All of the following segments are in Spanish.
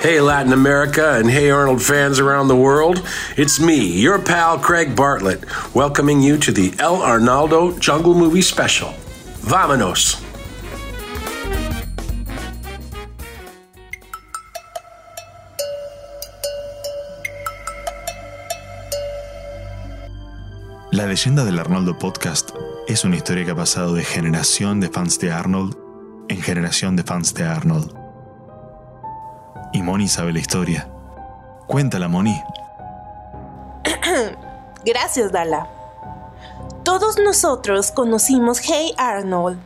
Hey, Latin America, and hey, Arnold fans around the world. It's me, your pal Craig Bartlett, welcoming you to the El Arnaldo Jungle Movie Special. Vámonos! La leyenda del Arnoldo Podcast es una historia que ha pasado de generación de fans de Arnold en generación de fans de Arnold. Moni sabe la historia. Cuéntala, Moni. Gracias, Dala. Todos nosotros conocimos Hey Arnold.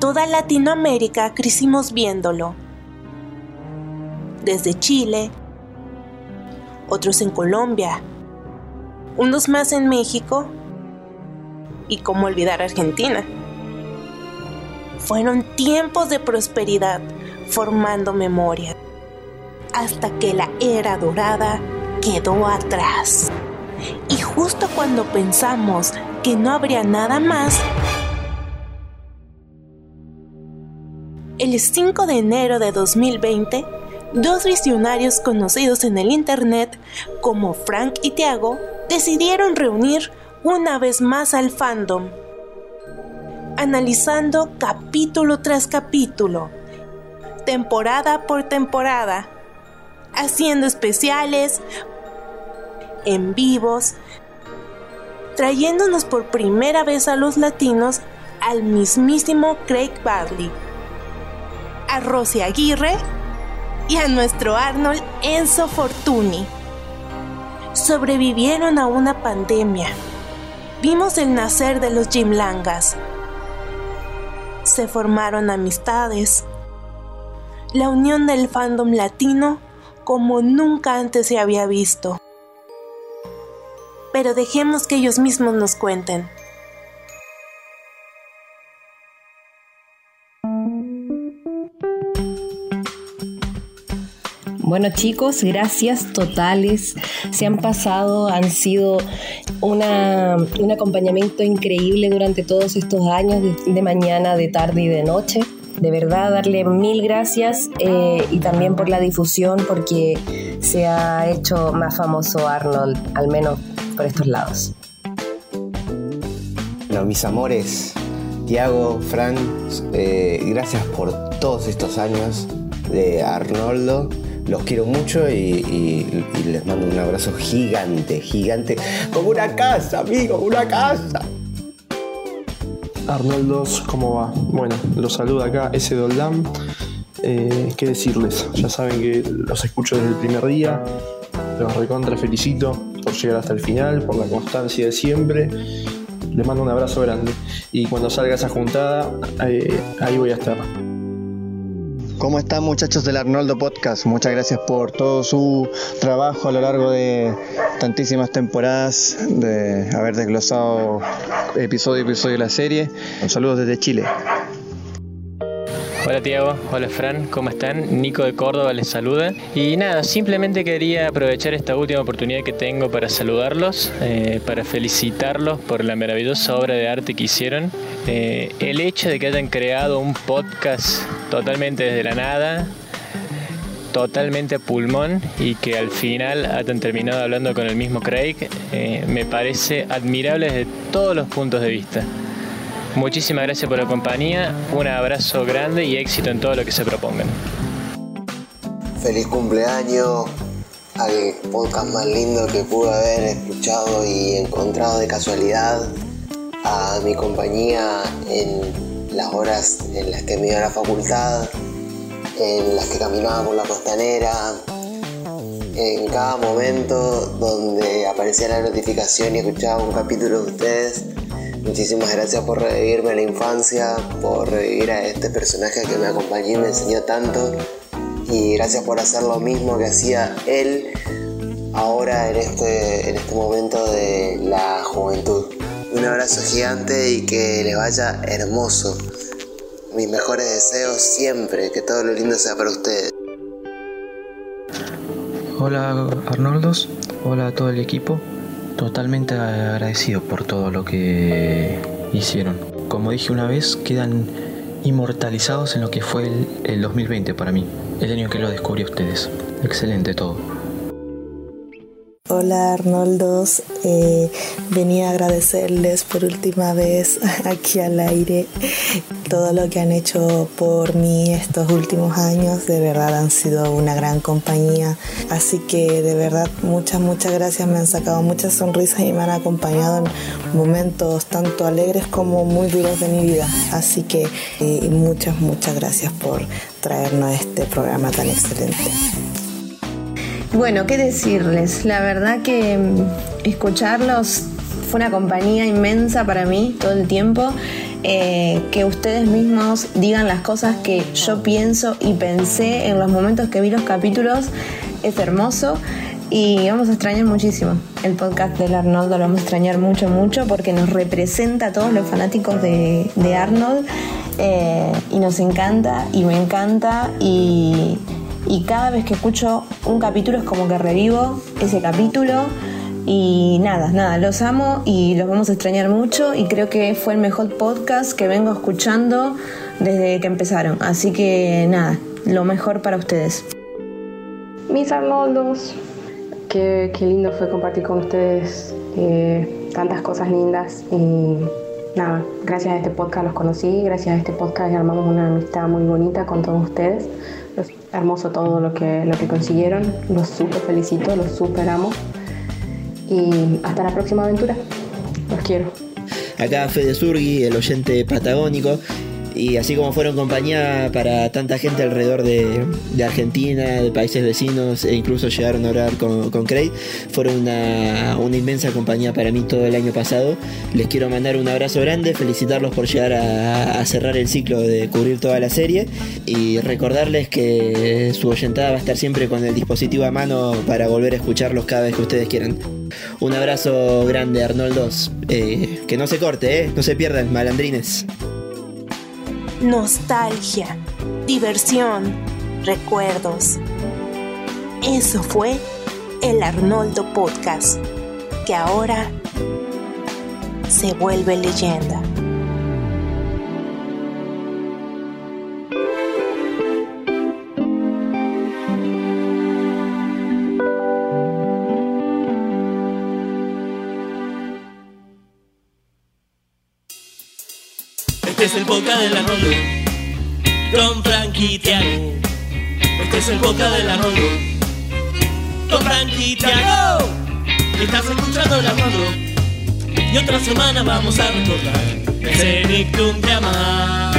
Toda Latinoamérica crecimos viéndolo. Desde Chile, otros en Colombia, unos más en México y cómo olvidar Argentina. Fueron tiempos de prosperidad formando memoria hasta que la era dorada quedó atrás. Y justo cuando pensamos que no habría nada más, el 5 de enero de 2020, dos visionarios conocidos en el Internet como Frank y Tiago decidieron reunir una vez más al fandom, analizando capítulo tras capítulo, temporada por temporada, haciendo especiales, en vivos, trayéndonos por primera vez a los latinos al mismísimo Craig Badley, a Rosy Aguirre y a nuestro Arnold Enzo Fortuni. Sobrevivieron a una pandemia. Vimos el nacer de los Jimlangas. Se formaron amistades. La unión del fandom latino como nunca antes se había visto pero dejemos que ellos mismos nos cuenten. Bueno chicos, gracias totales. Se han pasado, han sido una, un acompañamiento increíble durante todos estos años, de, mañana, de tarde y de noche. De verdad, darle mil gracias eh, y también por la difusión, porque se ha hecho más famoso Arnold, al menos por estos lados. Bueno, mis amores, Tiago, Fran, eh, gracias por todos estos años de Arnoldo. Los quiero mucho y, les mando un abrazo gigante, gigante, como una casa, amigo, una casa. Arnoldos, ¿cómo va? Bueno, los saluda acá ese Doldam. Eh, ¿Qué decirles? Ya saben que los escucho desde el primer día. Los recontra felicito por llegar hasta el final, por la constancia de siempre. Les mando un abrazo grande. Y cuando salga esa juntada, eh, ahí voy a estar. ¿Cómo están muchachos del Arnoldo Podcast? Muchas gracias por todo su trabajo a lo largo de tantísimas temporadas, de haber desglosado episodio a episodio de la serie. Un saludo desde Chile. Hola Tiago, hola Fran, ¿cómo están? Nico de Córdoba les saluda. Y nada, simplemente quería aprovechar esta última oportunidad que tengo para saludarlos, eh, para felicitarlos por la maravillosa obra de arte que hicieron. Eh, el hecho de que hayan creado un podcast totalmente desde la nada, totalmente pulmón y que al final hayan terminado hablando con el mismo Craig, eh, me parece admirable desde todos los puntos de vista. Muchísimas gracias por la compañía, un abrazo grande y éxito en todo lo que se propongan. Feliz cumpleaños al podcast más lindo que pude haber escuchado y encontrado de casualidad, a mi compañía en las horas en las que me iba a la facultad, en las que caminaba por la costanera, en cada momento donde aparecía la notificación y escuchaba un capítulo de ustedes Muchísimas gracias por revivirme la infancia, por revivir a este personaje que me acompañó y me enseñó tanto. Y gracias por hacer lo mismo que hacía él ahora en este, en este momento de la juventud. Un abrazo gigante y que les vaya hermoso. Mis mejores deseos siempre, que todo lo lindo sea para ustedes. Hola Arnoldos, hola a todo el equipo. Totalmente agradecido por todo lo que hicieron. Como dije una vez, quedan inmortalizados en lo que fue el, el 2020 para mí, el año que lo descubrí a ustedes. Excelente todo. Hola Arnoldos, eh, venía a agradecerles por última vez aquí al aire todo lo que han hecho por mí estos últimos años. De verdad han sido una gran compañía. Así que de verdad muchas, muchas gracias. Me han sacado muchas sonrisas y me han acompañado en momentos tanto alegres como muy duros de mi vida. Así que eh, muchas, muchas gracias por traernos este programa tan excelente. Bueno, ¿qué decirles? La verdad que mm, escucharlos fue una compañía inmensa para mí todo el tiempo. Eh, que ustedes mismos digan las cosas que yo pienso y pensé en los momentos que vi los capítulos es hermoso y vamos a extrañar muchísimo el podcast del Arnoldo, lo vamos a extrañar mucho, mucho porque nos representa a todos los fanáticos de, Arnold eh, y nos encanta y me encanta y y cada vez que escucho un capítulo es como que revivo ese capítulo y nada, nada, los amo y los vamos a extrañar mucho y creo que fue el mejor podcast que vengo escuchando desde que empezaron. Así que nada, lo mejor para ustedes. Mis Arnoldos, qué, qué lindo fue compartir con ustedes eh, tantas cosas lindas y nada, gracias a este podcast los conocí, gracias a este podcast armamos una amistad muy bonita con todos ustedes hermoso todo lo que, lo que consiguieron. Los super felicito, los super amo. Y hasta la próxima aventura. Los quiero. Acá Fede Surgi, el oyente patagónico. Y así como fueron compañía para tanta gente alrededor de, Argentina, de países vecinos e incluso llegaron a orar con, con Craig, fueron una, inmensa compañía para mí todo el año pasado. Les quiero mandar un abrazo grande, felicitarlos por llegar a, cerrar el ciclo de cubrir toda la serie y recordarles que su oyentada va a estar siempre con el dispositivo a mano para volver a escucharlos cada vez que ustedes quieran. Un abrazo grande, Arnoldos. Eh, que no se corte, eh, no se pierdan, malandrines nostalgia, diversión, recuerdos. Eso fue el Arnoldo Podcast, que ahora se vuelve leyenda. Este es el boca del Arnoldo con Frankie Tiago. Este es el boca del Arnoldo con Frankie Tiago. Estás escuchando el Arnoldo y otra semana vamos a recordar más.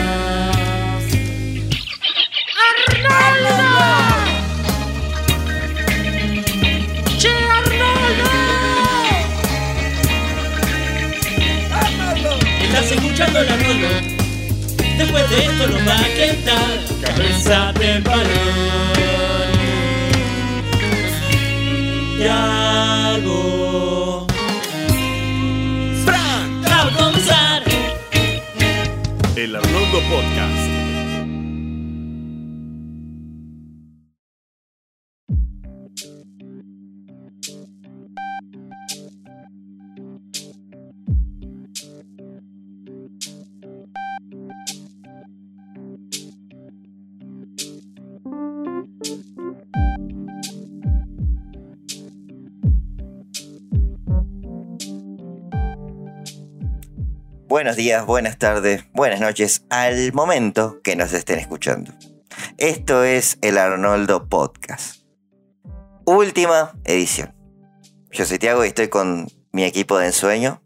¡Arnoldo! ¡Che Arnoldo! ¡Arnoldo! Estás escuchando el Arnoldo Después de esto nos va a quedar cabeza de balón. Y algo. Fran, va a comenzar. El Arnoldo Podcast. Buenos días, buenas tardes, buenas noches, al momento que nos estén escuchando. Esto es el Arnoldo Podcast. Última edición. Yo soy Tiago y estoy con mi equipo de ensueño.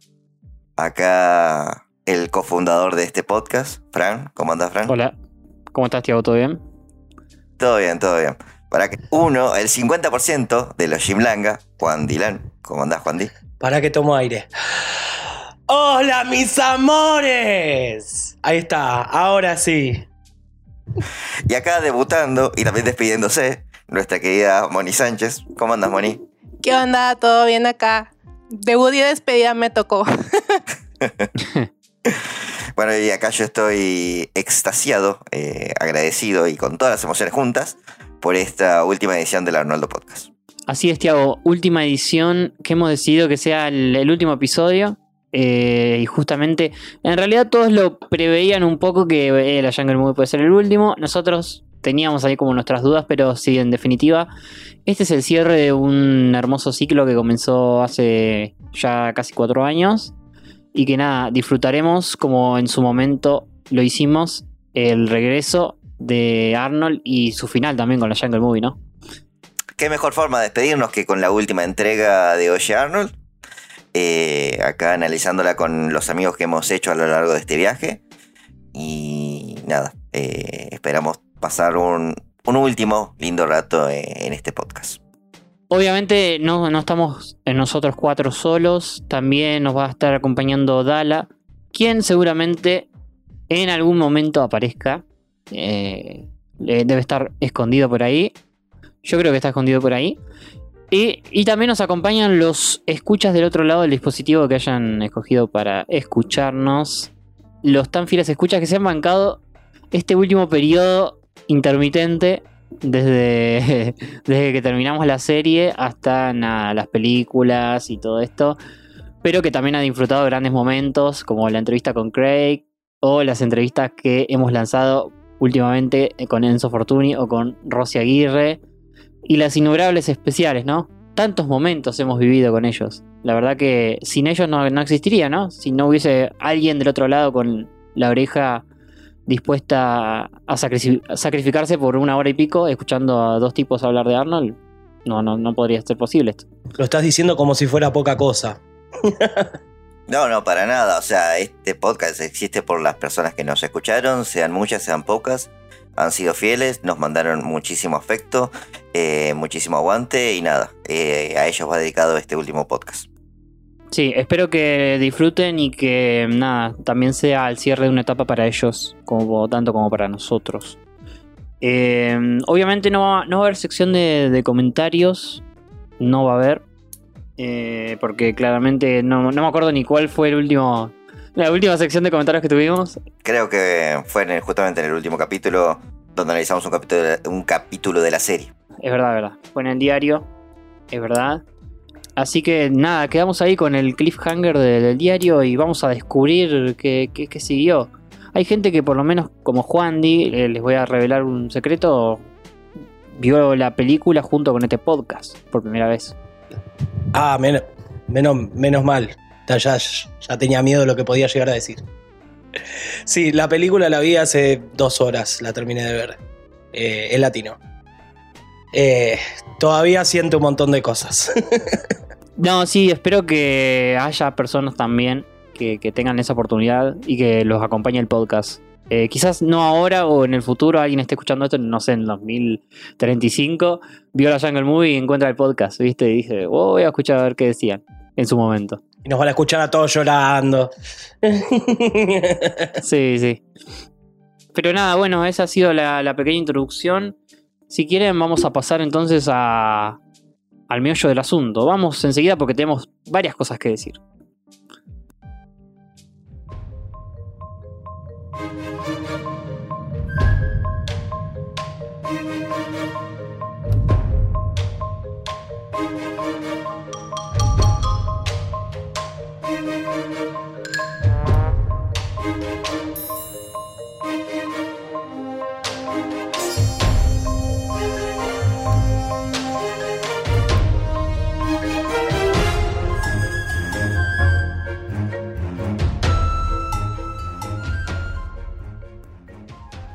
Acá el cofundador de este podcast, Fran. ¿Cómo andas, Fran? Hola. ¿Cómo estás, Tiago? ¿Todo bien? Todo bien, todo bien. Para que uno, el 50% de los Langa, Juan Dylan. ¿Cómo andás, Juan D? Para que tomo aire. ¡Hola, mis amores! Ahí está, ahora sí. Y acá debutando y también despidiéndose, nuestra querida Moni Sánchez. ¿Cómo andas, Moni? ¿Qué onda? ¿Todo bien acá? Debut y despedida me tocó. bueno, y acá yo estoy extasiado, eh, agradecido y con todas las emociones juntas por esta última edición del Arnoldo Podcast. Así es, Tiago. Última edición que hemos decidido que sea el último episodio Eh, y justamente, en realidad todos lo preveían un poco que eh, la Jungle Movie puede ser el último. Nosotros teníamos ahí como nuestras dudas, pero sí, en definitiva, este es el cierre de un hermoso ciclo que comenzó hace ya casi cuatro años. Y que nada, disfrutaremos como en su momento lo hicimos, el regreso de Arnold y su final también con la Jungle Movie, ¿no? Qué mejor forma de despedirnos que con la última entrega de Oye Arnold. Eh, acá analizándola con los amigos que hemos hecho a lo largo de este viaje. Y nada, eh, esperamos pasar un, último lindo rato en este podcast. Obviamente no, no estamos nosotros cuatro solos, también nos va a estar acompañando Dala, quien seguramente en algún momento aparezca. Eh, debe estar escondido por ahí. Yo creo que está escondido por ahí. Y, también nos acompañan los escuchas del otro lado del dispositivo que hayan escogido para escucharnos. Los tan fieles escuchas que se han bancado este último periodo intermitente desde, desde que terminamos la serie hasta las películas y todo esto. Pero que también han disfrutado grandes momentos como la entrevista con Craig o las entrevistas que hemos lanzado últimamente con Enzo Fortuni o con Rosy Aguirre y las innumerables especiales, ¿no? Tantos momentos hemos vivido con ellos. La verdad que sin ellos no, existiría, ¿no? Si no hubiese alguien del otro lado con la oreja dispuesta a sacrificarse por una hora y pico escuchando a dos tipos hablar de Arnold, no, no, no podría ser posible esto. Lo estás diciendo como si fuera poca cosa. no, no, para nada. O sea, este podcast existe por las personas que nos escucharon, sean muchas, sean pocas han sido fieles, nos mandaron muchísimo afecto, eh, muchísimo aguante y nada, eh, a ellos va dedicado este último podcast. Sí, espero que disfruten y que nada, también sea el cierre de una etapa para ellos, como tanto como para nosotros. Eh, obviamente no va, no va, a haber sección de, comentarios, no va a haber, porque claramente no, no me acuerdo ni cuál fue el último la última sección de comentarios que tuvimos. Creo que fue justamente en el último capítulo donde analizamos un capítulo, de, un capítulo de la serie. Es verdad, es verdad. Fue en el diario, es verdad. Así que nada, quedamos ahí con el cliffhanger del, diario y vamos a descubrir qué, qué, siguió. Hay gente que por lo menos, como Juan Di, eh, les voy a revelar un secreto, vio la película junto con este podcast por primera vez. Ah, menos, menos, menos mal ya, ya tenía miedo de lo que podía llegar a decir. Sí, la película la vi hace dos horas, la terminé de ver. Eh, en latino. Eh, todavía siento un montón de cosas. no, sí, espero que haya personas también que, tengan esa oportunidad y que los acompañe el podcast. Eh, quizás no ahora o en el futuro alguien esté escuchando esto, no sé, en 2035, vio la Jungle Movie y encuentra el podcast, ¿viste? Y dice, oh, voy a escuchar a ver qué decían en su momento. Y nos van a escuchar a todos llorando. sí, sí. Pero nada, bueno, esa ha sido la, pequeña introducción. Si quieren, vamos a pasar entonces a, al meollo del asunto. Vamos enseguida porque tenemos varias cosas que decir.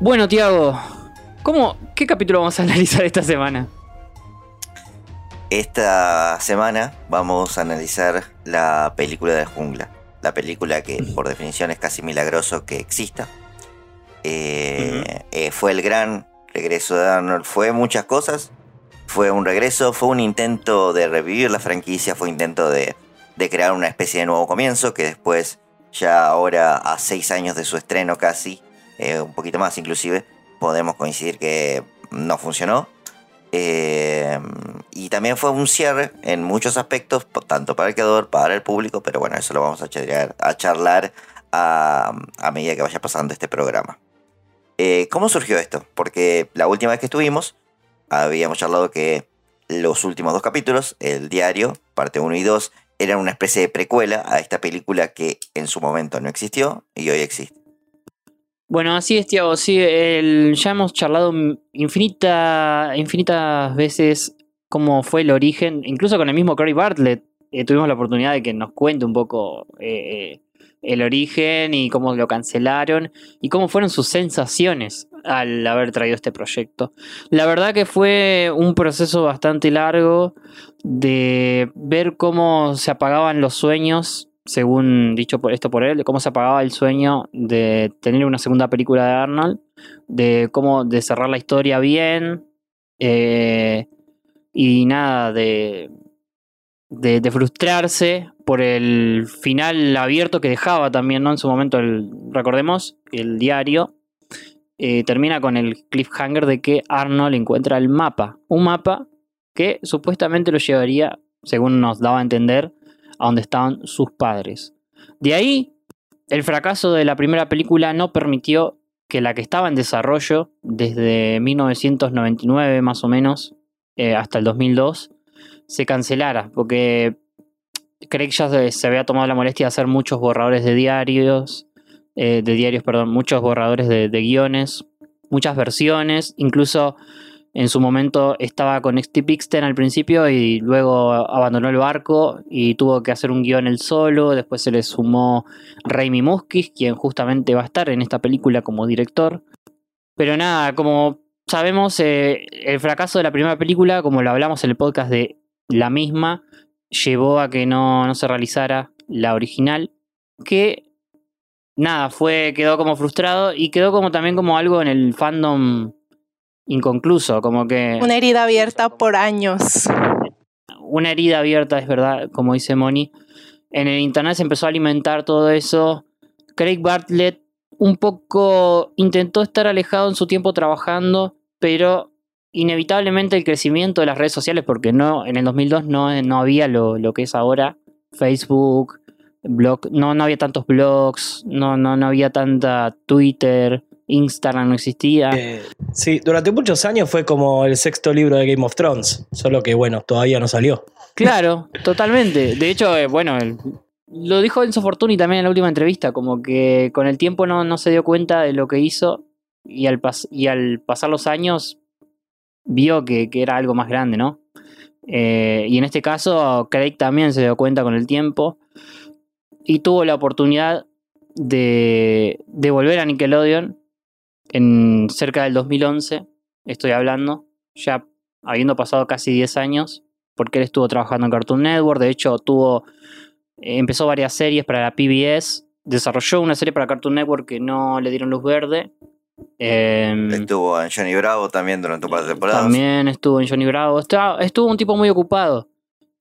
Bueno, Tiago, ¿cómo, ¿qué capítulo vamos a analizar esta semana? Esta semana vamos a analizar la película de la jungla. La película que por definición es casi milagroso que exista. Eh, eh, fue el gran regreso de Arnold. Fue muchas cosas. Fue un regreso, fue un intento de revivir la franquicia, fue un intento de, de crear una especie de nuevo comienzo que después, ya ahora a seis años de su estreno casi, eh, un poquito más inclusive, podemos coincidir que no funcionó. Eh, y también fue un cierre en muchos aspectos, tanto para el creador, para el público, pero bueno, eso lo vamos a charlar a, medida que vaya pasando este programa. Eh, ¿Cómo surgió esto? Porque la última vez que estuvimos, habíamos charlado que los últimos dos capítulos, el diario, parte 1 y 2, era una especie de precuela a esta película que en su momento no existió y hoy existe. Bueno, así es, Tiago. Sí, ya hemos charlado infinita, infinitas veces cómo fue el origen, incluso con el mismo Craig Bartlett. eh, tuvimos la oportunidad de que nos cuente un poco eh, eh, el origen y cómo lo cancelaron y cómo fueron sus sensaciones al haber traído este proyecto. La verdad que fue un proceso bastante largo de ver cómo se apagaban los sueños, según dicho por esto por él, de cómo se apagaba el sueño de tener una segunda película de Arnold, de cómo de cerrar la historia bien eh, y nada de, de, frustrarse por el final abierto que dejaba también, ¿no? En su momento, el, recordemos, el diario eh, termina con el cliffhanger de que Arnold encuentra el mapa, un mapa que supuestamente lo llevaría, según nos daba a entender, a donde estaban sus padres. De ahí, el fracaso de la primera película no permitió que la que estaba en desarrollo desde 1999 más o menos eh, hasta el 2002 se cancelara, porque Craig ya se, había tomado la molestia de hacer muchos borradores de diarios, eh, de diarios, perdón, muchos borradores de guiones, muchas versiones, incluso en su momento estaba con Steve Pixton al principio y luego abandonó el barco y tuvo que hacer un guion él solo. Después se le sumó Raimi Muskis, quien justamente va a estar en esta película como director. Pero nada, como sabemos, eh, el fracaso de la primera película, como lo hablamos en el podcast de la misma, llevó a que no, no se realizara la original. Que nada, fue, quedó como frustrado y quedó como también como algo en el fandom inconcluso, como que Una herida abierta por años. una herida abierta, es verdad, como dice Moni. En el internet se empezó a alimentar todo eso. Craig Bartlett un poco intentó estar alejado en su tiempo trabajando, pero inevitablemente el crecimiento de las redes sociales, porque no en el 2002 no, no había lo, lo que es ahora, Facebook, blog, no, no había tantos blogs, no, no, no había tanta Twitter, Instagram no existía. Sí, durante muchos años fue como el sexto libro de Game of Thrones, solo que bueno, todavía no salió. Claro, totalmente. De hecho, eh, bueno, el- lo dijo Enzo Fortuni también en la última entrevista, como que con el tiempo no, no se dio cuenta de lo que hizo y al, pas- y al pasar los años vio que, que era algo más grande, ¿no? Eh, y en este caso, Craig también se dio cuenta con el tiempo y tuvo la oportunidad de, de volver a Nickelodeon en cerca del 2011, estoy hablando, ya habiendo pasado casi 10 años, porque él estuvo trabajando en Cartoon Network, de hecho tuvo, eh, empezó varias series para la PBS, desarrolló una serie para Cartoon Network que no le dieron luz verde. em, Estuvo en Johnny Bravo también durante un par de temporadas. también estuvo en Johnny Bravo. Estaba- estuvo un tipo muy ocupado.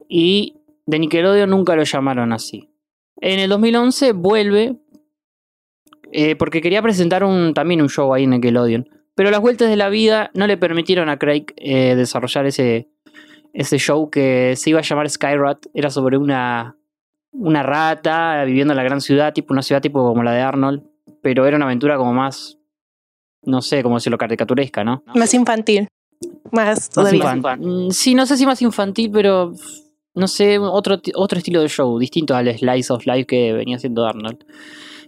Y de Nickelodeon nunca lo llamaron así. En el 2011 vuelve eh, porque quería presentar un, también un show ahí en Nickelodeon. Pero las vueltas de la vida no le permitieron a Craig eh, desarrollar ese, ese show que se iba a llamar Skyrat. Era sobre una, una rata viviendo en la gran ciudad, tipo una ciudad tipo como la de Arnold. Pero era una aventura como más, no sé cómo decirlo, caricaturesca, ¿no? Más infantil. Más Más todavía. infantil. Mm, Sí, no sé si más infantil, pero no sé, otro, otro estilo de show, distinto al Slice of Life que venía haciendo Arnold.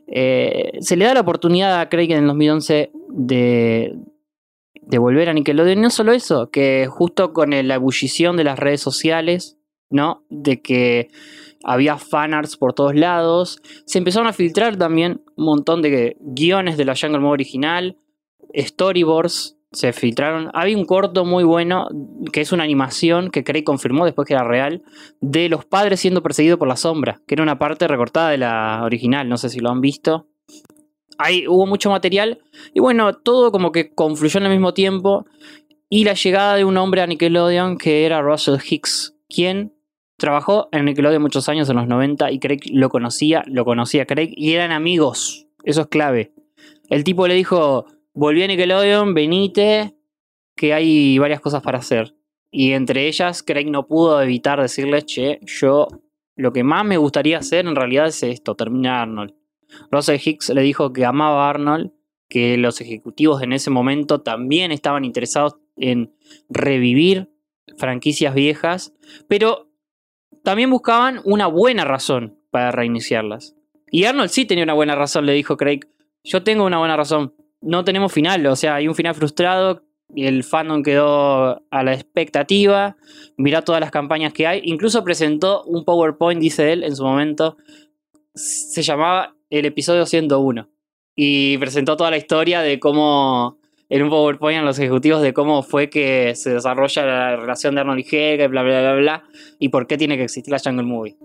Eh, se le da la oportunidad a Craig en el 2011 de, volver a Nickelodeon. No solo eso, que justo con la ebullición de las redes sociales, ¿no? De que había fanarts por todos lados. Se empezaron a filtrar también un montón de guiones de la Jungle Move original, storyboards se filtraron. Había un corto muy bueno que es una animación que Craig confirmó después que era real de los padres siendo perseguidos por la sombra, que era una parte recortada de la original, no sé si lo han visto. Ahí hubo mucho material y bueno, todo como que confluyó en el mismo tiempo y la llegada de un hombre a Nickelodeon que era Russell Hicks, quien trabajó en Nickelodeon muchos años en los 90 y Craig lo conocía, lo conocía Craig y eran amigos, eso es clave. El tipo le dijo, volví a Nickelodeon, venite, que hay varias cosas para hacer. Y entre ellas, Craig no pudo evitar decirle, che, yo lo que más me gustaría hacer en realidad es esto, terminar Arnold. Russell Hicks le dijo que amaba a Arnold, que los ejecutivos en ese momento también estaban interesados en revivir franquicias viejas, pero también buscaban una buena razón para reiniciarlas. Y Arnold sí tenía una buena razón, le dijo Craig. Yo tengo una buena razón. No tenemos final, o sea, hay un final frustrado y el fandom quedó a la expectativa. Mirá todas las campañas que hay. Incluso presentó un PowerPoint, dice él, en su momento. Se llamaba el episodio 101. Y presentó toda la historia de cómo, en un PowerPoint a los ejecutivos, de cómo fue que se desarrolla la relación de Arnold y Helga, bla, bla, bla, bla, y por qué tiene que existir la Jungle Movie.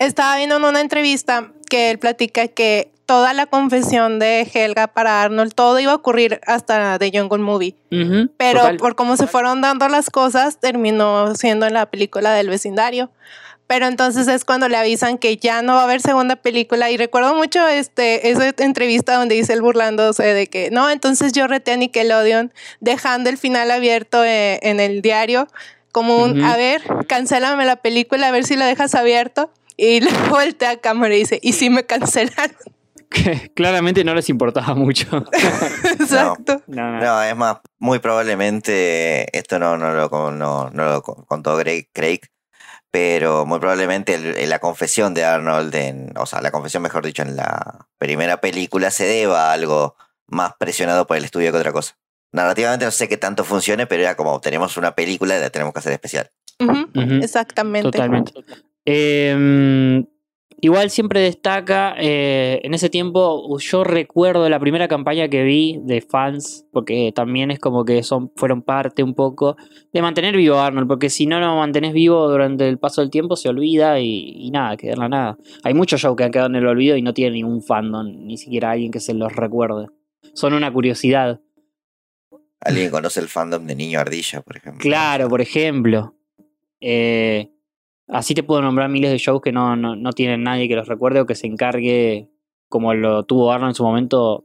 Estaba viendo en una entrevista que él platica que toda la confesión de Helga para Arnold, todo iba a ocurrir hasta The Jungle Movie. Pero total. por cómo se fueron dando las cosas, terminó siendo en la película del vecindario. Pero entonces es cuando le avisan que ya no va a haber segunda película. Y recuerdo mucho este, esa entrevista donde dice él burlándose de que no, entonces yo reté a Nickelodeon dejando el final abierto eh, en el diario. Como un, Ujú. a ver, cancélame la película, a ver si lo dejas abierto. Y le voltea a cámara y dice, ¿y si me cancelaron? Claramente no les importaba mucho. Exacto. No, no. No, es más, muy probablemente, esto no, no, lo, con- no, no lo con- contó Craig, Craig, pero muy probablemente el- el- la confesión de Arnold, en, o sea, la confesión, mejor dicho, en la primera película se deba a algo más presionado por el estudio que otra cosa. Narrativamente no sé qué tanto funcione, pero era como tenemos una película y la tenemos que hacer especial. Exactamente. Totalmente. Eh, igual siempre destaca, eh, en ese tiempo yo recuerdo la primera campaña que vi de fans, porque también es como que son, fueron parte un poco de mantener vivo a Arnold, porque si no lo mantenés vivo durante el paso del tiempo se olvida y, y nada, queda en la nada. Hay muchos shows que han quedado en el olvido y no tienen ningún fandom, ni siquiera alguien que se los recuerde. Son una curiosidad. ¿Alguien conoce el fandom de Niño Ardilla, por ejemplo? Claro, por ejemplo. Eh, así te puedo nombrar miles de shows que no, no, no tienen nadie que los recuerde o que se encargue, como lo tuvo Arnold en su momento,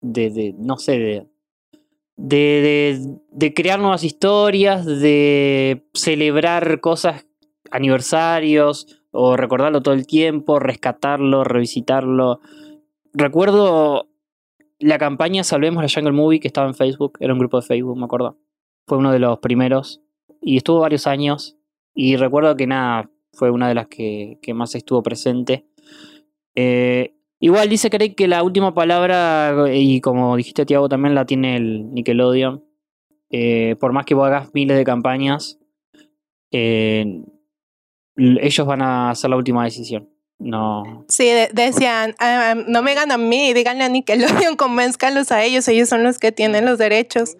de, de no sé, de, de, de, de crear nuevas historias, de celebrar cosas, aniversarios, o recordarlo todo el tiempo, rescatarlo, revisitarlo. Recuerdo la campaña Salvemos la Jungle Movie que estaba en Facebook, era un grupo de Facebook, me acuerdo. Fue uno de los primeros y estuvo varios años. Y recuerdo que nada, fue una de las que, que más estuvo presente. Eh, igual dice Craig que la última palabra, y como dijiste Tiago, también la tiene el Nickelodeon. Eh, por más que vos hagas miles de campañas, eh, ellos van a hacer la última decisión. No. Sí, de- decían, "Ah, no me ganan a mí, díganle a Nickelodeon, convénzcalos a ellos, ellos son los que tienen los derechos.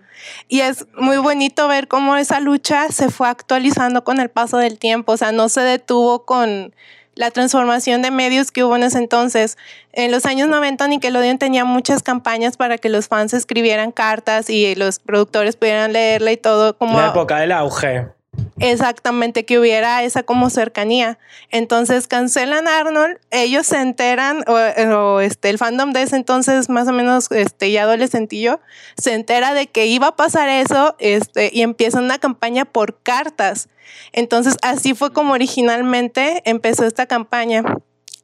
Y es muy bonito ver cómo esa lucha se fue actualizando con el paso del tiempo, o sea, no se detuvo con la transformación de medios que hubo en ese entonces. En los años 90 Nickelodeon tenía muchas campañas para que los fans escribieran cartas y los productores pudieran leerla y todo como La época del auge. Exactamente, que hubiera esa como cercanía. Entonces cancelan Arnold, ellos se enteran, o, o, este, el fandom de ese entonces, más o menos este, ya adolescentillo, se entera de que iba a pasar eso este, y empieza una campaña por cartas. Entonces así fue como originalmente empezó esta campaña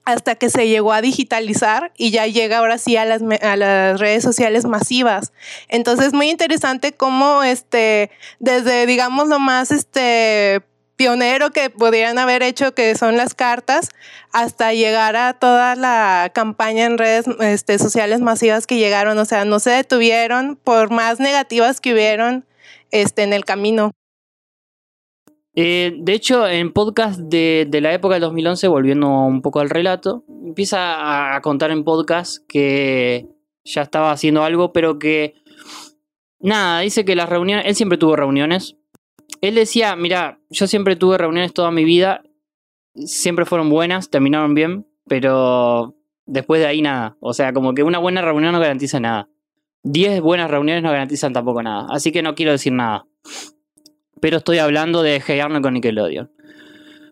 hasta que se llegó a digitalizar y ya llega ahora sí a las, a las redes sociales masivas. Entonces, muy interesante cómo este, desde, digamos, lo más este, pionero que podrían haber hecho, que son las cartas, hasta llegar a toda la campaña en redes este, sociales masivas que llegaron. O sea, no se detuvieron por más negativas que hubieron este, en el camino. Eh, de hecho, en podcast de, de la época del 2011, volviendo un poco al relato, empieza a, contar en podcast que ya estaba haciendo algo, pero que nada, dice que las reuniones, él siempre tuvo reuniones. Él decía, mira, yo siempre tuve reuniones toda mi vida, siempre fueron buenas, terminaron bien, pero después de ahí nada. O sea, como que una buena reunión no garantiza nada. Diez buenas reuniones no garantizan tampoco nada. Así que no quiero decir nada pero estoy hablando de Hey Arnold con Nickelodeon.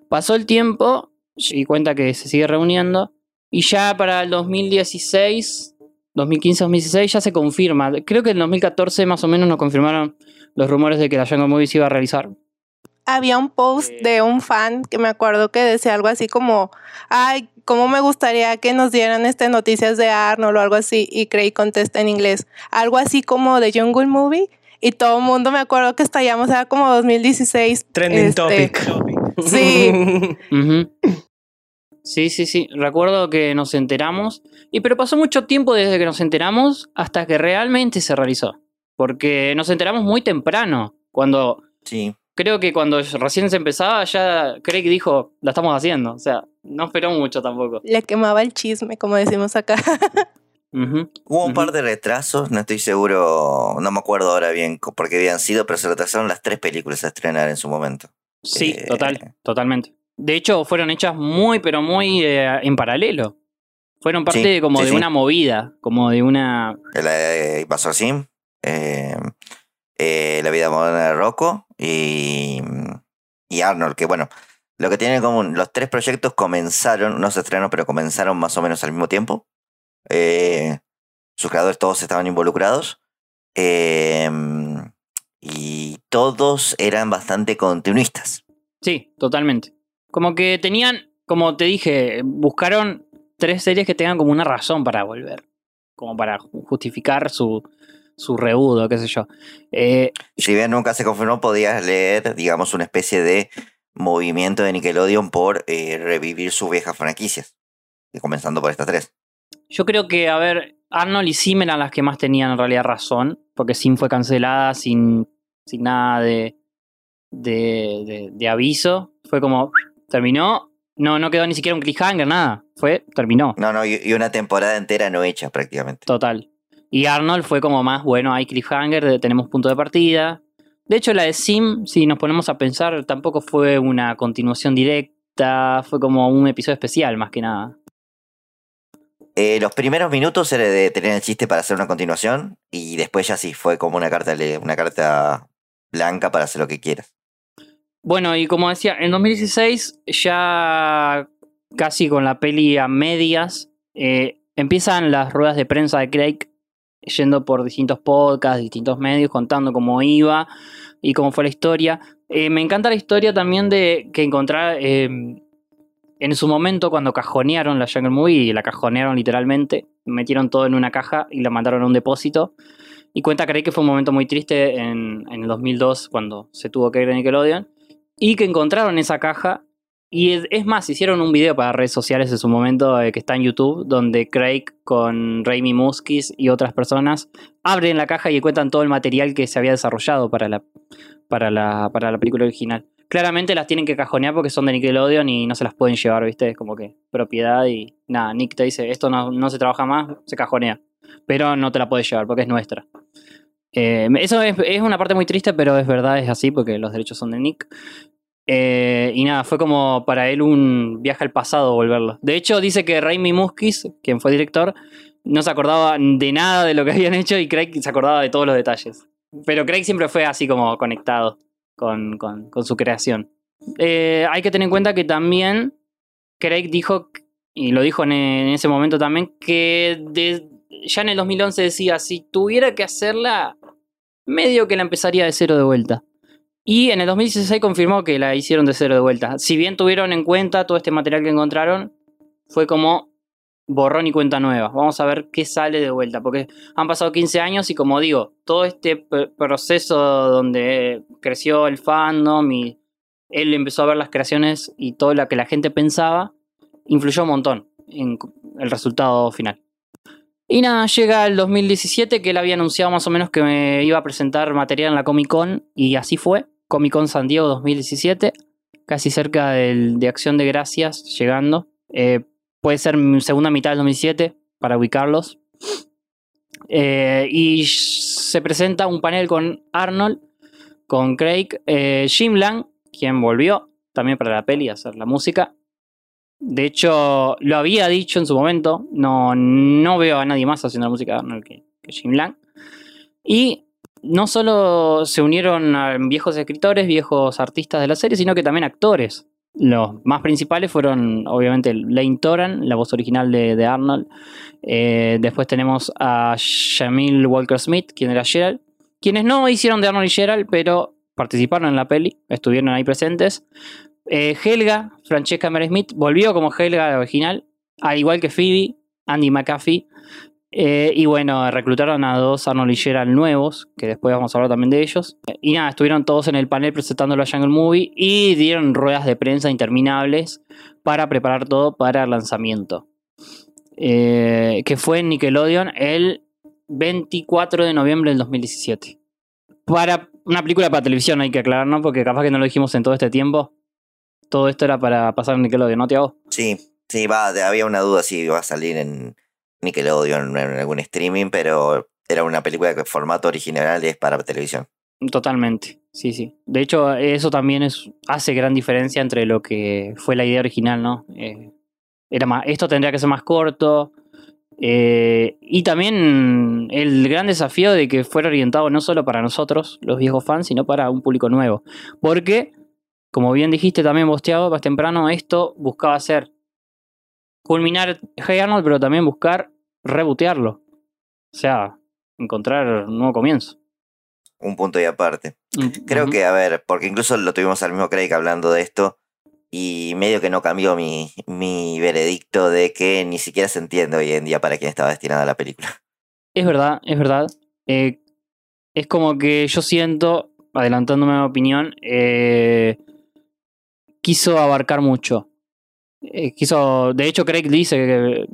Pasó el tiempo y cuenta que se sigue reuniendo y ya para el 2016, 2015-2016 ya se confirma. Creo que en 2014 más o menos nos confirmaron los rumores de que la Jungle Movie se iba a realizar. Había un post de un fan que me acuerdo que decía algo así como, ay, cómo me gustaría que nos dieran este noticias de Arnold o algo así. Y Craig contesta en inglés, algo así como de Jungle Movie. Y todo el mundo me acuerdo que estallamos, era como 2016. Trending este, topic. Sí. Sí, sí, sí. Recuerdo que nos enteramos. Y pero pasó mucho tiempo desde que nos enteramos hasta que realmente se realizó. Porque nos enteramos muy temprano. Cuando. Sí. Creo que cuando recién se empezaba, ya Craig dijo, la estamos haciendo. O sea, no esperó mucho tampoco. Le quemaba el chisme, como decimos acá. Hubo un par de retrasos, no estoy seguro, no me acuerdo ahora bien por qué habían sido, pero se retrasaron las tres películas a estrenar en su momento. Sí, Eh, total, totalmente. De hecho, fueron hechas muy, pero muy eh, en paralelo. Fueron parte Sí, de como sí, de sí. una movida, como de una... El eh, Invasor Sim, eh, eh, La vida moderna de Rocco y, y Arnold, que bueno, lo que tienen en común, los tres proyectos comenzaron, no se estrenaron, pero comenzaron más o menos al mismo tiempo. Eh, sus creadores todos estaban involucrados. eh, y todos eran bastante continuistas. Sí, totalmente. Como que tenían, como te dije, buscaron tres series que tengan como una razón para volver. Como para ju- justificar su, su reudo, qué sé yo. Eh, Si bien nunca se confirmó, podías leer, digamos, una especie de movimiento de Nickelodeon por eh, revivir sus viejas franquicias. Y comenzando por estas tres. Yo creo que, a ver, Arnold y Sim eran las que más tenían en realidad razón, porque Sim fue cancelada sin, sin nada de, de, de- de aviso. Fue como, terminó, no, no quedó ni siquiera un cliffhanger, nada. Fue, terminó. No, no, y y una temporada entera no hecha prácticamente. Total. Y Arnold fue como más, bueno, hay cliffhanger, tenemos punto de partida. De hecho, la de Sim, si nos ponemos a pensar, tampoco fue una continuación directa, fue como un episodio especial más que nada. Eh, los primeros minutos era de tener el chiste para hacer una continuación y después ya sí, fue como una carta, una carta blanca para hacer lo que quieras. Bueno, y como decía, en 2016, ya casi con la peli a medias, eh, empiezan las ruedas de prensa de Craig yendo por distintos podcasts, distintos medios, contando cómo iba y cómo fue la historia. Eh, me encanta la historia también de que encontrar en su momento cuando cajonearon la Jungle Movie, y la cajonearon literalmente, metieron todo en una caja y la mandaron a un depósito. Y cuenta Craig que fue un momento muy triste en, el 2002 cuando se tuvo que ir de Nickelodeon. Y que encontraron esa caja. Y es, es más, hicieron un video para redes sociales en su momento eh, que está en YouTube, donde Craig con Raimi Muskis y otras personas abren la caja y cuentan todo el material que se había desarrollado para la, para la, para la película original. Claramente las tienen que cajonear porque son de Nickelodeon y no se las pueden llevar, ¿viste? Es como que propiedad y nada, Nick te dice, esto no, no se trabaja más, se cajonea. Pero no te la puedes llevar porque es nuestra. Eh, eso es, una parte muy triste, pero es verdad, es así porque los derechos son de Nick. Eh, y nada, fue como para él un viaje al pasado volverlo. De hecho, dice que Raimi Muskis, quien fue director, no se acordaba de nada de lo que habían hecho y Craig se acordaba de todos los detalles. Pero Craig siempre fue así como conectado con, con- su creación. Eh, hay que tener en cuenta que también Craig dijo, y lo dijo en, ese momento también, que ya en el 2011 decía, si tuviera que hacerla, medio que la empezaría de cero de vuelta. Y en el 2016 confirmó que la hicieron de cero de vuelta. Si bien tuvieron en cuenta todo este material que encontraron, fue como borrón y cuenta nueva. Vamos a ver qué sale de vuelta, porque han pasado 15 años y como digo, todo este proceso donde creció el fandom y él empezó a ver las creaciones y todo lo que la gente pensaba, influyó un montón en el resultado final. Y nada, llega el 2017 que él había anunciado más o menos que me iba a presentar material en la Comic Con y así fue. Comic Con San Diego 2017, casi cerca del- de Acción de Gracias, llegando. Eh, puede ser segunda mitad del 2017 para ubicarlos. Eh, y se presenta un panel con Arnold, con Craig, eh, Jim Lang, quien volvió también para la peli a hacer la música. De hecho, lo había dicho en su momento. No, no veo a nadie más haciendo la música de Arnold que, que Jim Lang. Y no solo se unieron viejos escritores, viejos artistas de la serie, sino que también actores. Los más principales fueron, obviamente, Lane Toran, la voz original de, Arnold. Eh, después tenemos a Shamil Walker Smith, quien era Gerald. Quienes no hicieron de Arnold y Gerald, pero participaron en la peli, estuvieron ahí presentes. Eh, Helga, Francesca Mary Smith, volvió como Helga original, al igual que Phoebe, Andy McAfee. Eh, y bueno, reclutaron a dos Arnold y nuevos, que después vamos a hablar también de ellos. Y nada, estuvieron todos en el panel presentando la Jungle Movie y dieron ruedas de prensa interminables para preparar todo para el lanzamiento. Eh, que fue en Nickelodeon el 24 de noviembre del 2017. Para una película para televisión, hay que aclarar, ¿no? Porque capaz que no lo dijimos en todo este tiempo. Todo esto era para pasar en Nickelodeon, ¿no, Tiago? Sí, sí, va, había una duda si iba a salir en Nickelodeon, en algún streaming, pero era una película que formato original es para televisión. Totalmente, sí, sí. De hecho, eso también es, hace gran diferencia entre lo que fue la idea original, ¿no? Eh, era más, esto tendría que ser más corto. eh, y también el gran desafío de que fuera orientado no solo para nosotros, los viejos fans, sino para un público nuevo. Porque, como bien dijiste también, Bosteado, más temprano, esto buscaba hacer culminar Hey Arnold, pero también buscar rebotearlo. O sea, encontrar un nuevo comienzo. Un punto y aparte. Creo que, a ver, porque incluso lo tuvimos al mismo Craig hablando de esto, y medio que no cambió mi, mi veredicto de que ni siquiera se entiende hoy en día para quién estaba destinada la película. Es verdad, es verdad. Eh, es como que yo siento, adelantándome a mi opinión, eh, quiso abarcar mucho. Eh, quiso, de hecho, Craig dice que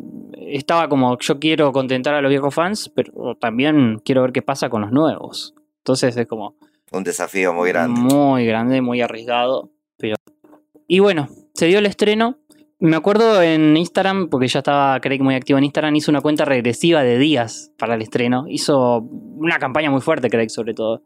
estaba como yo quiero contentar a los viejos fans, pero también quiero ver qué pasa con los nuevos. Entonces es como Un desafío muy grande. muy grande, muy arriesgado. Pero... Y bueno, se dio el estreno. Me acuerdo en Instagram, porque ya estaba Craig muy activo en Instagram, hizo una cuenta regresiva de días para el estreno. Hizo una campaña muy fuerte, Craig, sobre todo.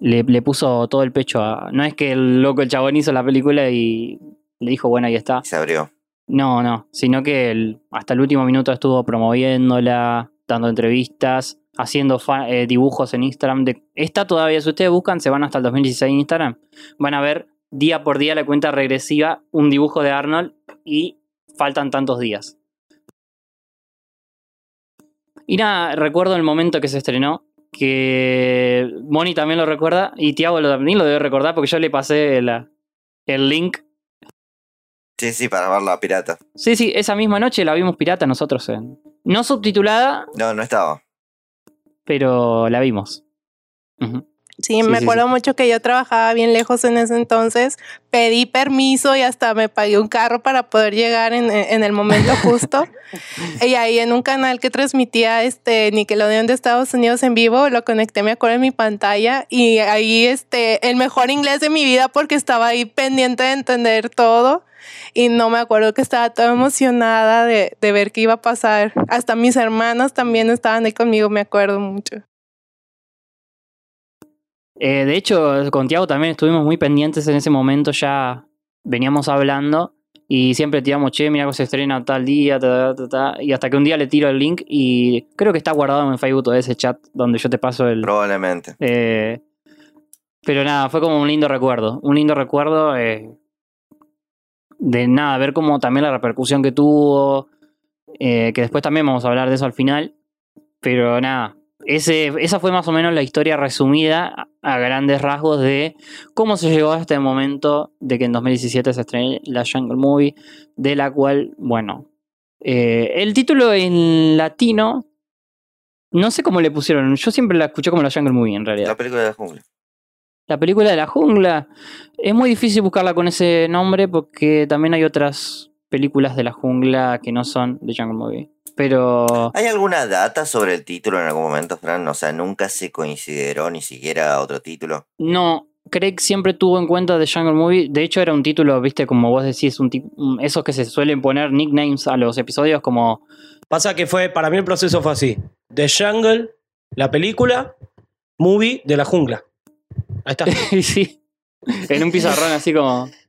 Le, le puso todo el pecho a. No es que el loco, el chabón hizo la película y le dijo, bueno, ahí está. Se abrió. No, no, sino que hasta el último minuto estuvo promoviéndola, dando entrevistas, haciendo eh, dibujos en Instagram. De, está todavía, si ustedes buscan, se van hasta el 2016 en Instagram, van a ver día por día la cuenta regresiva, un dibujo de Arnold y faltan tantos días. Y nada, recuerdo el momento que se estrenó, que Moni también lo recuerda y Tiago también lo debe recordar porque yo le pasé la- el link Sí, sí, para ver la pirata. Sí, sí, esa misma noche la vimos pirata nosotros en. No subtitulada, No, no estaba. pero la vimos. Sí, Sí, me sí, acuerdo mucho que yo trabajaba bien lejos en ese entonces, pedí permiso y hasta me pagué un carro para poder llegar en, en el momento justo. y ahí en un canal que transmitía este Nickelodeon de Estados Unidos en vivo, lo conecté, me acuerdo, en mi pantalla y ahí este, el mejor inglés de mi vida porque estaba ahí pendiente de entender todo y no me acuerdo que estaba toda emocionada de, de ver qué iba a pasar. Hasta mis hermanos también estaban ahí conmigo, me acuerdo mucho. Eh, de hecho, con Tiago también estuvimos muy pendientes en ese momento, ya veníamos hablando y siempre tiramos, che, mira que se estrena tal día, ta, ta, ta, ta", y hasta que un día le tiro el link y creo que está guardado en Facebook todo ese chat donde yo te paso el... Probablemente. Eh, pero nada, fue como un lindo recuerdo. Un lindo recuerdo eh, de nada, ver como también la repercusión que tuvo. eh, que después también vamos a hablar de eso al final. Pero nada, ese, esa fue más o menos la historia resumida a, grandes rasgos de cómo se llegó a este momento de que en 2017 se estrenó la Jungle Movie, de la cual, bueno, eh, el título en latino, no sé cómo le pusieron, yo siempre la escuché como la Jungle Movie en realidad. La película de la. La película de la jungla. Es muy difícil buscarla con ese nombre porque también hay otras películas de la jungla que no son de Jungle Movie. Pero ¿Hay alguna data sobre el título en algún momento, Fran? O sea, nunca se consideró ni siquiera otro título. no, Craig siempre tuvo en cuenta The Jungle Movie. De hecho, era un título, viste, como vos decís, un un- esos que se suelen poner nicknames a los episodios como... Pasa que fue, para mí el proceso fue así. The Jungle, la película, movie de la jungla. Ahí está. sí. En un pizarrón así como...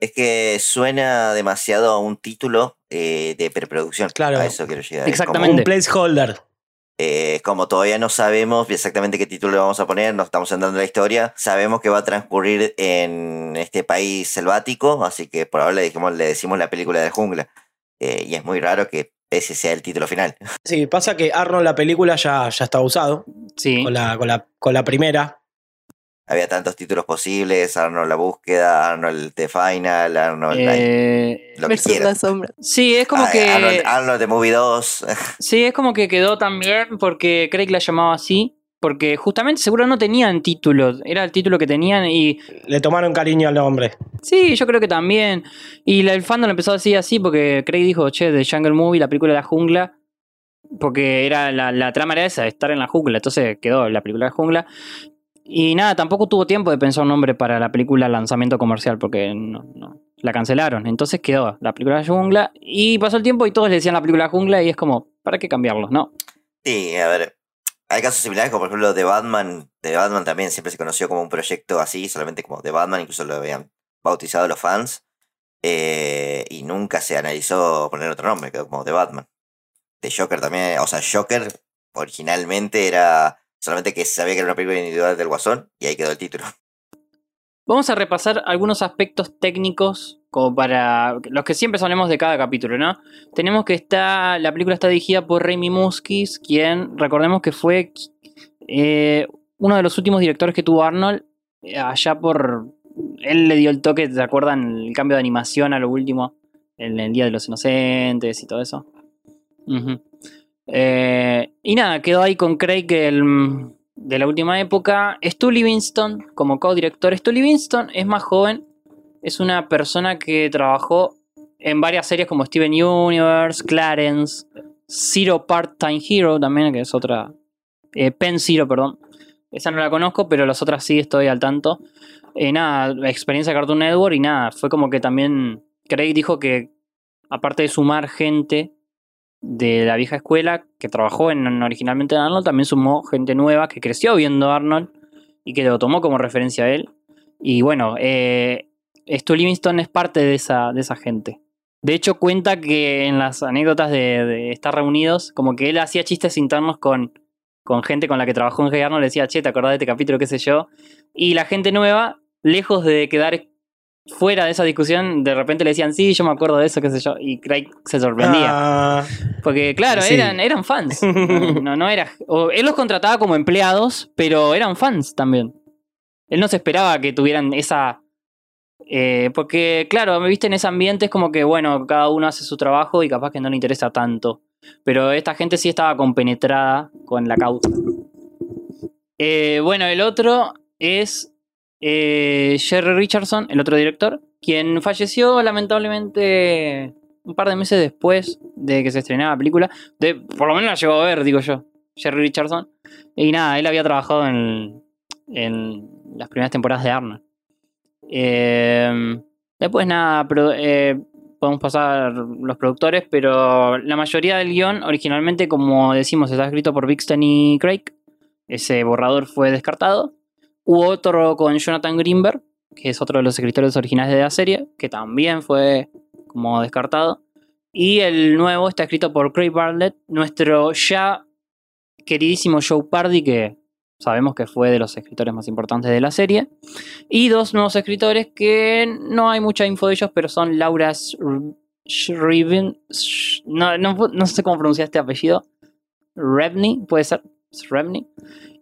Es que suena demasiado a un título eh, de preproducción. Claro. A eso quiero llegar. Un placeholder. Eh, como todavía no sabemos exactamente qué título le vamos a poner, no estamos entrando en la historia, sabemos que va a transcurrir en este país selvático, así que por ahora le, dijimos, le decimos la película de la jungla. Eh, y es muy raro que ese sea el título final. Sí, pasa que Arnold la película ya, ya estaba usado. Sí. Con la, con la, con la primera. había tantos títulos posibles, Arnold la búsqueda, Arnold the Final, Arnold Eh, lo que la sombra. Sí, es como Ah, que. Arnold, Arnold the Movie 2. Sí, es como que quedó también porque Craig la llamaba así. Porque justamente seguro no tenían títulos. Era el título que tenían y. Le tomaron cariño al nombre. Sí, yo creo que también. Y el fandom empezó a decir así porque Craig dijo, che, The Jungle Movie, la película de la jungla. Porque era la, la trama era esa, estar en la jungla. Entonces quedó la película de la jungla. Y nada, tampoco tuvo tiempo de pensar un nombre para la película lanzamiento comercial porque no, no, la cancelaron. Entonces quedó la película de la jungla. Y pasó el tiempo y todos le decían la película de la jungla y es como, ¿para qué cambiarlo? No. Sí, a ver. Hay casos similares, como por ejemplo The Batman. The Batman también siempre se conoció como un proyecto así, solamente como The Batman, incluso lo habían bautizado los fans. eh, y nunca se analizó poner otro nombre, quedó como The Batman. The Joker también, o sea, Joker originalmente era solamente que se sabía que era una película individual del Guasón, y ahí quedó el título. Vamos a repasar algunos aspectos técnicos como para los que siempre hablemos de cada capítulo, ¿no? Tenemos que está la película está dirigida por Raimi Muskis, quien recordemos que fue eh, uno de los últimos directores que tuvo Arnold eh, allá por él le dio el toque, ¿te acuerdan? El cambio de animación a lo último en el Día de los Inocentes y todo eso. Eh, y nada, quedó ahí con Craig el, de la última época. Stu Livingston como co-director. Stu Livingston es más joven. Es una persona que trabajó en varias series como Steven Universe, Clarence, Zero Part-Time Hero también, que es otra. eh, Pen Zero, perdón. Esa no la conozco, pero las otras sí estoy al tanto. Eh, nada, experiencia de Cartoon Network y nada, fue como que también Craig dijo que aparte de sumar gente de la vieja escuela que trabajó en, en originalmente en Arnold, también sumó gente nueva que creció viendo Arnold y que lo tomó como referencia a él. Y bueno, eh, Stu Livingston es parte de esa, de esa gente. De hecho, cuenta que en las anécdotas de, de estar reunidos, como que él hacía chistes internos con, con gente con la que trabajó en Arnold, le decía, che, ¿te acordás de este capítulo, qué sé yo? Y la gente nueva, lejos de quedar fuera de esa discusión, de repente le decían, sí, yo me acuerdo de eso, qué sé yo, y Craig se sorprendía. Ah, Porque, claro, Sí. eran, eran fans. No, no, no era. o él los contrataba como empleados, pero eran fans también. Él no se esperaba que tuvieran esa. Eh, porque, claro, me viste en ese ambiente, es como que, bueno, cada uno hace su trabajo y capaz que no le interesa tanto. Pero esta gente sí estaba compenetrada con la causa. Eh, bueno, el otro es eh, Jerry Richardson, el otro director, quien falleció lamentablemente un par de meses después de que se estrenara la película. De, por lo menos la llegó a ver, digo yo, Jerry Richardson. Y nada, él había trabajado en, en las primeras temporadas de Arnold. Eh, después nada, eh, podemos pasar los productores, pero la mayoría del guion originalmente, como decimos, está escrito por Bixton y Craig. Ese borrador fue descartado. Hubo otro con Jonathan Greenberg, que es otro de los escritores originales de la serie, que también fue como descartado. Y el nuevo está escrito por Craig Bartlett, nuestro ya queridísimo Joe Pardy, que sabemos que fue de los escritores más importantes de la serie. Y dos nuevos escritores que no hay mucha info de ellos, pero son Laura Shriven. No, no, sé cómo pronunciar este apellido. Rebney, puede ser. Rebney.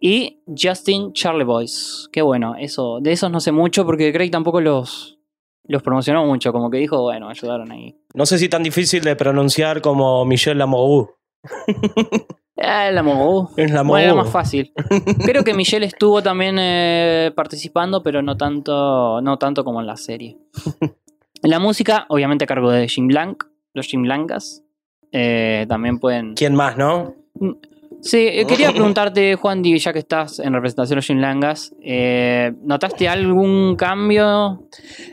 Y Justin Charlie Boys. Qué bueno, eso. De esos no sé mucho porque Craig tampoco los, los promocionó mucho. Como que dijo, bueno, ayudaron ahí. no sé si tan difícil de pronunciar como Michelle Lamoureux. Ah, la Mogú. Es la Bueno, era más fácil. Creo que Michelle estuvo también eh, participando, pero no tanto, no tanto como en la serie. La música, obviamente a cargo de Jim Blanc, los Jim Blancas. Eh, también pueden. ¿Quién más, no? Sí, eh, quería preguntarte, Juan, ya que estás en representación de Jim Langas, eh, ¿notaste algún cambio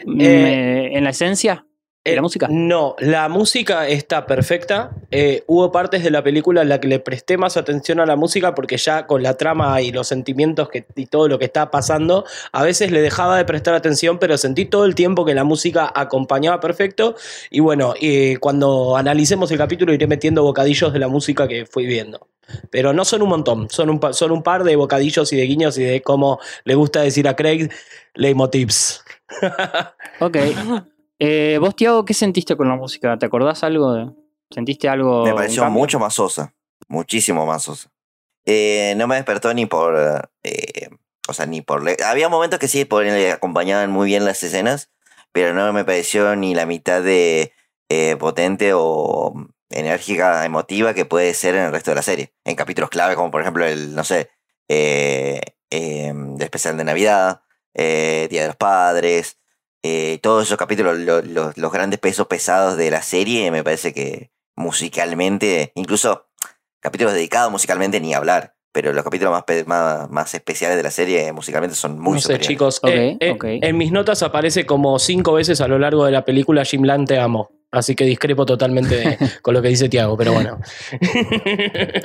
mm, en la esencia la música? No, la música está perfecta. Eh, hubo partes de la película en la que le presté más atención a la música porque ya con la trama y los sentimientos que, y todo lo que está pasando, a veces le dejaba de prestar atención, pero sentí todo el tiempo que la música acompañaba perfecto. Y bueno, eh, cuando analicemos el capítulo iré metiendo bocadillos de la música que fui viendo. Pero no son un montón, son un, pa- son un par de bocadillos y de guiños y de cómo le gusta decir a Craig, leitmotivs. Ok. Eh, ¿Vos, Tiago, qué sentiste con la música? ¿Te acordás algo? de- ¿Sentiste algo? Me pareció mucho más sosa. Muchísimo más sosa. Eh, no me despertó ni por. eh, o sea, ni por... Había momentos que sí por- le acompañaban muy bien las escenas, pero no me pareció ni la mitad de eh, potente o enérgica, emotiva que puede ser en el resto de la serie. En capítulos clave, como por ejemplo el, no sé, eh, eh, el especial de Navidad, eh, Día de los Padres, eh, todos esos capítulos, lo- lo- los grandes pesos pesados de la serie, me parece que musicalmente, incluso capítulos dedicados musicalmente ni hablar, pero los capítulos más, más, más especiales de la serie musicalmente son muy no sé, superiores. chicos. eh, eh, En mis notas aparece como cinco veces a lo largo de la película Jim Lang te amo. Así que discrepo totalmente de- con lo que dice Tiago, pero bueno.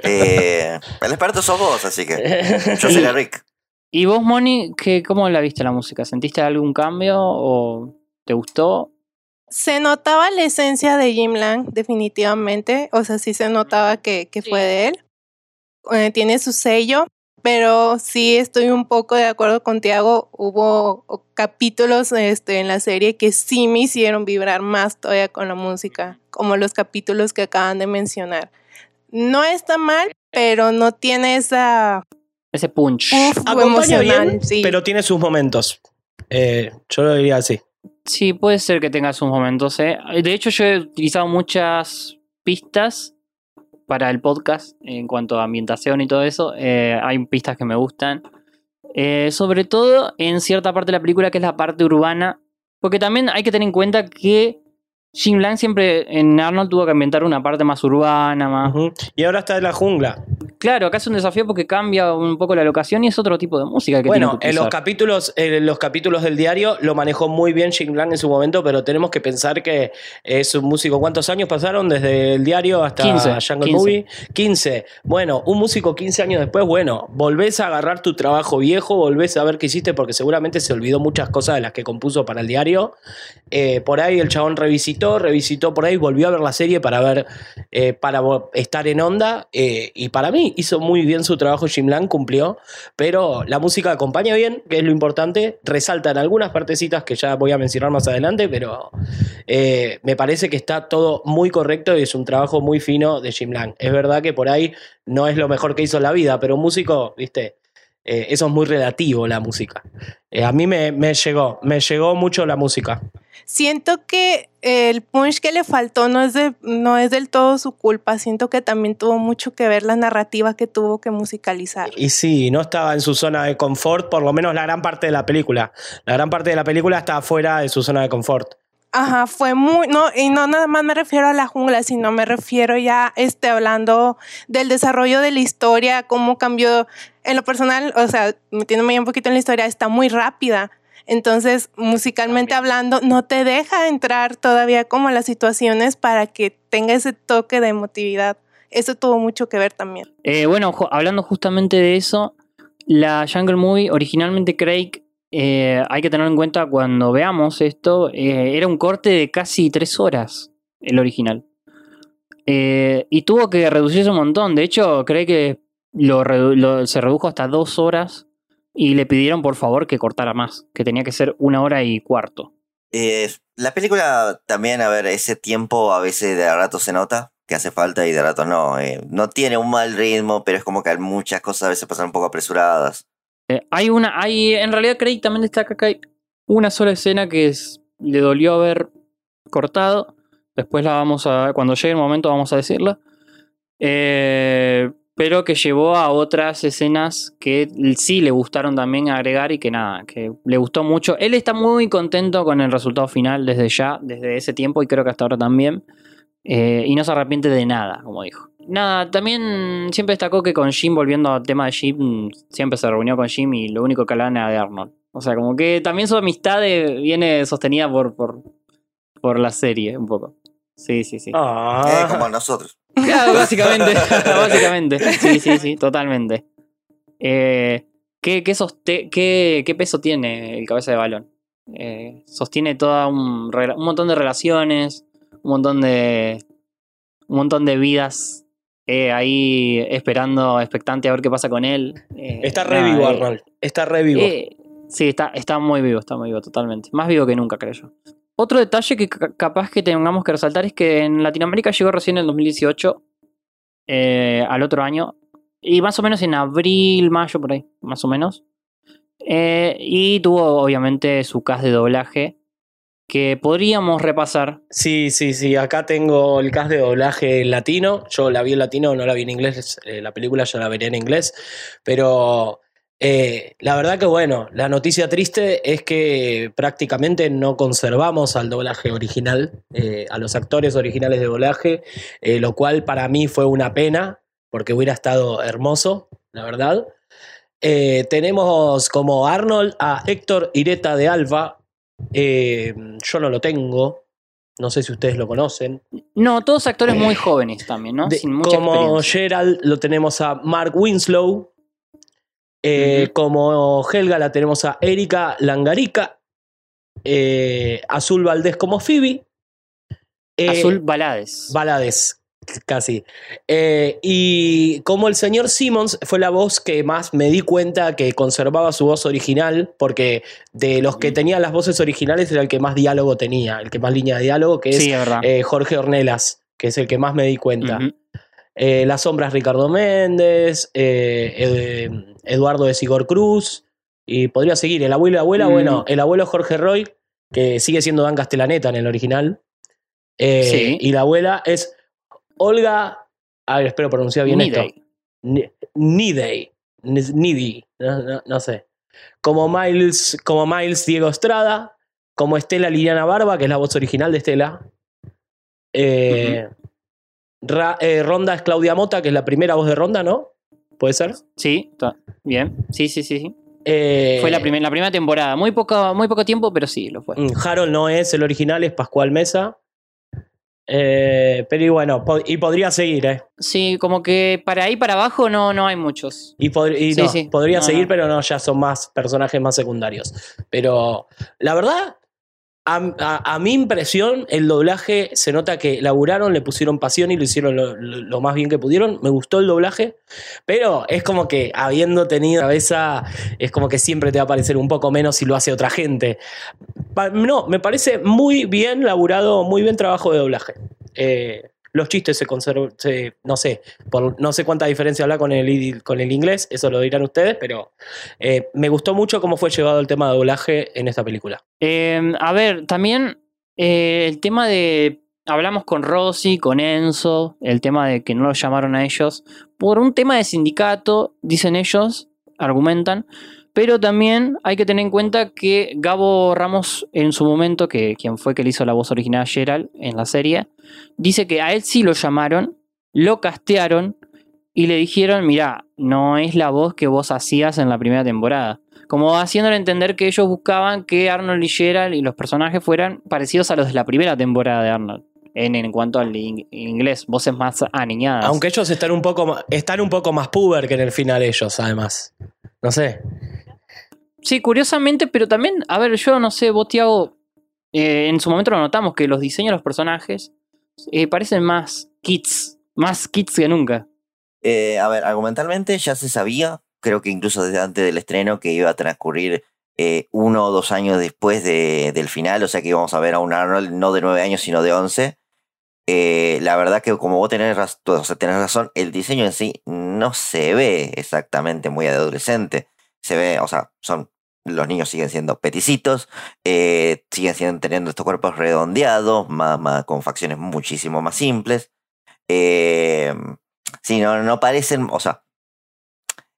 Eh, el experto sos vos, así que yo seré Rick. ¿Y vos, Moni, qué, cómo la viste la música? ¿Sentiste algún cambio o te gustó? Se notaba la esencia de Jim Lang, definitivamente. O sea, sí se notaba que, que fue de él. Eh, tiene su sello, pero sí estoy un poco de acuerdo con Tiago. Hubo capítulos este, en la serie que sí me hicieron vibrar más todavía con la música, como los capítulos que acaban de mencionar. No está mal, pero no tiene esa Ese punch. Uf, Acompaña bien, sí. pero tiene sus momentos. Eh, yo lo diría así. Sí, puede ser que tenga sus momentos. ¿eh? De hecho, yo he utilizado muchas pistas para el podcast en cuanto a ambientación y todo eso. Eh, hay pistas que me gustan. Eh, sobre todo en cierta parte de la película que es la parte urbana. Porque también hay que tener en cuenta que Jim Lang siempre en Arnold tuvo que ambientar una parte más urbana, más... Y ahora está en la jungla. Claro, acá es un desafío porque cambia un poco la locación y es otro tipo de música que Bueno, tiene que en los capítulos, en los capítulos del diario lo manejó muy bien Jim Lang en su momento, pero tenemos que pensar que es un músico. ¿Cuántos años pasaron desde el diario hasta 15, Jungle 15. Movie? 15. Bueno, un músico 15 años después, bueno, volvés a agarrar tu trabajo viejo, volvés a ver qué hiciste, porque seguramente se olvidó muchas cosas de las que compuso para el diario. Eh, por ahí el chabón revisitó, revisitó por ahí, volvió a ver la serie para ver, eh, para estar en onda. eh, y para mí hizo muy bien su trabajo Jim Lang, cumplió. Pero la música acompaña bien, que es lo importante. Resaltan algunas partecitas que ya voy a mencionar más adelante, pero eh, me parece que está todo muy correcto y es un trabajo muy fino de Jim Lang. Es verdad que por ahí no es lo mejor que hizo en la vida, pero un músico, viste, eh, eso es muy relativo la música. Eh, a mí me, me llegó, me llegó mucho la música. Siento que el punch que le faltó no es, de, no es del todo su culpa. Siento que también tuvo mucho que ver la narrativa que tuvo que musicalizar. Y sí, no estaba en su zona de confort, por lo menos la gran parte de la película. La gran parte de la película está fuera de su zona de confort. Ajá, fue muy, no, y no nada más me refiero a la jungla, sino me refiero ya, este, hablando del desarrollo de la historia, cómo cambió, en lo personal, o sea, metiéndome ya un poquito en la historia, está muy rápida. Entonces, musicalmente hablando, no te deja entrar todavía como a las situaciones para que tenga ese toque de emotividad. Eso tuvo mucho que ver también. Eh, bueno, hablando justamente de eso, la Jungle Movie, originalmente Craig, eh, hay que tener en cuenta cuando veamos esto, eh, era un corte de casi tres horas, el original. Eh, y tuvo que reducirse un montón. De hecho, cree que se redujo hasta dos horas y le pidieron por favor que cortara más, que tenía que ser una hora y cuarto. La película también, a ver, ese tiempo a veces de rato se nota que hace falta y de rato no. no tiene un mal ritmo, pero es como que muchas cosas a veces pasan un poco apresuradas. Eh, hay una, hay, en realidad Craig también destaca que hay una sola escena que es, le dolió haber cortado. Después la vamos a, cuando llegue el momento vamos a decirla. Eh, pero que llevó a otras escenas que sí le gustaron también agregar y que nada, que le gustó mucho. Él está muy contento con el resultado final desde ya, desde ese tiempo y creo que hasta ahora también. Eh, y no se arrepiente de nada, como dijo. Nada, también siempre destacó que con Jim, volviendo al tema de Jim, siempre se reunió con Jim y lo único que hablaban era de Arnold. O sea, como que también su amistad eh, viene sostenida por, por, por la serie, un poco. Sí, sí, sí. Eh, como nosotros. Claro, básicamente, básicamente. Sí, sí, sí, totalmente. Eh, ¿qué, qué, soste- qué, qué peso tiene el cabeza de balón? Eh, sostiene toda un, un montón de relaciones, un montón de un montón de vidas eh, ahí esperando, expectante a ver qué pasa con él. Eh, Está re nada, vivo, eh, Arnold. Está re vivo. sí, está, está muy vivo, está muy vivo, totalmente. Más vivo que nunca, creo yo. Otro detalle que ca- capaz que tengamos que resaltar es que en Latinoamérica llegó recién en el 2018, eh, al otro año, y más o menos en abril, mayo, por ahí, más o menos. Eh, y tuvo obviamente su cast de doblaje que podríamos repasar. Sí, sí, sí. Acá tengo el cast de doblaje latino. Yo la vi en latino, no la vi en inglés. Eh, la película ya la veré en inglés. Pero eh, la verdad que bueno, la noticia triste es que prácticamente no conservamos al doblaje original, eh, a los actores originales de doblaje, lo cual para mí fue una pena, porque hubiera estado hermoso, la verdad. Tenemos como Arnold a Héctor Ireta de Alba. Eh, yo no lo tengo. No sé si ustedes lo conocen. No, todos actores muy jóvenes también, ¿no? De- Sin mucha como. Gerald lo tenemos a Mark Winslow. Eh, Como Helga la tenemos a Erika Langarica. Eh, Azul Valdés como Phoebe. Eh, Azul Balades. Balades, casi. Eh, y como el señor Simmons fue la voz que más me di cuenta que conservaba su voz original, porque de los que tenían las voces originales era el que más diálogo tenía, el que más línea de diálogo, que es, Sí, es verdad. eh, Jorge Ornelas, que es el que más me di cuenta. Eh, Las sombras Ricardo Méndez, Ed- Eduardo de Sigor Cruz, y podría seguir. El abuelo y la abuela, Mm. bueno, el abuelo Jorge Roy, que sigue siendo Dan Castellaneta en el original. Sí. Y la abuela es Olga. A ver, espero pronunciar bien Nidey. esto. Ni- Nidey. Ni- Nidi. No, no- no sé. Como Miles, como Miles Diego Estrada. Como Estela Liliana Barba, que es la voz original de Estela. Eh, Ra- eh, Ronda es Claudia Mota, que es la primera voz de Ronda, ¿no? ¿Puede ser? Sí, bien. Sí, sí, sí. sí. Eh, Fue la, primer- la primera temporada. Muy poco, muy poco tiempo, pero sí, lo fue. Mm, Harold no es el original, es Pascual Mesa. Eh, pero y bueno, po- y podría seguir, ¿eh? Sí, como que para ahí para abajo no, no hay muchos. Y, pod- y Sí, no, sí. podría No, seguir, no. pero no, ya son más personajes más secundarios. Pero la verdad, a, mi impresión, el doblaje se nota que laburaron, le pusieron pasión y lo hicieron lo, más bien que pudieron. Me gustó el doblaje, pero es como que habiendo tenido cabeza, es como que siempre te va a parecer un poco menos si lo hace otra gente. No, me parece muy bien laburado, muy bien trabajo de doblaje. Eh, los chistes se conservan, se- no sé, no sé cuánta diferencia habla con el, con el inglés, eso lo dirán ustedes, pero eh, me gustó mucho cómo fue llevado el tema de doblaje en esta película. Eh, a ver, también eh, el tema de. Hablamos con Rosy, con Enzo, el tema de que no los llamaron a ellos. Por un tema de sindicato, dicen ellos, argumentan. Pero también hay que tener en cuenta que Gabo Ramos, en su momento, que quien fue que le hizo la voz original a Gerald en la serie, dice que a él sí lo llamaron, lo castearon y le dijeron: Mirá, no es la voz que vos hacías en la primera temporada. Como haciéndole entender que ellos buscaban que Arnold y Gerald y los personajes fueran parecidos a los de la primera temporada de Arnold. En, cuanto al in- inglés, voces más aniñadas. Aunque ellos están un poco están un poco más puber que en el final ellos, además. No sé. Sí, curiosamente, pero también, a ver, yo no sé, vos, Tiago, eh, en su momento lo notamos que los diseños de los personajes eh, parecen más kids, más kids que nunca. Eh, a ver, argumentalmente ya se sabía, creo que incluso desde antes del estreno, que iba a transcurrir uno o dos años después de- del final, o sea que íbamos a ver a un Arnold no de nueve años, sino de once. La verdad que como vos tenés, raz- tenés razón, el diseño en sí no se ve exactamente muy adolescente. Se ve, o sea, son los niños siguen siendo peticitos, eh, siguen siendo, teniendo estos cuerpos redondeados, más, con facciones muchísimo más simples. Eh, no, no parecen, o sea,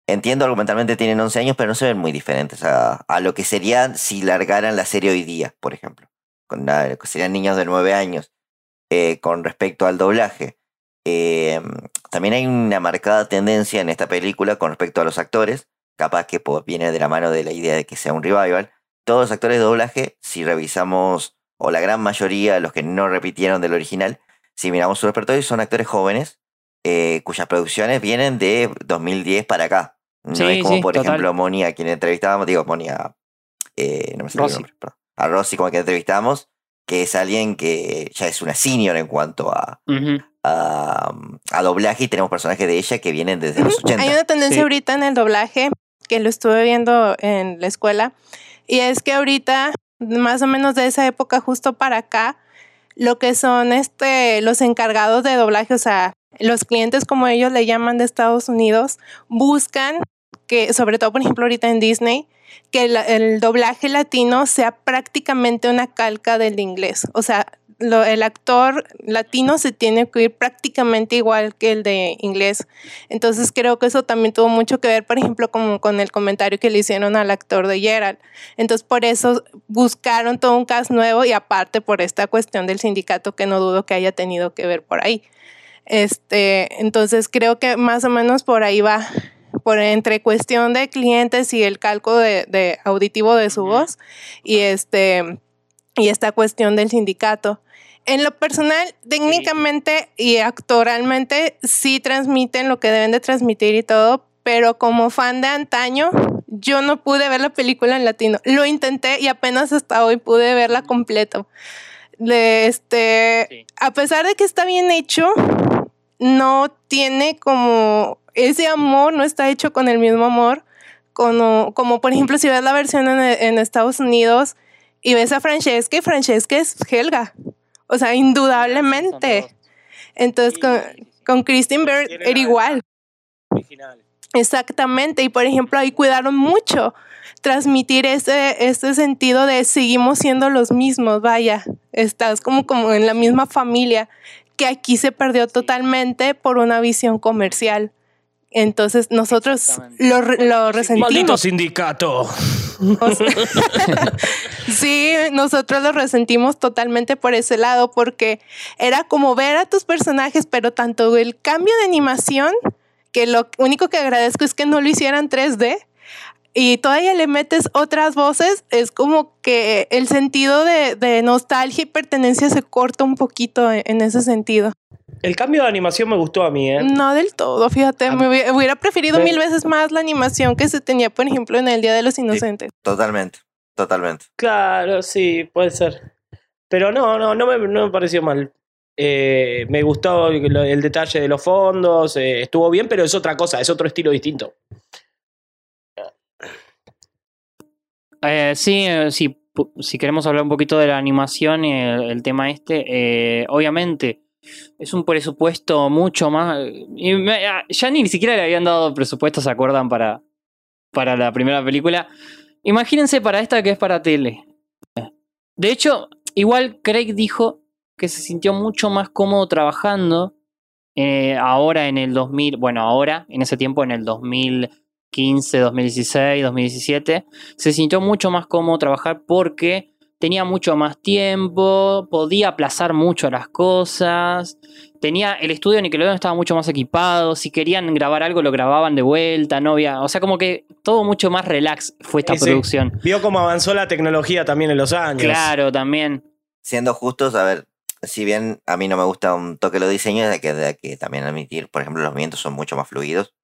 entiendo argumentalmente tienen 11 años, pero no se ven muy diferentes a, lo que serían si largaran la serie hoy día, por ejemplo. Con serían niños de 9 años. Eh, con respecto al doblaje, eh, también hay una marcada tendencia en esta película con respecto a los actores, capaz que viene de la mano de la idea de que sea un revival. Todos los actores de doblaje, si revisamos, o la gran mayoría, los que no repitieron del original, si miramos su repertorio, son actores jóvenes eh, cuyas producciones vienen de 2010 para acá. No Sí, es como, sí, por total. ejemplo, Moni, a quien entrevistábamos, digo, Moni, a, eh, no me sale el Rossi. nombre, perdón. a Rossi, como que entrevistamos, que es alguien que ya es una senior en cuanto a, a, a doblaje y tenemos personajes de ella que vienen desde los 80. Hay una tendencia ahorita en el doblaje que lo estuve viendo en la escuela y es que ahorita más o menos de esa época justo para acá lo que son este los encargados de doblaje, o sea, los clientes como ellos le llaman de Estados Unidos, buscan que, sobre todo por ejemplo ahorita en Disney, que el, el doblaje latino sea prácticamente una calca del inglés. O sea, lo- el actor latino se tiene que ir prácticamente igual que el de inglés. Entonces creo que eso también tuvo mucho que ver, por ejemplo, como con el comentario que le hicieron al actor de Gerald. Entonces por eso buscaron todo un cast nuevo y aparte por esta cuestión del sindicato que no dudo que haya tenido que ver por ahí. Este, entonces creo que más o menos por ahí va, por entre cuestión de clientes y el calco de, de auditivo de su voz y este y esta cuestión del sindicato. En lo personal, técnicamente y actoralmente sí transmiten lo que deben de transmitir y todo, pero como fan de antaño, yo no pude ver la película en latino. Lo intenté y apenas hasta hoy pude verla completo. De este, a pesar de que está bien hecho, no tiene como ese amor, no está hecho con el mismo amor. Como, como por ejemplo, si ves la versión en, en Estados Unidos y ves a Francesca, y Francesca es Helga. O sea, indudablemente. Entonces, con, con Kristen Bell era igual. Exactamente. Y por ejemplo, ahí cuidaron mucho transmitir ese, ese sentido de seguimos siendo los mismos, vaya, estás como, como en la misma familia, que aquí se perdió totalmente por una visión comercial. Entonces nosotros lo, re- lo resentimos. Maldito sindicato. O sea, sí, nosotros lo resentimos totalmente por ese lado porque era como ver a tus personajes, pero tanto el cambio de animación, que lo único que agradezco es que no lo hicieran 3D, y todavía le metes otras voces, es como que el sentido de, de nostalgia y pertenencia se corta un poquito en, en ese sentido. El cambio de animación me gustó a mí, ¿eh? No del todo, fíjate, me hubiera, hubiera preferido mil veces más la animación que se tenía, por ejemplo, en el Día de los Inocentes. Totalmente, totalmente. Claro, sí, puede ser. Pero no, no, no me, no me pareció mal. Eh, me gustó el, el detalle de los fondos, eh, estuvo bien, pero es otra cosa, es otro estilo distinto. Eh, sí, sí, si queremos hablar un poquito de la animación y el, el tema este, eh, obviamente es un presupuesto mucho más... y ah, ya ni siquiera le habían dado presupuesto, ¿se acuerdan? Para, para la primera película. Imagínense para esta que es para tele. De hecho, igual Craig dijo que se sintió mucho más cómodo trabajando eh, ahora en el 2000, bueno, ahora, en ese tiempo, en el 2015, 2016, 2017, se sintió mucho más cómodo trabajar porque tenía mucho más tiempo, podía aplazar mucho las cosas, tenía el estudio de Nickelodeon estaba mucho más equipado, si querían grabar algo lo grababan de vuelta, no había, o sea, como que todo mucho más relax fue esta Sí, sí. producción. Vio cómo avanzó la tecnología también en los años. Claro, también. Siendo justos, a ver, si bien a mí no me gusta un toque los diseños, hay que, hay que también admitir, por ejemplo, los movimientos son mucho más fluidos.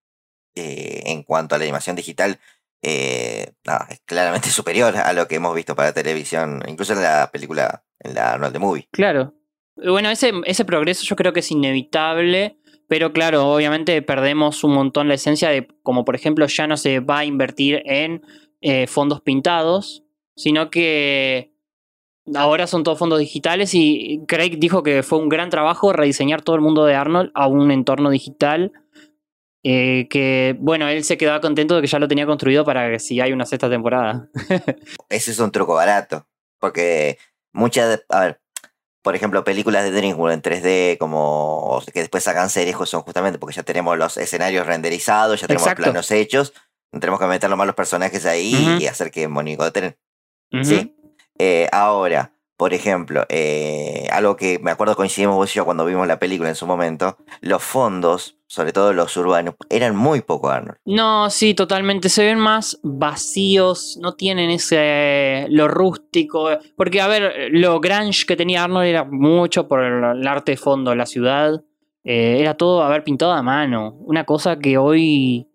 Eh, en cuanto a la animación digital, eh, es claramente superior a lo que hemos visto para televisión, incluso en la película, en la Arnold the Movie. Claro. Bueno, ese, ese progreso yo creo que es inevitable, pero claro, obviamente perdemos un montón la esencia de, como por ejemplo, ya no se va a invertir en eh, fondos pintados, sino que ahora son todos fondos digitales y Craig dijo que fue un gran trabajo rediseñar todo el mundo de Arnold a un entorno digital. Eh, que bueno, él se quedaba contento de que ya lo tenía construido para que si hay una sexta temporada. Ese es un truco barato, porque muchas, a ver, por ejemplo, películas de DreamWorks en 3D, como que después sacan series, pues son justamente porque ya tenemos los escenarios renderizados, ya tenemos Exacto. planos hechos, tenemos que meter los personajes ahí y hacer que monigoten. Ujú. Sí. Eh, ahora, por ejemplo, eh, algo que me acuerdo coincidimos vos y yo cuando vimos la película en su momento, los fondos, sobre todo los urbanos, eran muy poco Arnold. No, sí, totalmente. Se ven más vacíos, no tienen ese. lo rústico. Porque, a ver, lo grunge que tenía Arnold era mucho por el, el arte de fondo, la ciudad. Eh, era todo haber pintado a mano. Una cosa que hoy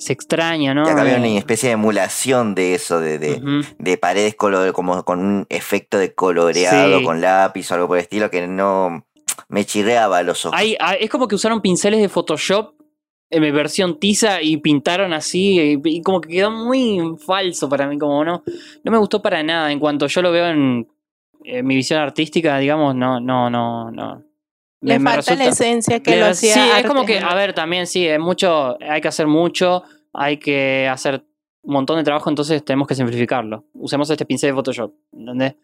se extraña, ¿no? Ya había Eh, una especie de emulación de eso, de, de, de paredes color, como con un efecto de coloreado, Sí. con lápiz o algo por el estilo, que no me chirreaba los ojos. hay- hay- es como que usaron pinceles de Photoshop en versión tiza y pintaron así y, y como que quedó muy falso para mí, como no, no me gustó para nada. En cuanto yo lo veo en, en mi visión artística, digamos, no, no, no, no. Le falta la esencia que Le- lo hacía Sí, es como que, a ver, también sí, es mucho, hay que hacer mucho. hay que hacer un montón de trabajo, entonces tenemos que simplificarlo. Usemos este pincel de Photoshop, ¿entendés?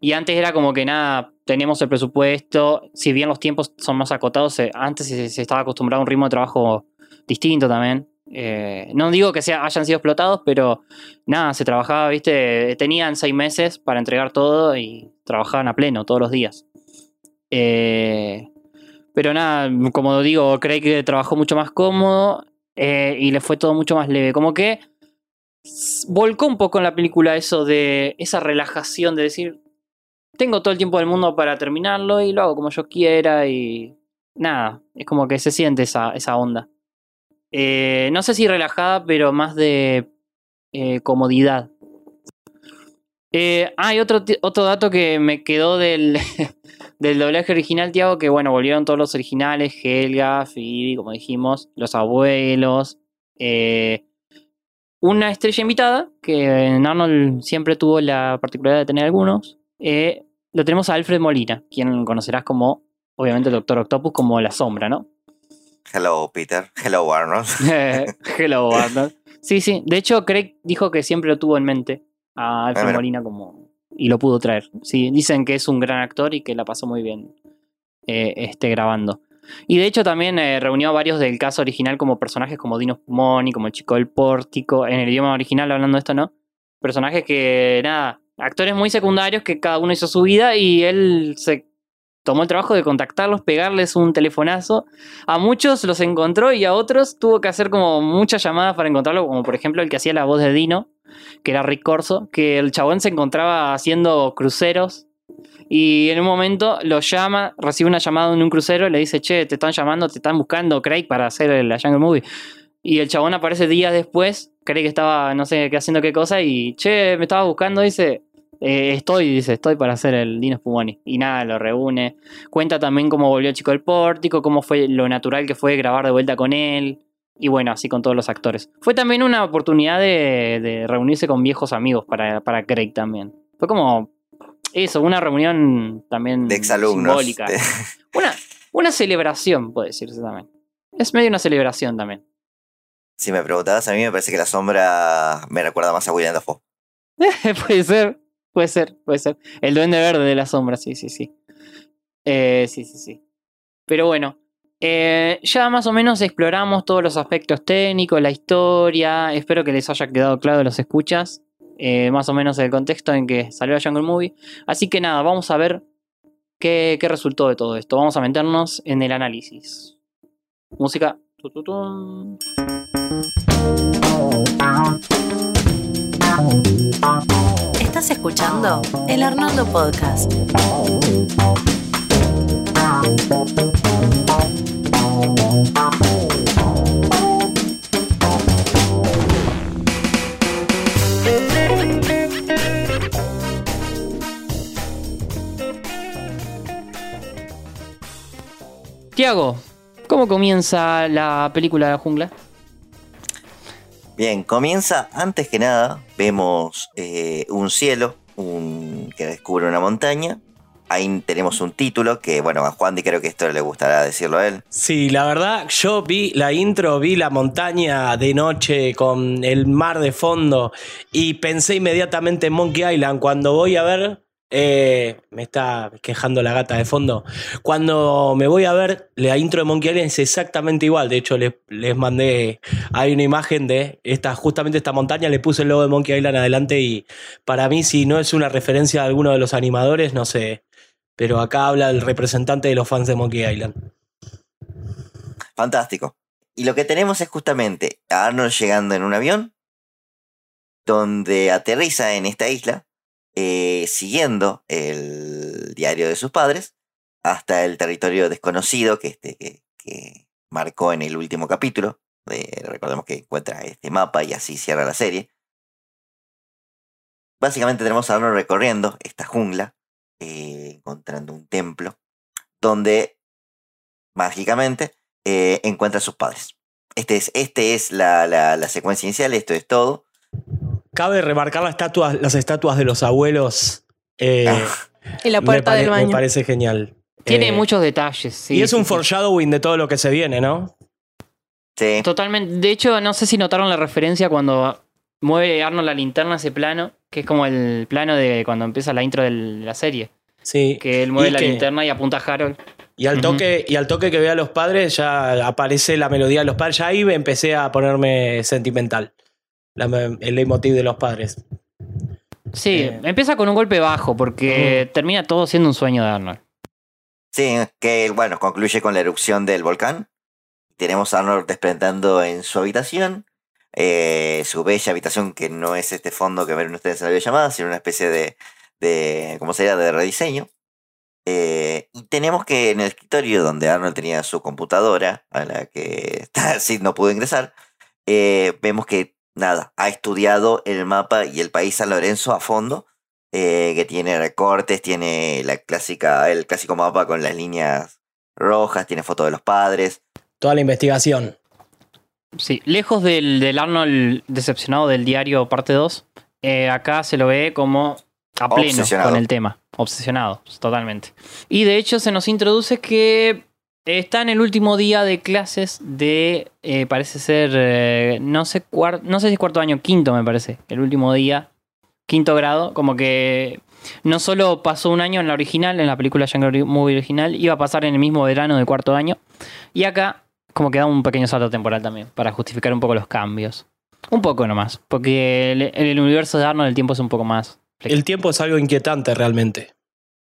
Y antes era como que nada, teníamos el presupuesto, si bien los tiempos son más acotados, antes se, se estaba acostumbrado a un ritmo de trabajo distinto también. Eh, no digo que sea, hayan sido explotados, pero nada, se trabajaba, viste, tenían seis meses para entregar todo y trabajaban a pleno todos los días. Eh, pero nada, como digo, que trabajó mucho más cómodo eh, y le fue todo mucho más leve. Como que volcó un poco en la película eso de esa relajación de decir, tengo todo el tiempo del mundo para terminarlo y lo hago como yo quiera y nada, es como que se siente esa, esa onda. Eh, no sé si relajada, pero más de eh, comodidad. Eh, ah, otro, otro dato que me quedó del, del doblaje original, Tiago, que bueno, volvieron todos los originales, Helga, Phoebe, como dijimos, los abuelos, eh, una estrella invitada, que en Arnold siempre tuvo la particularidad de tener algunos, eh, lo tenemos a Alfred Molina, quien conocerás como, obviamente, el Doctor Octopus, como la sombra, ¿no? Hello, Peter. Hello, Arnold. Hello, Arnold. Sí, sí. De hecho, Craig dijo que siempre lo tuvo en mente a Alfred. Molina como y lo pudo traer. Sí, dicen que es un gran actor y que la pasó muy bien eh, este, grabando. Y de hecho también eh, reunió a varios del caso original como personajes como Dino Pumoni, como el chico del pórtico, en el idioma original hablando de esto, ¿no? Personajes que, nada, actores muy secundarios que cada uno hizo su vida y él se tomó el trabajo de contactarlos, pegarles un telefonazo. A muchos los encontró y a otros tuvo que hacer como muchas llamadas para encontrarlo, como por ejemplo el que hacía la voz de Dino, que era Rick Corso, que el chabón se encontraba haciendo cruceros y en un momento lo llama, recibe una llamada en un crucero y le dice, che, te están llamando, te están buscando Craig para hacer la Jungle Movie. Y el chabón aparece días después, cree que estaba, no sé, qué haciendo qué cosa y, che, me estaba buscando, dice, "Eh, estoy, dice, estoy para hacer el Dino Spumoni. Y nada, lo reúne. Cuenta también cómo volvió el chico del pórtico, cómo fue lo natural que fue grabar de vuelta con él. Y bueno, así con todos los actores. Fue también una oportunidad de, de reunirse con viejos amigos para, para Craig también. Fue como eso, una reunión también De exalumnos. simbólica. Una, una celebración, puede decirse también. Es medio una celebración también. Si me preguntabas, a mí me parece que la sombra me recuerda más a William Dafoe. puede ser, puede ser, puede ser. El duende verde de la sombra, sí, sí, sí. Eh, sí, sí, sí. Pero bueno, eh, ya más o menos exploramos todos los aspectos técnicos, la historia. Espero que les haya quedado claro los escuchas. eh, más o menos el contexto en que salió la Jungle Movie. Así que nada, vamos a ver qué, resultó de todo esto. Vamos a meternos en el análisis. Música. Tu, tu, tum. Estás escuchando el Arnoldo Podcast. Tiago, ¿cómo comienza la película la jungla? Bien, comienza antes que nada, vemos eh, un cielo un, que descubre una montaña. Ahí tenemos un título que, bueno, a Juan creo que esto le gustará decirlo a él. Sí, la verdad, yo vi la intro, vi la montaña de noche con el mar de fondo y pensé inmediatamente en Monkey Island. Cuando voy a ver, eh, me está quejando la gata de fondo. Cuando me voy a ver, la intro de Monkey Island es exactamente igual. De hecho, les, les mandé, hay una imagen de esta, justamente esta montaña, le puse el logo de Monkey Island adelante y para mí, si no es una referencia a alguno de los animadores, no sé. Pero acá habla el representante de los fans de Monkey Island. Fantástico. Y lo que tenemos es justamente a Arnold llegando en un avión, donde aterriza en esta isla, eh, siguiendo el diario de sus padres, hasta el territorio desconocido que, este, que, que marcó en el último capítulo. De, recordemos que encuentra este mapa y así cierra la serie. Básicamente tenemos a Arnold recorriendo esta jungla, eh, encontrando un templo, donde mágicamente eh, encuentra a sus padres. Este es, este es la, la, la secuencia inicial, esto es todo. Cabe remarcar las estatuas, las estatuas de los abuelos. eh, Y la me puerta pare- del baño. Me parece genial. Tiene Eh, muchos detalles. sí, y es sí, un sí. foreshadowing de todo lo que se viene, ¿no? Sí. Totalmente. De hecho, no sé si notaron la referencia cuando mueve Arnold la linterna ese plano, que es como el plano de cuando empieza la intro de la serie. Sí. Que él mueve Y la que- linterna y apunta a Harold. Y al, toque, y al toque que ve a los padres, ya aparece la melodía de los padres. Ya ahí empecé a ponerme sentimental. La el leitmotiv de los padres. Sí, Eh. empieza con un golpe bajo porque termina todo siendo un sueño de Arnold. Sí, que bueno, concluye con la erupción del volcán. Tenemos a Arnold desprendendo en su habitación. Eh, su bella habitación, que no es este fondo que ven ustedes en la videollamada, sino una especie de, de ¿cómo sería?, de rediseño. Eh, y tenemos que en el escritorio donde Arnold tenía su computadora, a la que Sid no pudo ingresar, eh, vemos que, nada, ha estudiado el mapa y el país San Lorenzo a fondo, eh, que tiene recortes, tiene la clásica, el clásico mapa con las líneas rojas, tiene fotos de los padres. Toda la investigación. Sí, lejos del, del Arnold decepcionado del diario parte 2, eh, acá se lo ve como a pleno con el tema. Obsesionado, totalmente. Y de hecho se nos introduce que está en el último día de clases de, eh, parece ser, eh, no, sé no sé si es cuarto año, quinto me parece, el último día, quinto grado, como que no solo pasó un año en la original, en la película Jungle Movie original, iba a pasar en el mismo verano del cuarto año. Y acá como que da un pequeño salto temporal también, para justificar un poco los cambios. Un poco nomás, porque el- en el universo de Arnold el tiempo es un poco más... El tiempo es algo inquietante realmente.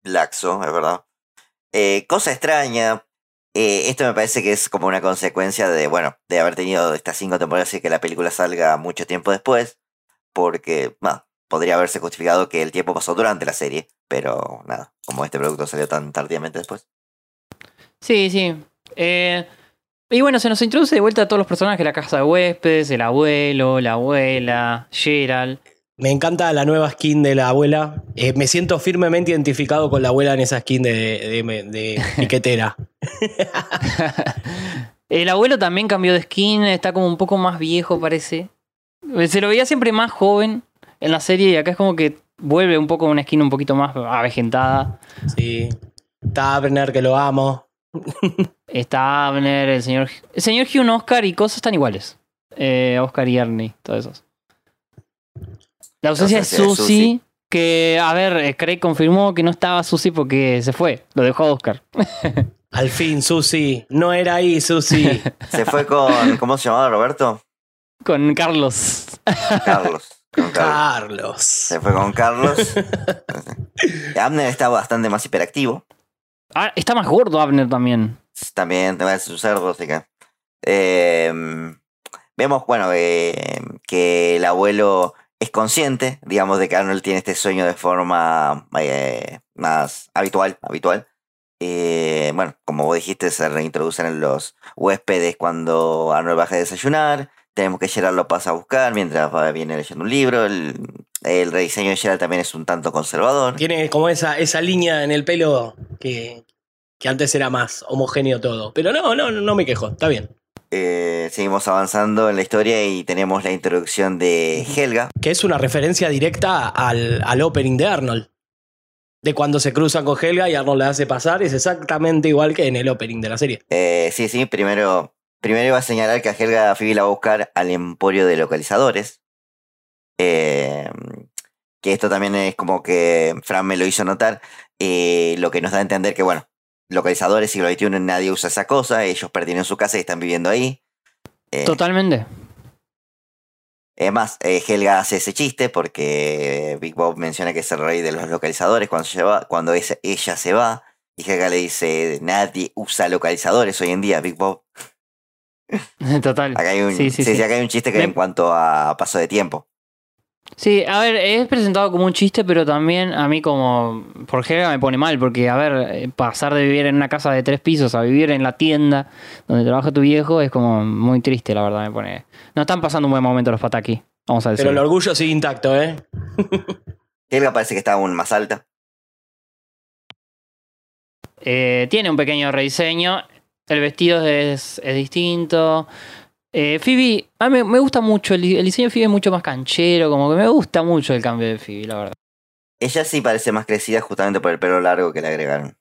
laxo, es verdad. Eh, cosa extraña. eh, esto me parece que es como una consecuencia de, bueno, de haber tenido estas cinco temporadas y que la película salga mucho tiempo después. Porque, bueno, podría haberse justificado que el tiempo pasó durante la serie. Pero nada, como este producto salió tan tardíamente después. Sí, sí. Eh, y bueno, se nos introduce de vuelta a todos los personajes, la casa de huéspedes, el abuelo, la abuela, Gerald. Me encanta la nueva skin de la abuela. Eh, me siento firmemente identificado con la abuela en esa skin de, de, de piquetera. El abuelo también cambió de skin, está como un poco más viejo parece. Se lo veía siempre más joven en la serie y acá es como que vuelve un poco una skin un poquito más avejentada. Sí. Tabner, que lo amo. Está Abner, el señor, el señor Hugh Oscar y cosas están iguales. Eh, Oscar y Ernie, todos esos. La ausencia de Susie, Susie. que, a ver, eh, Craig confirmó que no estaba Susie porque se fue, lo dejó a Oscar. Al fin, Susi. No era ahí, Susi. Se fue con. ¿Cómo se llamaba Roberto? Con Carlos. Carlos. Con Carlos. Carlos. Se fue con Carlos. Abner está bastante más hiperactivo. Ah, está más gordo Abner también. También va a así que. eh, vemos, bueno, eh, que el abuelo es consciente, digamos, de que Arnold tiene este sueño de forma eh, más habitual, habitual. Eh, bueno, como vos dijiste, se reintroducen los huéspedes cuando Arnold baja de desayunar. Tenemos que Gerald lo pasa a buscar mientras viene leyendo un libro. El, el rediseño de Gerald también es un tanto conservador. Tiene como esa, esa línea en el pelo que, que antes era más homogéneo todo. Pero no, no, no me quejo. Está bien. Eh, seguimos avanzando en la historia y tenemos la introducción de Helga. Que es una referencia directa al, al opening de Arnold. De cuando se cruzan con Helga y Arnold la hace pasar. Es exactamente igual que en el opening de la serie. Eh, sí, sí, primero, primero iba a señalar que a Helga Phoebe la va a buscar al emporio de localizadores. Eh, que esto también es como que Fran me lo hizo notar. eh, lo que nos da a entender que, bueno, localizadores siglo XXI nadie usa esa cosa. Ellos perdieron su casa y están viviendo ahí. Eh, Totalmente. Es más, eh, Helga hace ese chiste porque Big Bob menciona que es el rey de los localizadores cuando, se va, cuando es- ella se va. Y Helga le dice, nadie usa localizadores hoy en día, Big Bob. Total. Acá hay un, Sí, sí, sí, sí. sí, acá hay un chiste que Me- en cuanto a paso de tiempo. Sí, a ver, es presentado como un chiste, pero también a mí como por Helga me pone mal, porque a ver, eh, pasar de vivir en una casa de tres pisos a vivir en la tienda donde trabaja tu viejo es como muy triste, la verdad, me pone. No están pasando un buen momento los pataki, vamos a decir. Pero el orgullo sigue intacto, ¿eh? Helga parece que está aún más alta. Eh, tiene un pequeño rediseño, el vestido es, es distinto. Eh, Phoebe, a mí me, gusta mucho, el, el diseño de Phoebe es mucho más canchero, como que me gusta mucho el cambio de Phoebe, la verdad. Ella sí parece más crecida justamente por el pelo largo que le agregaron.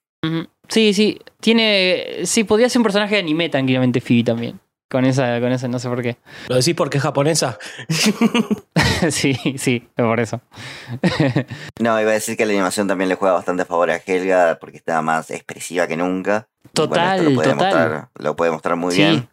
Sí, sí, tiene. Sí, podría ser un personaje de anime tranquilamente Phoebe también. con esa, con esa, no sé por qué. ¿Lo decís porque es japonesa? sí, sí, por eso. no, iba a decir que la animación también le juega bastante a favor a Helga porque está más expresiva que nunca. Total, lo puede total. Mostrar, lo puede mostrar muy Sí. bien.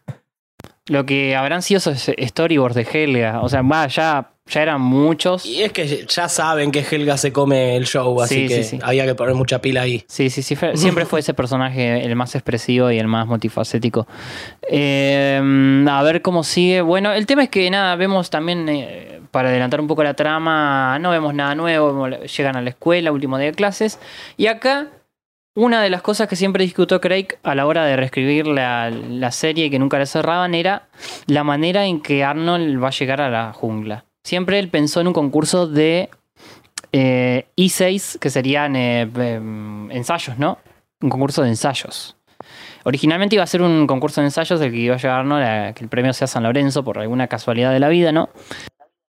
Lo que habrán sido esos storyboards de Helga. O sea, va, ya, ya eran muchos. Y es que ya saben que Helga se come el show, así Sí, que sí, sí. había que poner mucha pila ahí. Sí, sí, sí. siempre fue ese personaje el más expresivo y el más multifacético. Eh, a ver cómo sigue. Bueno, el tema es que nada, vemos también, eh, para adelantar un poco la trama, no vemos nada nuevo. Llegan a la escuela, último día de clases. Y acá, una de las cosas que siempre discutió Craig a la hora de reescribir la, la serie y que nunca la cerraban era la manera en que Arnold va a llegar a la jungla. Siempre él pensó en un concurso de eh, E6, que serían eh, em, ensayos, ¿no? Un concurso de ensayos. Originalmente iba a ser un concurso de ensayos el que iba a llegar, ¿no? La- que el premio sea San Lorenzo por alguna casualidad de la vida, ¿no?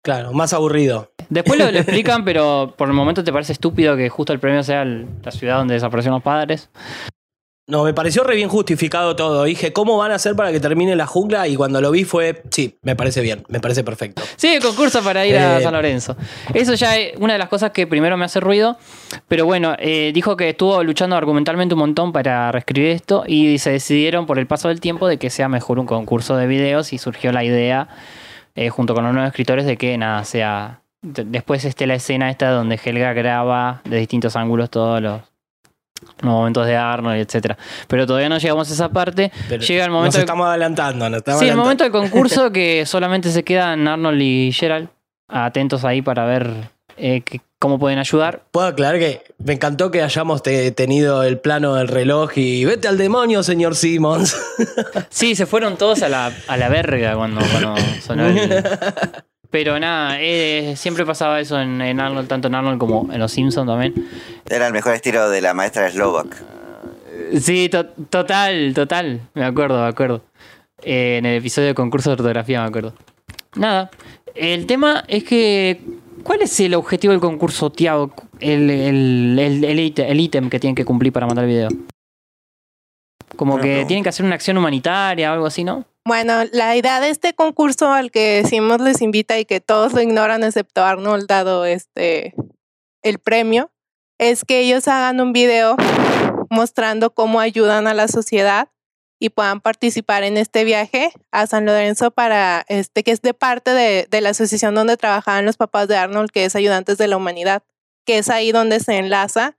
Claro, más aburrido. Después lo, lo explican, pero por el momento te parece estúpido que justo el premio sea el- la ciudad donde desaparecieron los padres. No, me pareció re bien justificado todo. Dije, ¿cómo van a hacer para que termine la jungla? Y cuando lo vi fue, sí, me parece bien, me parece perfecto. Sí, el concurso para ir a Eh, San Lorenzo. Eso ya es una de las cosas que primero me hace ruido. Pero bueno, eh, dijo que estuvo luchando argumentalmente un montón para reescribir esto y se decidieron por el paso del tiempo de que sea mejor un concurso de videos y surgió la idea eh, junto con los nuevos escritores de que nada, sea... de- Después esté la escena esta donde Helga graba de distintos ángulos todos los, los momentos de Arnold, etcétera. Pero todavía no llegamos a esa parte. Pero Llega el Nos momento... de- estamos adelantando, nos estamos Sí, el adelantando. momento del concurso que solamente se quedan Arnold y Gerald atentos ahí para ver eh, que- cómo pueden ayudar. Puedo aclarar que me encantó que hayamos te- tenido el plano del reloj y vete al demonio, señor Simmons. Sí, se fueron todos a la, a la verga cuando, cuando sonó el... Pero nada, eh, siempre pasaba eso en, en Arnold, tanto en Arnold como en Los Simpsons también. Era el mejor estilo de la maestra Slovak. Sí, to- total, total. Me acuerdo, me acuerdo. Eh, en el episodio de concurso de ortografía me acuerdo. Nada. El tema es que. ¿Cuál es el objetivo del concurso, Tiago? El, el, el, el ítem- el ítem que tienen que cumplir para mandar el video. Como que tienen que hacer una acción humanitaria o algo así, ¿no? Bueno, la idea de este concurso al que Simos les invita y que todos lo ignoran excepto Arnold dado este el premio es que ellos hagan un video mostrando cómo ayudan a la sociedad y puedan participar en este viaje a San Lorenzo para este que es de parte de, de la asociación donde trabajaban los papás de Arnold que es Ayudantes de la Humanidad, que es ahí donde se enlaza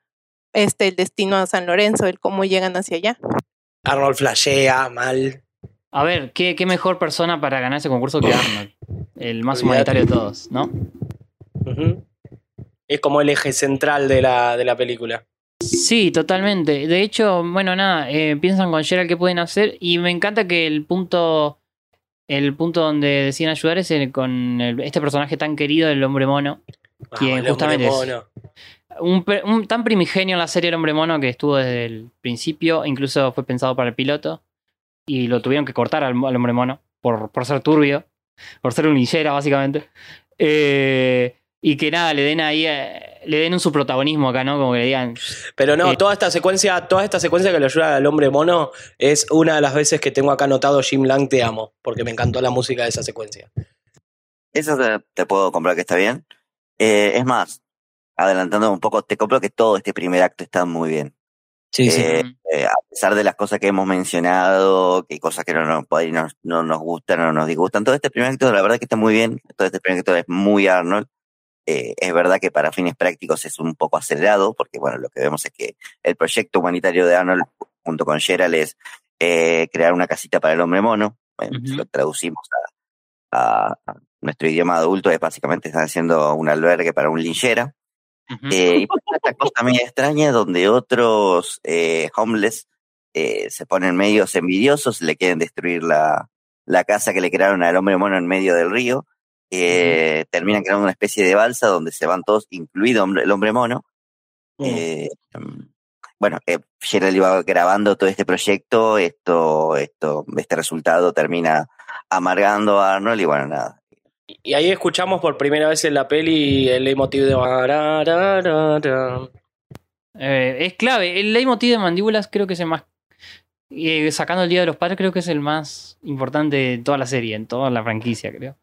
este el destino a San Lorenzo, el cómo llegan hacia allá. Arnold flashea mal. A ver, ¿qué, qué mejor persona para ganar ese concurso que Arnold? El más humanitario de todos, ¿no? Es como el eje central de la, de la película. Sí, totalmente. De hecho, bueno, nada, eh, piensan con Gerald qué pueden hacer y me encanta que el punto el punto donde deciden ayudar es el- con el- este personaje tan querido del hombre mono, quien el hombre justamente es mono. un, tan primigenio en la serie El hombre mono que estuvo desde el principio, incluso fue pensado para el piloto y lo tuvieron que cortar al, al hombre mono por, por ser turbio, por ser un linchera básicamente. Eh, y que nada, le den ahí, eh, le den un su protagonismo acá, ¿no? Como que le digan, Pero no, Eh, toda esta secuencia, toda esta secuencia que le ayuda al hombre mono es una de las veces que tengo acá anotado Jim Lang te amo, porque me encantó la música de esa secuencia. Eso te, te puedo comprar que está bien. Eh, es más, adelantando un poco, te compro que todo este primer acto está muy bien. Sí, sí. Eh, eh, a pesar de las cosas que hemos mencionado, que hay cosas que no nos, no, no nos gustan o no nos disgustan, todo este primer acto, la verdad que está muy bien. Todo este primer acto es muy Arnold. Eh, es verdad que para fines prácticos es un poco acelerado, porque bueno, lo que vemos es que el proyecto humanitario de Arnold, junto con Gerald, es eh, crear una casita para el hombre mono. Bueno, si lo traducimos a, nuestro idioma adulto, es básicamente están haciendo un albergue para un linchera. Eh, y esta cosa medio extraña donde otros eh, homeless eh, se ponen medios envidiosos, le quieren destruir la, la casa que le crearon al hombre mono en medio del río. Eh, Terminan creando una especie de balsa donde se van todos, incluido hombre- el hombre mono. Eh, mm, bueno, eh, Gerald iba grabando todo este proyecto, esto, esto, este resultado termina amargando a Arnold y bueno, nada. Y ahí escuchamos por primera vez en la peli el leitmotiv de. Eh, es clave. El leitmotiv de mandíbulas creo que es el más. Y sacando el Día de los Padres, creo que es el más importante de toda la serie, en toda la franquicia, creo.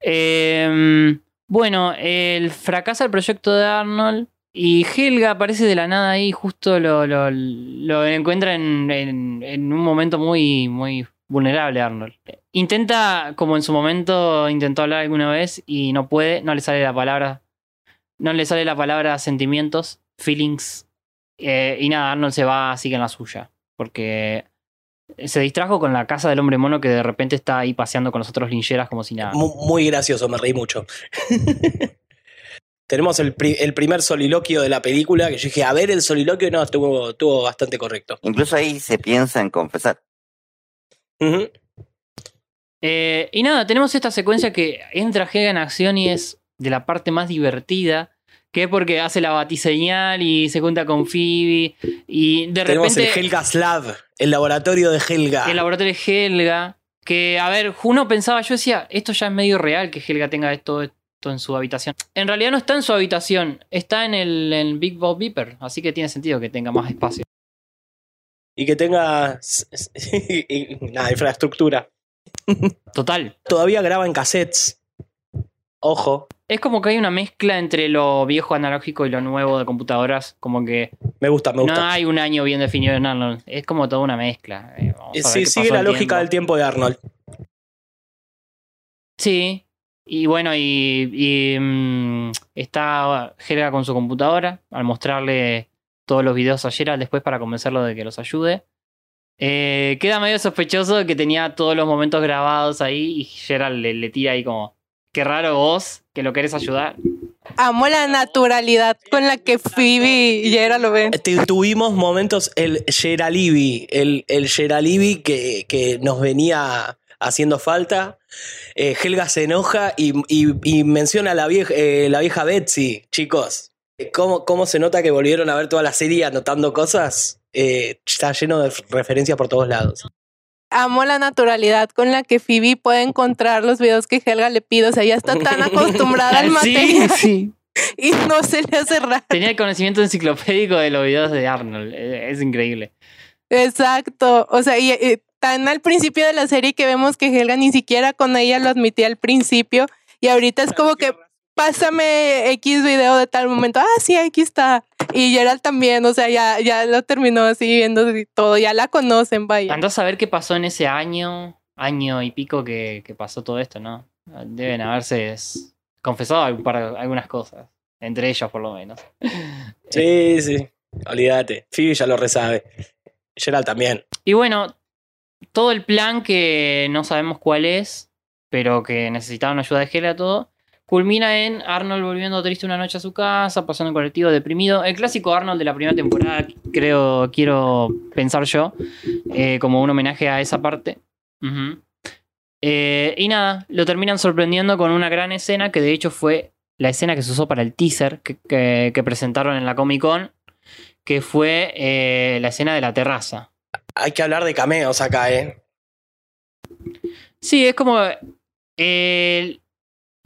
Eh, bueno, el fracasa el proyecto de Arnold y Helga aparece de la nada ahí, justo lo, lo, encuentra en, en, un momento muy, muy vulnerable Arnold. Intenta, como en su momento intentó hablar alguna vez y no puede, no le sale la palabra, no le sale la palabra sentimientos, feelings, eh, y nada, Arnold se va, sigue en la suya, porque se distrajo con la casa del hombre mono que de repente está ahí paseando con los otros lincheras como si nada. Muy, muy gracioso, me reí mucho. Tenemos el, pri- el primer soliloquio de la película, que yo dije, a ver el soliloquio, no, estuvo, estuvo bastante correcto. Incluso ahí se piensa en confesar. Eh, y nada, tenemos esta secuencia que entra Helga en acción y es de la parte más divertida. Que es porque hace la batiseñal y se junta con Phoebe. Y de Tenemos repente. el Helga's Lab, el laboratorio de Helga. El laboratorio de Helga. Que, a ver, uno pensaba, yo decía, esto ya es medio real que Helga tenga esto, esto en su habitación. En realidad no está en su habitación, está en el, en Big Bob Beeper. Así que tiene sentido que tenga más espacio. Y que tenga nada, infraestructura. Total. Todavía graba en cassettes. Ojo. Es como que hay una mezcla entre lo viejo analógico y lo nuevo de computadoras. Como que. Me gusta, me gusta. No hay un año bien definido en Arnold. Es como toda una mezcla. Eh, Sí, qué sigue la lógica tiempo. del tiempo de Arnold. Sí. Y bueno, y, y, mm, está Helga con su computadora al mostrarle todos los videos a Gerald después para convencerlo de que los ayude. Eh, queda medio sospechoso que tenía todos los momentos grabados ahí y Gerald le, le tira ahí como, qué raro vos que lo querés ayudar. Amo la naturalidad con la que Phoebe y Yera lo ven. Tu- Tuvimos momentos, el Geralibi, el, el Geralibi que, que nos venía haciendo falta. Eh, Helga se enoja y, y- y menciona a la vieja, eh, la vieja Betsy, chicos. ¿Cómo, ¿Cómo se nota que volvieron a ver toda la serie anotando cosas? Eh, está lleno de referencias por todos lados. Amo la naturalidad con la que Phoebe puede encontrar los videos que Helga le pide. O sea, ya está tan acostumbrada al Sí, material sí. y no se le hace raro. Tenía el conocimiento enciclopédico de los videos de Arnold. Eh, Es increíble. Exacto. O sea, y, y tan al principio de la serie que vemos que Helga ni siquiera con ella lo admitía al principio. Y ahorita es como que pásame X video de tal momento. Ah, sí, aquí está. Y Gerald también, o sea, ya, ya lo terminó así viendo y todo. Ya la conocen, vaya. Andás a ver qué pasó en ese año, año y pico que, que pasó todo esto, ¿no? Deben haberse confesado algún par- algunas cosas. Entre ellos, por lo menos. Sí, sí. Olvídate. Phoebe ya lo resabe. Gerald también. Y bueno, todo el plan que no sabemos cuál es, pero que necesitaban ayuda de Hela todo, culmina en Arnold volviendo triste una noche a su casa, pasando en colectivo deprimido. El clásico Arnold de la primera temporada, creo, quiero pensar yo, eh, como un homenaje a esa parte. Eh, y nada, lo terminan sorprendiendo con una gran escena que de hecho fue la escena que se usó para el teaser que, que- que presentaron en la Comic Con, que fue eh, la escena de la terraza. Hay que hablar de cameos acá, ¿eh? Sí, es como eh,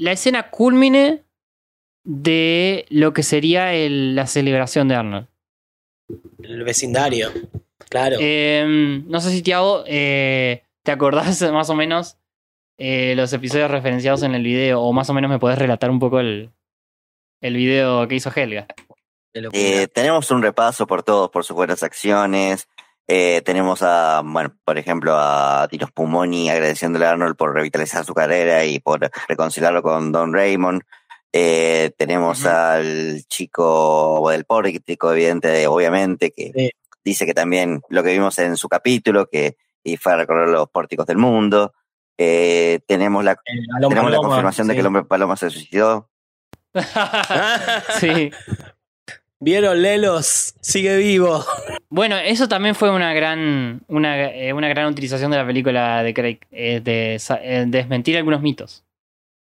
la escena culmine de lo que sería el- la celebración de Arnold. El vecindario. Claro. Eh, no sé si, Tiago, eh, ¿te acordás más o menos eh, los episodios referenciados en el video? O más o menos me podés relatar un poco el, el video que hizo Helga. Eh, tenemos un repaso por todos, por sus buenas acciones. Eh, tenemos a, bueno, por ejemplo, a Tino Spumoni agradeciéndole a Arnold por revitalizar su carrera y por reconciliarlo con Don Raymond. Eh, tenemos al chico del pórtico, evidente, obviamente, que dice que también lo que vimos en su capítulo, que y fue a recorrer los pórticos del mundo. Eh, tenemos la, tenemos la confirmación de que el hombre paloma se suicidó. sí. Vieron, Lelos, sigue vivo. Bueno, eso también fue una gran, una, eh, una gran utilización de la película de Craig, eh, de eh, desmentir algunos mitos.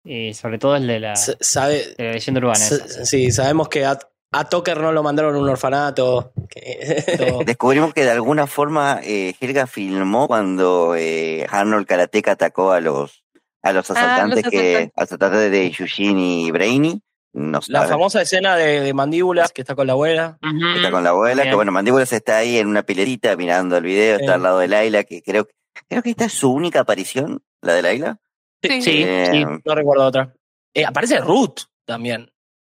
Y sobre todo el de la, sabe- de la leyenda urbana. Esa. Sí, sabemos que a, a Tucker no lo mandaron a un orfanato. que- Descubrimos que de alguna forma eh, Helga filmó cuando eh, Arnold Karateka atacó a los a los Ah, asaltantes los que asaltantes. asaltantes de Yushin y Brainy no La sabe. famosa escena de, de mandíbulas que está con la abuela. Está con la abuela, que bueno, Mandíbulas está ahí en una piletita mirando el video, está al lado de Laila, que creo, creo que esta es su única aparición, la de Laila. Sí, sí, sí. No recuerdo otra. Eh, aparece Ruth también.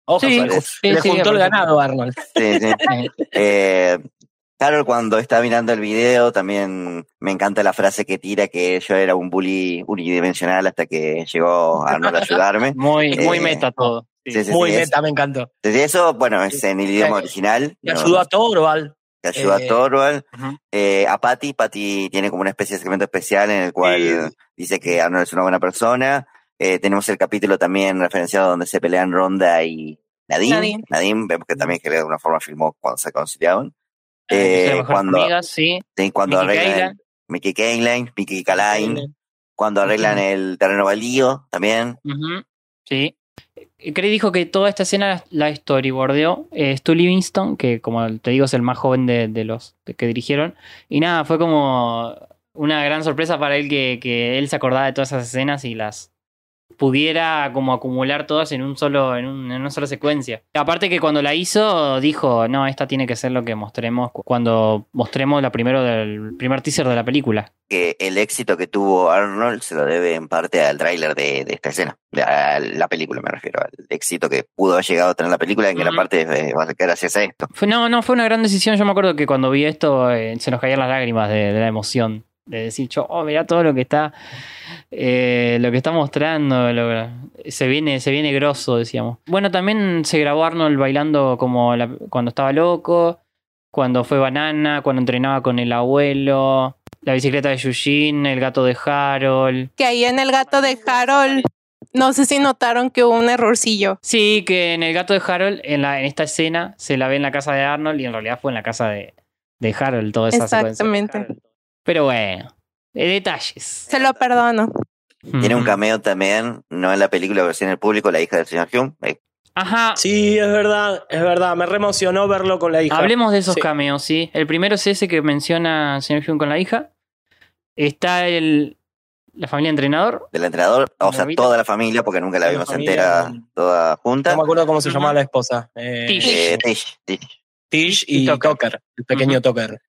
Ojo, Sí, le, sí, le sí, juntó el ganado Arnold. Sí, sí. Eh, Carol cuando está mirando el video también me encanta la frase que tira que yo era un bully unidimensional hasta que llegó Arnold a ayudarme. Muy, muy Eh, meta todo. Sí, sí, Muy sí, es- meta, me encantó. Desde eso, bueno, es en el idioma original. Le ¿no? ayudó a Torvald. que ayuda Eh, a Torvald. Eh, a Patty, Patty tiene como una especie de segmento especial en el cual dice que Arnold es una buena persona. Eh, tenemos el capítulo también referenciado donde se pelean Ronda y Nadine. Nadine. Nadine, vemos que también que de alguna forma filmó cuando se conciliaban. Eh, Eh, cuando, amigas, sí. cuando Mickey arreglan. Mickey Kaline, Mickey Kaline, cuando arreglan el terreno baldío también. Ujú, Sí. Craig dijo que toda esta escena la storyboardeó eh, Stu Livingston, que como te digo es el más joven de, los que dirigieron. Y nada, fue como una gran sorpresa para él que él se acordaba de todas esas escenas y las pudiera como acumular todas en un solo en, un- en una sola secuencia. Aparte que cuando la hizo dijo, no, esta tiene que ser lo que mostremos cu- cuando mostremos la primero del primer teaser de la película. que el éxito que tuvo Arnold se lo debe en parte al tráiler de, de esta escena, de- a la película me refiero, al éxito que pudo haber llegado a tener la película, en gran Ujú. parte eh, va a gracias a esto. Fue, no, no, fue una gran decisión. Yo me acuerdo que cuando vi esto eh, se nos caían las lágrimas de, de la emoción. De decir, yo, oh, mirá todo lo que está, eh, lo que está mostrando. lo- se viene, se viene grosso, decíamos. Bueno, también se grabó Arnold bailando como la- cuando estaba loco, cuando fue banana, cuando entrenaba con el abuelo, la bicicleta de Yushin, el gato de Harold. Que ahí en el gato de Harold, no sé si notaron que hubo un errorcillo. Sí, que en el gato de Harold, en, la, en esta escena, se la ve en la casa de Arnold y en realidad fue en la casa de, de Harold toda esa secuencia. Pero bueno, de detalles. Se lo perdono. Tiene un cameo también, no en la película, pero sí en el público, la hija del señor Hume. Eh, Ajá. Sí, es verdad, es verdad. Me re emocionó verlo con la hija. Hablemos de esos Sí. cameos, sí. El primero es ese que menciona el señor Hume con la hija. Está el, la familia entrenador. Del entrenador, o sea, toda la familia, porque nunca la vimos familia. entera, toda junta. No me acuerdo cómo se llamaba la esposa. Eh, Tish. Eh, Tish, Tish. Tish y Tucker, el pequeño Tucker.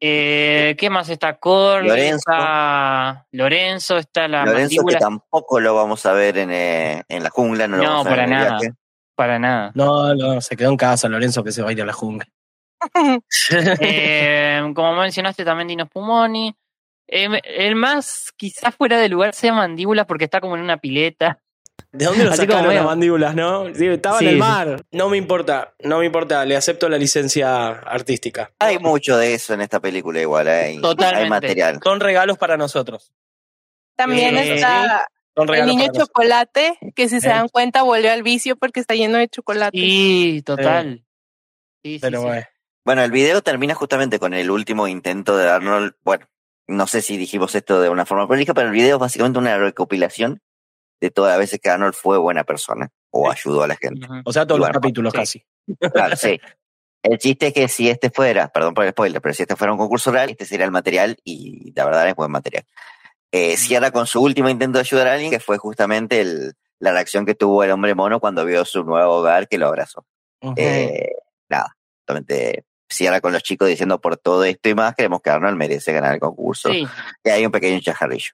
Eh, ¿Qué más está? Corley, Lorenzo. está Lorenzo, está la Lorenzo, que mandíbula. tampoco lo vamos a ver en, eh, en la jungla, no lo No, vamos a ver para en el nada. viaje. Para nada. No, no, se quedó en casa Lorenzo que se va a ir a la jungla. Eh, como mencionaste también Dino Spumoni. Eh, el más quizás fuera de lugar sea Mandíbula porque está como en una pileta. ¿De dónde lo sacaron las mandíbulas, no? Sí, estaba Sí, en el sí. mar. No me importa, no me importa, le acepto la licencia artística. Hay mucho de eso en esta película igual, ¿eh? Hay- Totalmente. hay material. Son regalos para nosotros. También Eh, está Son el niño nosotros. chocolate, que si se Eh. dan cuenta volvió al vicio porque está lleno de chocolate. Sí, total. Sí, Pero sí. bueno. Bueno, el video termina justamente con el último intento de Arnold. Bueno, no sé si dijimos esto de una forma prolija, pero el video es básicamente una recopilación de todas las veces que Arnold fue buena persona o ayudó a la gente. O sea, todos los capítulos sí. casi. Claro, sí. El chiste es que si este fuera, perdón por el spoiler, pero si este fuera un concurso real, este sería el material y la verdad es buen material. Eh, cierra con su último intento de ayudar a alguien, que fue justamente el, la reacción que tuvo el hombre mono cuando vio su nuevo hogar que lo abrazó. Eh, nada, totalmente cierra con los chicos diciendo por todo esto y más, creemos que Arnold merece ganar el concurso. Sí. Y hay un pequeño chajarrillo.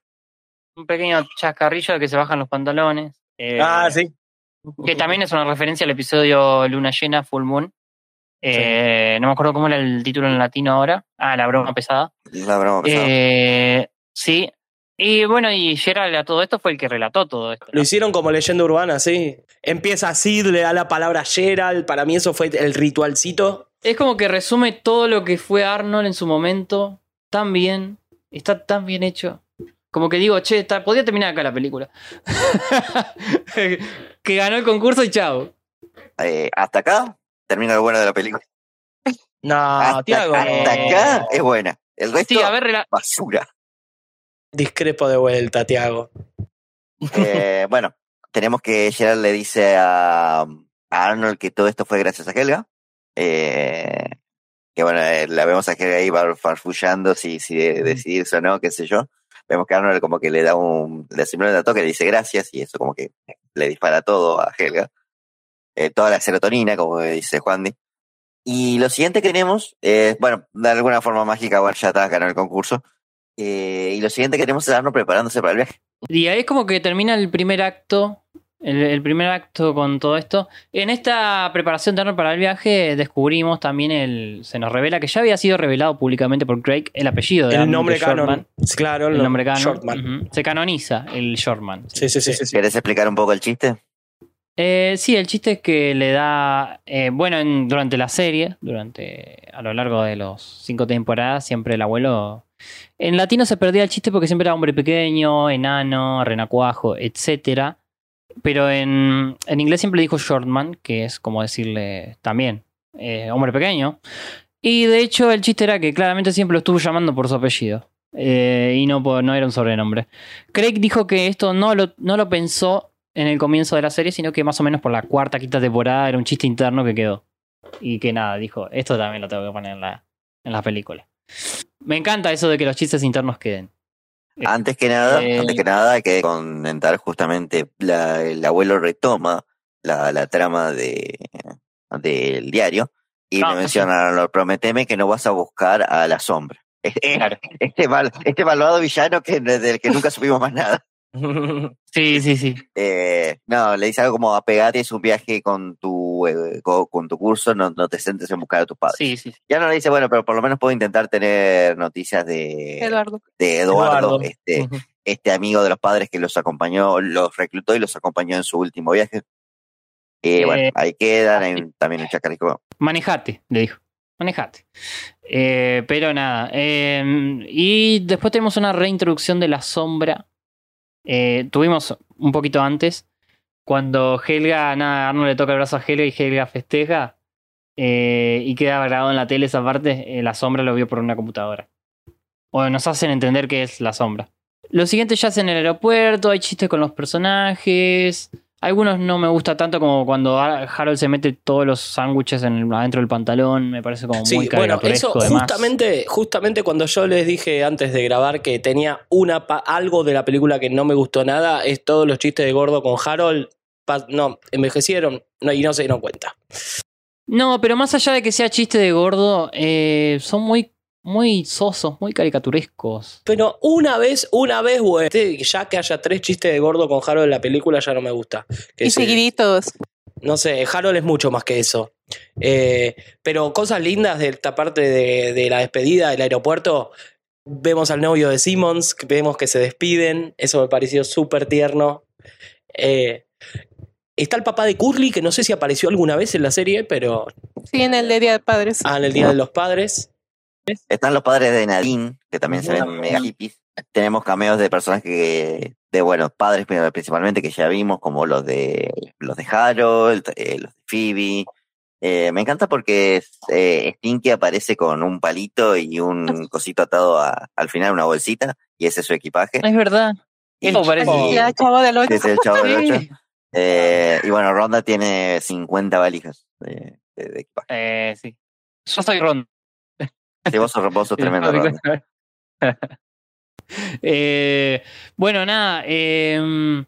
Un pequeño chascarrillo de que se bajan los pantalones. Eh, Ah, sí. Que también es una referencia al episodio Luna Llena, Full Moon. Eh, No me acuerdo cómo era el título en latino ahora. Ah, la broma pesada. La broma pesada. Eh, sí. Y bueno, y Gerald a todo esto fue el que relató todo esto. Lo hicieron como leyenda urbana, sí. Empieza Sid, le da la palabra a Gerald. Para mí eso fue el ritualcito. Es como que resume todo lo que fue Arnold en su momento. Tan bien. Está tan bien hecho. Como que digo, che, está, podría terminar acá la película. que ganó el concurso y chao. Eh, hasta acá termina lo bueno de la película. No, hasta, Tiago. hasta acá es buena. El resto, Sí, a ver, basura. Discrepo de vuelta, Tiago. Eh, bueno, tenemos que Gerald le dice a, a Arnold que todo esto fue gracias a Helga. Eh, que bueno, eh, la vemos a Helga ahí farfullando si, si de- decidirse o no, qué sé yo. Vemos que Arnold como que le da un, le simplemente toque, le dice gracias y eso como que le dispara todo a Helga. eh, toda la serotonina, como dice Juan Di. Y lo siguiente que tenemos, bueno, de alguna forma mágica, bueno, ya está, ganó el concurso. Eh, y lo siguiente que tenemos es Arnold preparándose para el viaje. Y ahí es como que termina el primer acto, el, el primer acto con todo esto. En esta preparación de Arnold para el viaje descubrimos también el, se nos revela que ya había sido revelado públicamente por Craig el apellido de El Arnold, nombre de Shortman. canon. Claro, el no- nombre canon. Shortman. Se canoniza el Shortman. Sí, sí, sí. ¿Querés explicar un poco el chiste? Eh, sí, el chiste es que le da, eh, bueno, en- durante la serie, durante a lo largo de los cinco temporadas, siempre el abuelo, en latino se perdía el chiste porque siempre era hombre pequeño, enano, renacuajo, etcétera. Pero en, en inglés siempre dijo shortman, que es como decirle también eh, hombre pequeño. Y de hecho el chiste era que claramente siempre lo estuvo llamando por su apellido. eh, y no, no era un sobrenombre. Craig dijo que esto no lo, no lo pensó en el comienzo de la serie, sino que más o menos por la cuarta, quinta temporada era un chiste interno que quedó. Y que nada, dijo, esto también lo tengo que poner en la, en la película. Me encanta eso de que los chistes internos queden. Antes que nada, Eh, antes que nada hay que comentar justamente la- el abuelo retoma la, la trama de del diario y Ah, me menciona, lo prometeme que no vas a buscar a la sombra. Este, este, mal- este malvado villano que del que nunca supimos más nada. Sí, sí, sí. Eh, no, le dice algo como apegate, es un viaje con tu eh, co- con, tu curso, no, no te sientes en buscar a tus padres. Sí, sí. Ya no le dice, bueno, pero por lo menos puedo intentar tener noticias de, Eduardo. de Eduardo, Eduardo. Este, este amigo de los padres que los acompañó, los reclutó y los acompañó en su último viaje. Y Eh, bueno, ahí quedan en- también en Chacareco. Manejate, le dijo. Manejate. Eh, pero nada. eh, y después tenemos una reintroducción de la sombra. Eh, tuvimos un poquito antes. Cuando Helga, nada, Arnold le toca el brazo a Helga y Helga festeja. eh, y queda grabado en la tele esa parte. eh, la sombra lo vio por una computadora. O nos hacen entender que es la sombra. Lo siguiente ya es en el aeropuerto. Hay chistes con los personajes. Algunos no me gusta tanto como cuando Har- Harold se mete todos los sándwiches adentro del pantalón. Me parece como Sí, muy bueno, eso además. justamente, justamente cuando yo les dije antes de grabar que tenía una algo de la película que no me gustó nada, es todos los chistes de gordo con Harold. no, envejecieron no, y no se dieron cuenta. No, pero más allá de que sea chiste de gordo, eh, son muy, muy sosos, muy caricaturescos. Pero una vez, una vez, güey, ya que haya tres chistes de gordo con Harold en la película ya no me gusta. Que Y se- seguiditos. No sé, Harold es mucho más que eso. Eh, pero cosas lindas de esta parte de, de la despedida del aeropuerto. Vemos al novio de Simmons, que vemos que se despiden. Eso me pareció súper tierno. Eh, está el papá de Curly, que no sé si apareció alguna vez en la serie, pero Sí, en el de Día de Padres. ah, en el Día de los Padres. Están los padres de Nadine, que también se ven mega hippies. Tenemos cameos de personajes que, de bueno, padres principalmente que ya vimos, como los de los de Harold, eh, los de Phoebe. Eh, me encanta porque eh, Stinky aparece con un palito y un cosito atado a- al final, una bolsita, y ese es su equipaje. Es verdad. Eso parece. Ya, chavo del ocho. Es el chavo del. Eh, y bueno, Ronda tiene 50 valijas de, de- de equipaje. Eh, sí. Yo soy Ron. Sí, vos sos, vos sos tremendo. Eh, bueno, nada. eh,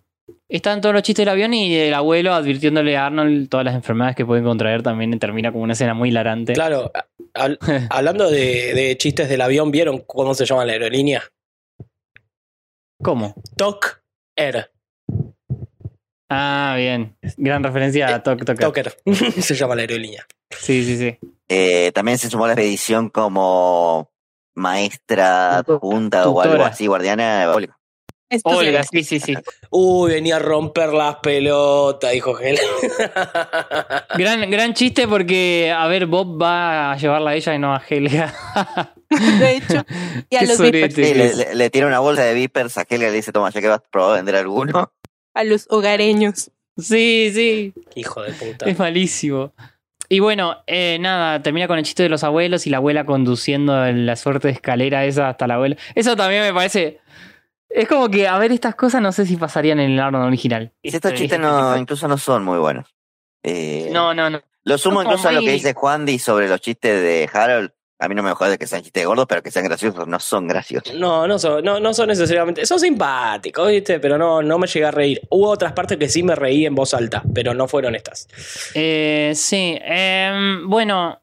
están todos los chistes del avión y el abuelo advirtiéndole a Arnold todas las enfermedades que pueden contraer también termina como una escena muy hilarante. Claro, hab- hablando de, de chistes del avión, ¿vieron cómo se llama la aerolínea? ¿Cómo? Tok Air. Ah, bien. Gran referencia a Tok Tok. Toker se llama la aerolínea. Sí, sí, sí. Eh, también se sumó a la expedición como maestra junta o algo así, guardiana. Olga. Olga, sí, sí, sí. Uy, venía a romper las pelotas, dijo Helen. Gran, gran chiste porque, a ver, Bob va a llevarla a ella y no a Helga. De hecho, y a los le- le tira una bolsa de vipers a Helga y le dice, toma, ya que vas a probar a vender alguno. A los hogareños. Sí, sí. Hijo de puta. Es malísimo. Y bueno, eh, nada, termina con el chiste de los abuelos y la abuela conduciendo la suerte de escalera esa hasta la abuela. Eso también me parece. Es como que, a ver, estas cosas no sé si pasarían en el Arnold original. Y estos chistes no, incluso no son muy buenos. Eh, No, no, no. Lo sumo incluso a lo que dice Juan Di sobre los chistes de Harold. A mí no me jode que sean chistes gordos, pero que sean graciosos, no son graciosos. No, no son, no, no son necesariamente. Son simpáticos, ¿viste? Pero no, no me llegué a reír. Hubo otras partes que sí me reí en voz alta, pero no fueron estas. Eh, sí, em, bueno,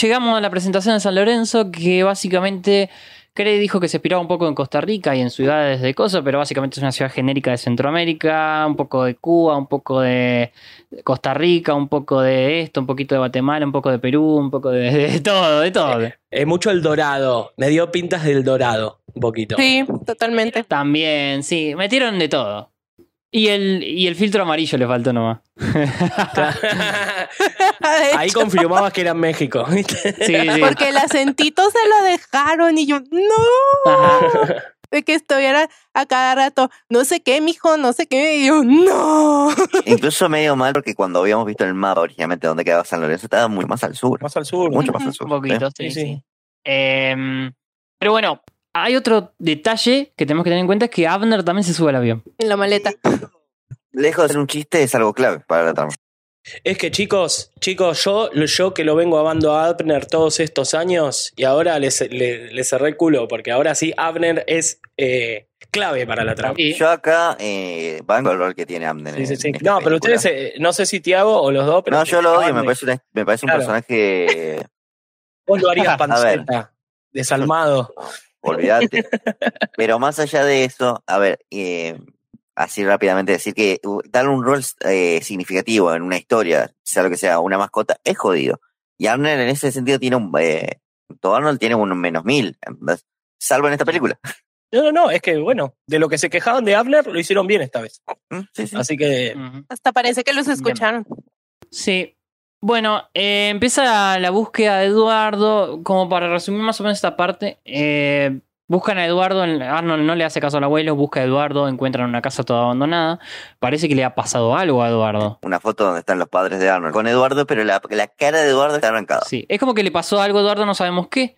llegamos a la presentación de San Lorenzo, que básicamente Craig dijo que se inspiraba un poco en Costa Rica y en ciudades de cosas, pero básicamente es una ciudad genérica de Centroamérica, un poco de Cuba, un poco de Costa Rica, un poco de esto, un poquito de Guatemala, un poco de Perú, un poco de, de todo, de todo. Es mucho el dorado. Me dio pintas del dorado, un poquito. Sí, totalmente. También, sí, metieron de todo. Y el, y el filtro amarillo le faltó nomás. Ahí confirmabas que era México, ¿viste? Sí, sí. Porque el acentito se lo dejaron y yo, no. De que estuviera a cada rato, no sé qué, mijo, no sé qué. Y yo, no. Incluso medio mal porque cuando habíamos visto el mapa originalmente donde quedaba San Lorenzo estaba muy más al sur. Más al sur. Mucho más al sur. Un poquito, ¿sí? sí, sí. Em, pero bueno, hay otro detalle que tenemos que tener en cuenta, es que Abner también se sube al avión. En la maleta. Lejos de ser un chiste, es algo clave para la trama. Es que chicos, chicos, yo, yo que lo vengo amando a Abner todos estos años y ahora le, le, le cerré el culo porque ahora sí Abner es eh, clave para la trama. Yo acá eh, banco el rol que tiene Abner. Sí, sí, sí. No, pero película. ustedes, eh, no sé si Tiago o los dos, pero No, yo lo odio, me parece, una- me parece un personaje. Vos lo harías panceta, desalmado. Olvídate. Pero más allá de eso, a ver, eh, así rápidamente decir que uh, darle un rol eh, significativo en una historia, sea lo que sea, una mascota, es jodido. Y Abner en ese sentido tiene un. Eh, todo Arnold tiene un menos mil, salvo en esta película. No, no, no, es que bueno, de lo que se quejaban de Abner lo hicieron bien esta vez. Así que. Hasta parece que los escucharon. Sí. Bueno, eh, empieza la búsqueda de Eduardo. Como para resumir más o menos esta parte, eh, buscan a Eduardo. Arnold no le hace caso al abuelo, busca a Eduardo, encuentran una casa toda abandonada. Parece que le ha pasado algo a Eduardo. Una foto donde están los padres de Arnold con Eduardo, pero la, la cara de Eduardo está arrancada. Sí, es como que le pasó algo a Eduardo, no sabemos qué.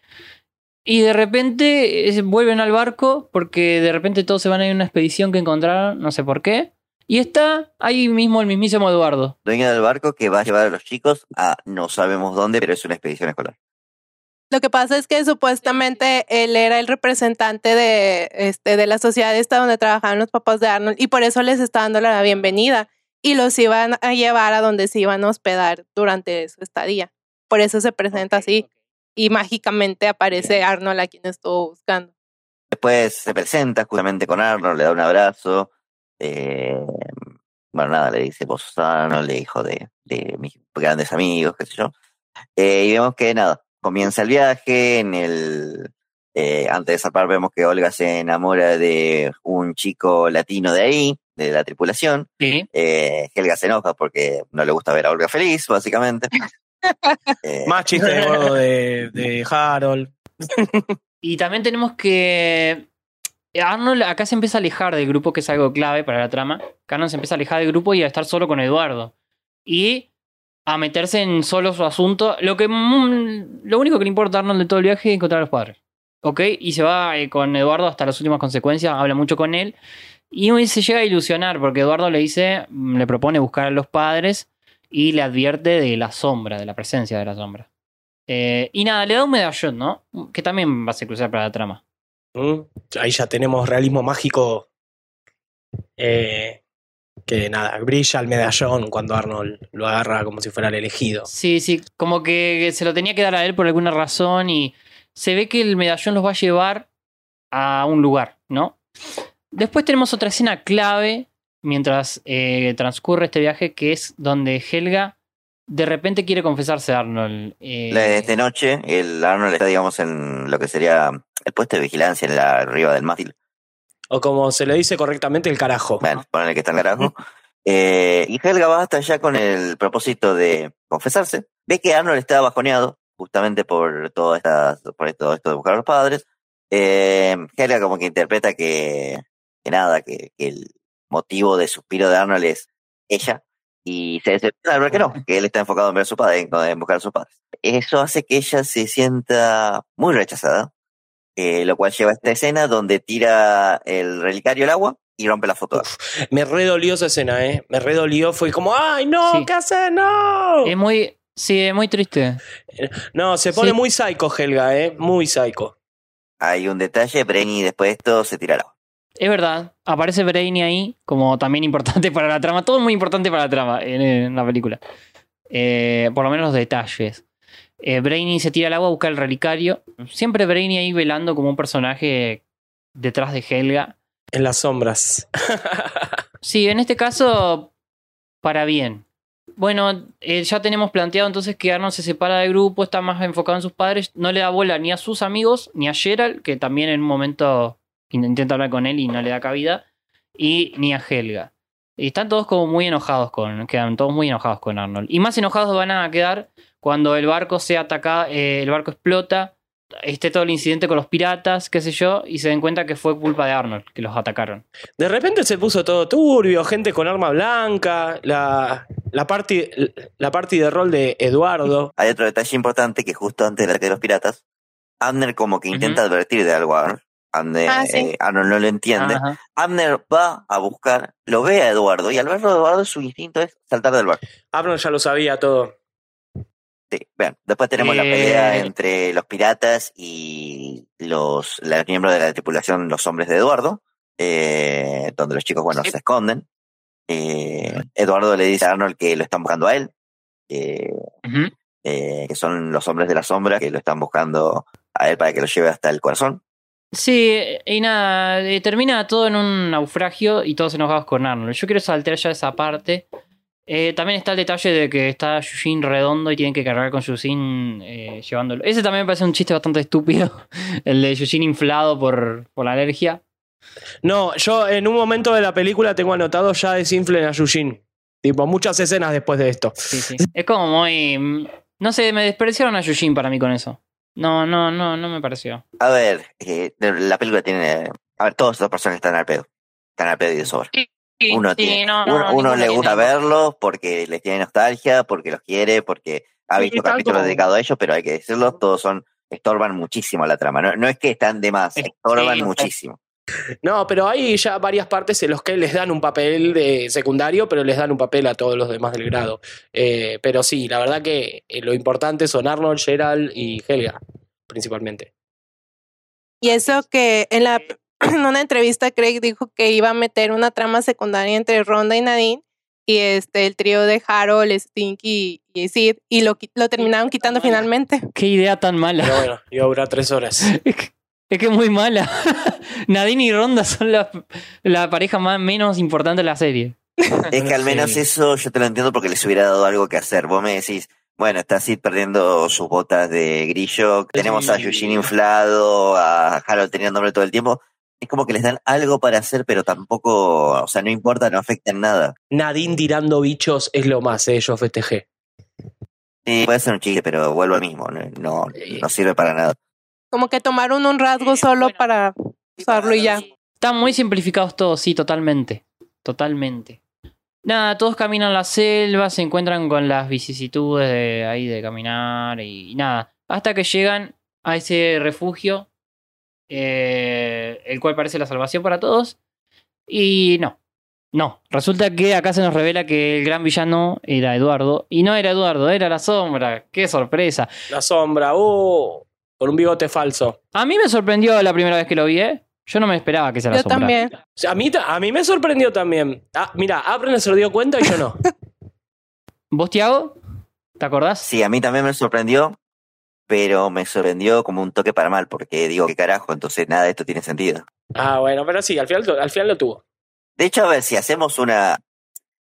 Y de repente eh, vuelven al barco porque de repente todos se van a ir a una expedición que encontraron, no sé por qué. Y está ahí mismo el mismísimo Eduardo. Dueño del barco que va a llevar a los chicos a no sabemos dónde, pero es una expedición escolar. Lo que pasa es que supuestamente él era el representante de, este, de la sociedad esta donde trabajaban los papás de Arnold y por eso les está dando la bienvenida y los iban a llevar a donde se iban a hospedar durante su estadía. Por eso se presenta así y mágicamente aparece Arnold a quien estuvo buscando. Después se presenta justamente con Arnold, le da un abrazo. Eh, bueno, nada, le dice, Arnold, le hijo de, de mis grandes amigos, qué sé yo. Eh, y vemos que nada, comienza el viaje. En el eh, antes de zarpar vemos que Olga se enamora de un chico latino de ahí, de la tripulación. Sí. Eh, Helga se enoja porque no le gusta ver a Olga feliz, básicamente. Eh, Más chiste de, de Harold. Y también tenemos que. Arnold acá se empieza a alejar del grupo, que es algo clave para la trama. Arnold se empieza a alejar del grupo y a estar solo con Eduardo. Y a meterse en solo su asunto. Lo que mm, lo único que le importa a Arnold de todo el viaje es encontrar a los padres. ¿Ok? Y se va eh, con Eduardo hasta las últimas consecuencias, habla mucho con él. Y se llega a ilusionar porque Eduardo le dice, mm, le propone buscar a los padres y le advierte de la sombra, de la presencia de la sombra. Eh, y nada, le da un medallón, ¿no? Que también va a ser crucial para la trama. Mm, Ahí ya tenemos realismo mágico. eh, que nada, brilla el medallón cuando Arnold lo agarra como si fuera el elegido. Sí, sí, como que se lo tenía que dar a él por alguna razón y se ve que el medallón los va a llevar a un lugar, ¿no? Después tenemos otra escena clave mientras eh, transcurre este viaje que es donde Helga de repente quiere confesarse Arnold. eh, de noche, el Arnold está, digamos, en lo que sería el puesto de vigilancia en la arriba del mástil. O como se le dice correctamente, el carajo. Bueno, ponele que está en carajo. Eh, y Helga va hasta allá con el propósito de confesarse. Ve que Arnold está bajoneado, justamente por todo, esta, por todo esto de buscar a los padres. Eh, Helga como que interpreta que, que nada, que, que el motivo de suspiro de Arnold es ella. Y se decepciona al ver que no, que él está enfocado en ver a su padre, en, buscar a sus padres. Eso hace que ella se sienta muy rechazada, eh, lo cual lleva a esta escena donde tira el relicario al agua y rompe la foto. Me redolió esa escena, ¿eh? Me redolió. Fue como, ¡ay, no! Sí. ¿Qué haces? ¡No! Es muy. Sí, es muy triste. No, se pone Sí. muy psycho Helga, ¿eh? Muy psycho. Hay un detalle, Brainy después de esto se tira al agua. Es verdad, aparece Brainy ahí como también importante para la trama. Todo muy importante para la trama en, en la película. Eh, por lo menos los detalles. Eh, Brainy se tira al agua a buscar el relicario. Siempre Brainy ahí velando como un personaje detrás de Helga. En las sombras. Sí, en este caso, para bien. Bueno, eh, ya tenemos planteado entonces que Arnold se separa del grupo, está más enfocado en sus padres, no le da bola ni a sus amigos, ni a Gerald, que también en un momento intenta hablar con él y no le da cabida, y ni a Helga. Y están todos como muy enojados con, quedan todos muy enojados con Arnold. Y más enojados van a quedar cuando el barco sea atacado, eh, el barco explota, esté todo el incidente con los piratas, qué sé yo, y se den cuenta que fue culpa de Arnold, que los atacaron. De repente se puso todo turbio, gente con arma blanca, la, la party, la party de rol de Eduardo. Hay otro detalle importante que justo antes del ataque de los piratas, Abner como que intenta advertir de algo a Arnold. Abner, Ah, sí. eh, Arnold no lo entiende. Ajá. Abner va a buscar, lo ve a Eduardo y al verlo a Eduardo su instinto es saltar del barco. Arnold ya lo sabía todo. Sí, vean, después tenemos la Eh. pelea entre los piratas y los, los miembros de la tripulación, los hombres de Eduardo, eh, donde los chicos, bueno, se esconden. Eh, Eduardo le dice a Arnold que lo están buscando a él, eh, eh, que son los hombres de la sombra que lo están buscando a él para que lo lleve hasta el corazón. Sí, y nada, eh, termina todo en un naufragio y todos enojados con Arnold. Yo quiero saltar ya esa parte. Eh, también está el detalle de que está Yushin redondo y tienen que cargar con Yushin eh, llevándolo. Ese también me parece un chiste bastante estúpido. El de Yushin inflado por, por la alergia. No, yo en un momento de la película tengo anotado ya desinflen a Yushin. Tipo, muchas escenas después de esto. Sí, sí. Es como muy. mm, No sé, me despreciaron a Yushin para mí con eso. No, no, no, no me pareció. A ver, eh, la película tiene... A ver, todos estos personajes están al pedo. Están al pedo y de sobra. Uno, sí, tiene- no, no, uno, uno le gusta verlos porque les tiene nostalgia, porque los quiere, porque ha visto capítulos dedicados a ellos, pero hay que decirlo, todos son estorban muchísimo la trama. No, no es que están de más, estorban muchísimo. No, pero hay ya varias partes en los que les dan un papel de secundario, pero les dan un papel a todos los demás del grado. Eh, pero sí, la verdad que eh, lo importante son Arnold, Gerald y Helga, principalmente. Y eso que en, la, en una entrevista Craig dijo que iba a meter una trama secundaria entre Ronda y Nadine y este el trío de Harold, Stinky y Sid y lo, lo terminaron quitando finalmente. Qué idea tan mala. Pero bueno, iba a durar tres horas. Es que es muy mala. Nadine y Ronda son la, la pareja más, menos importante de la serie. Es que al menos Sí. eso yo te lo entiendo porque les hubiera dado algo que hacer. Vos me decís, bueno, está Sid perdiendo sus botas de grillo, tenemos a Yushin inflado, a Harold teniendo hambre todo el tiempo. Es como que les dan algo para hacer, pero tampoco, o sea, no importa, no afecta en nada. Nadine tirando bichos es lo más, eh, yo festejé. Sí, puede ser un chiste, pero vuelvo al mismo, no, no, no sirve para nada. Como que tomaron un rasgo solo para usarlo y ya. Están muy simplificados todos, sí, totalmente. Totalmente. Nada, todos caminan la selva, se encuentran con las vicisitudes de ahí de caminar y, y nada. Hasta que llegan a ese refugio, eh, el cual parece la salvación para todos. Y no, no. Resulta que acá se nos revela que el gran villano era Eduardo. Y no era Eduardo, era la sombra. ¡Qué sorpresa! La sombra, oh, con un bigote falso. A mí me sorprendió la primera vez que lo vi, ¿eh? Yo no me esperaba que sea la sombra. O sea, a, mí, a mí me sorprendió también. Ah, mira, Abner se lo dio cuenta y yo no. ¿Vos, Tiago? ¿Te acordás? Sí, a mí también me sorprendió, pero me sorprendió como un toque para mal, porque digo, ¿qué carajo? Entonces nada de esto tiene sentido. Ah, bueno, pero sí, al final, al final lo tuvo. De hecho, a ver, si hacemos una.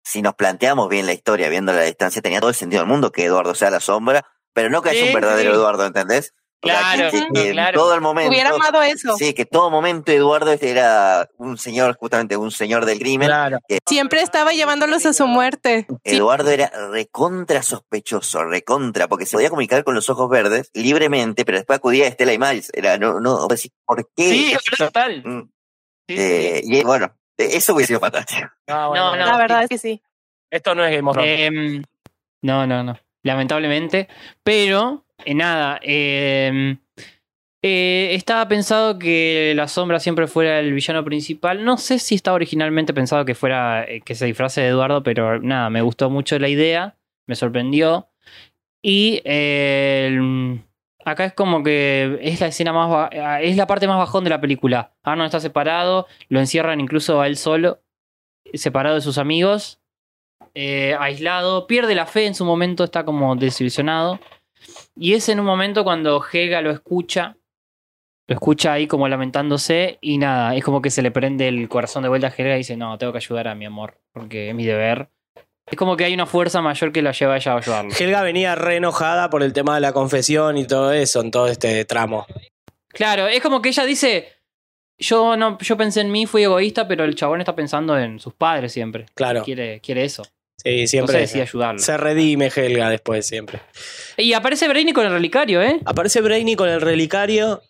Si nos planteamos bien la historia, viendo la distancia, tenía todo el sentido del mundo que Eduardo sea la sombra, pero no que haya Sí, un verdadero sí. Eduardo, ¿entendés? O sea, Claro, que- que en claro. todo el momento. Hubiera amado eso. Sí, que todo momento Eduardo este era un señor, justamente un señor del crimen. que Siempre estaba llevándolos a su muerte. Sí. Eduardo era recontra sospechoso, recontra, porque se podía comunicar con los ojos verdes libremente, pero después acudía a Estela y Miles. Era, no, no, ¿por qué? Sí, total. Mm. Eh, y bueno, eh, eso hubiera sido fantástico. No, no, La verdad es que sí. Esto no es Game of Thrones. Em, no, no, no. Lamentablemente. Pero, eh, nada. em, eh, estaba pensado que la sombra siempre fuera el villano principal. No sé si estaba originalmente pensado que fuera eh, que se disfrace de Eduardo, pero nada, me gustó mucho la idea. Me sorprendió. Y el- acá es como que es la escena más ba- es la parte más bajón de la película. Arnold está separado, lo encierran incluso a él solo, separado de sus amigos, aislado, pierde la fe en su momento, está como desilusionado. Y es en un momento cuando Helga lo escucha, lo escucha ahí como lamentándose y nada, es como que se le prende el corazón de vuelta a Helga y dice, no, tengo que ayudar a mi amor, porque es mi deber. Es como que hay una fuerza mayor que la lleva a ella a ayudarlo. Helga venía re enojada por el tema de la confesión y todo eso en todo este tramo. Claro, es como que ella dice, yo no, yo pensé en mí, fui egoísta, pero el chabón está pensando en sus padres siempre. Claro. Quiere, quiere eso. Sí, siempre. Entonces decide ayudarlo. Se redime Helga después, siempre. Y aparece Brainy con el relicario, ¿eh? Aparece Brainy con el relicario.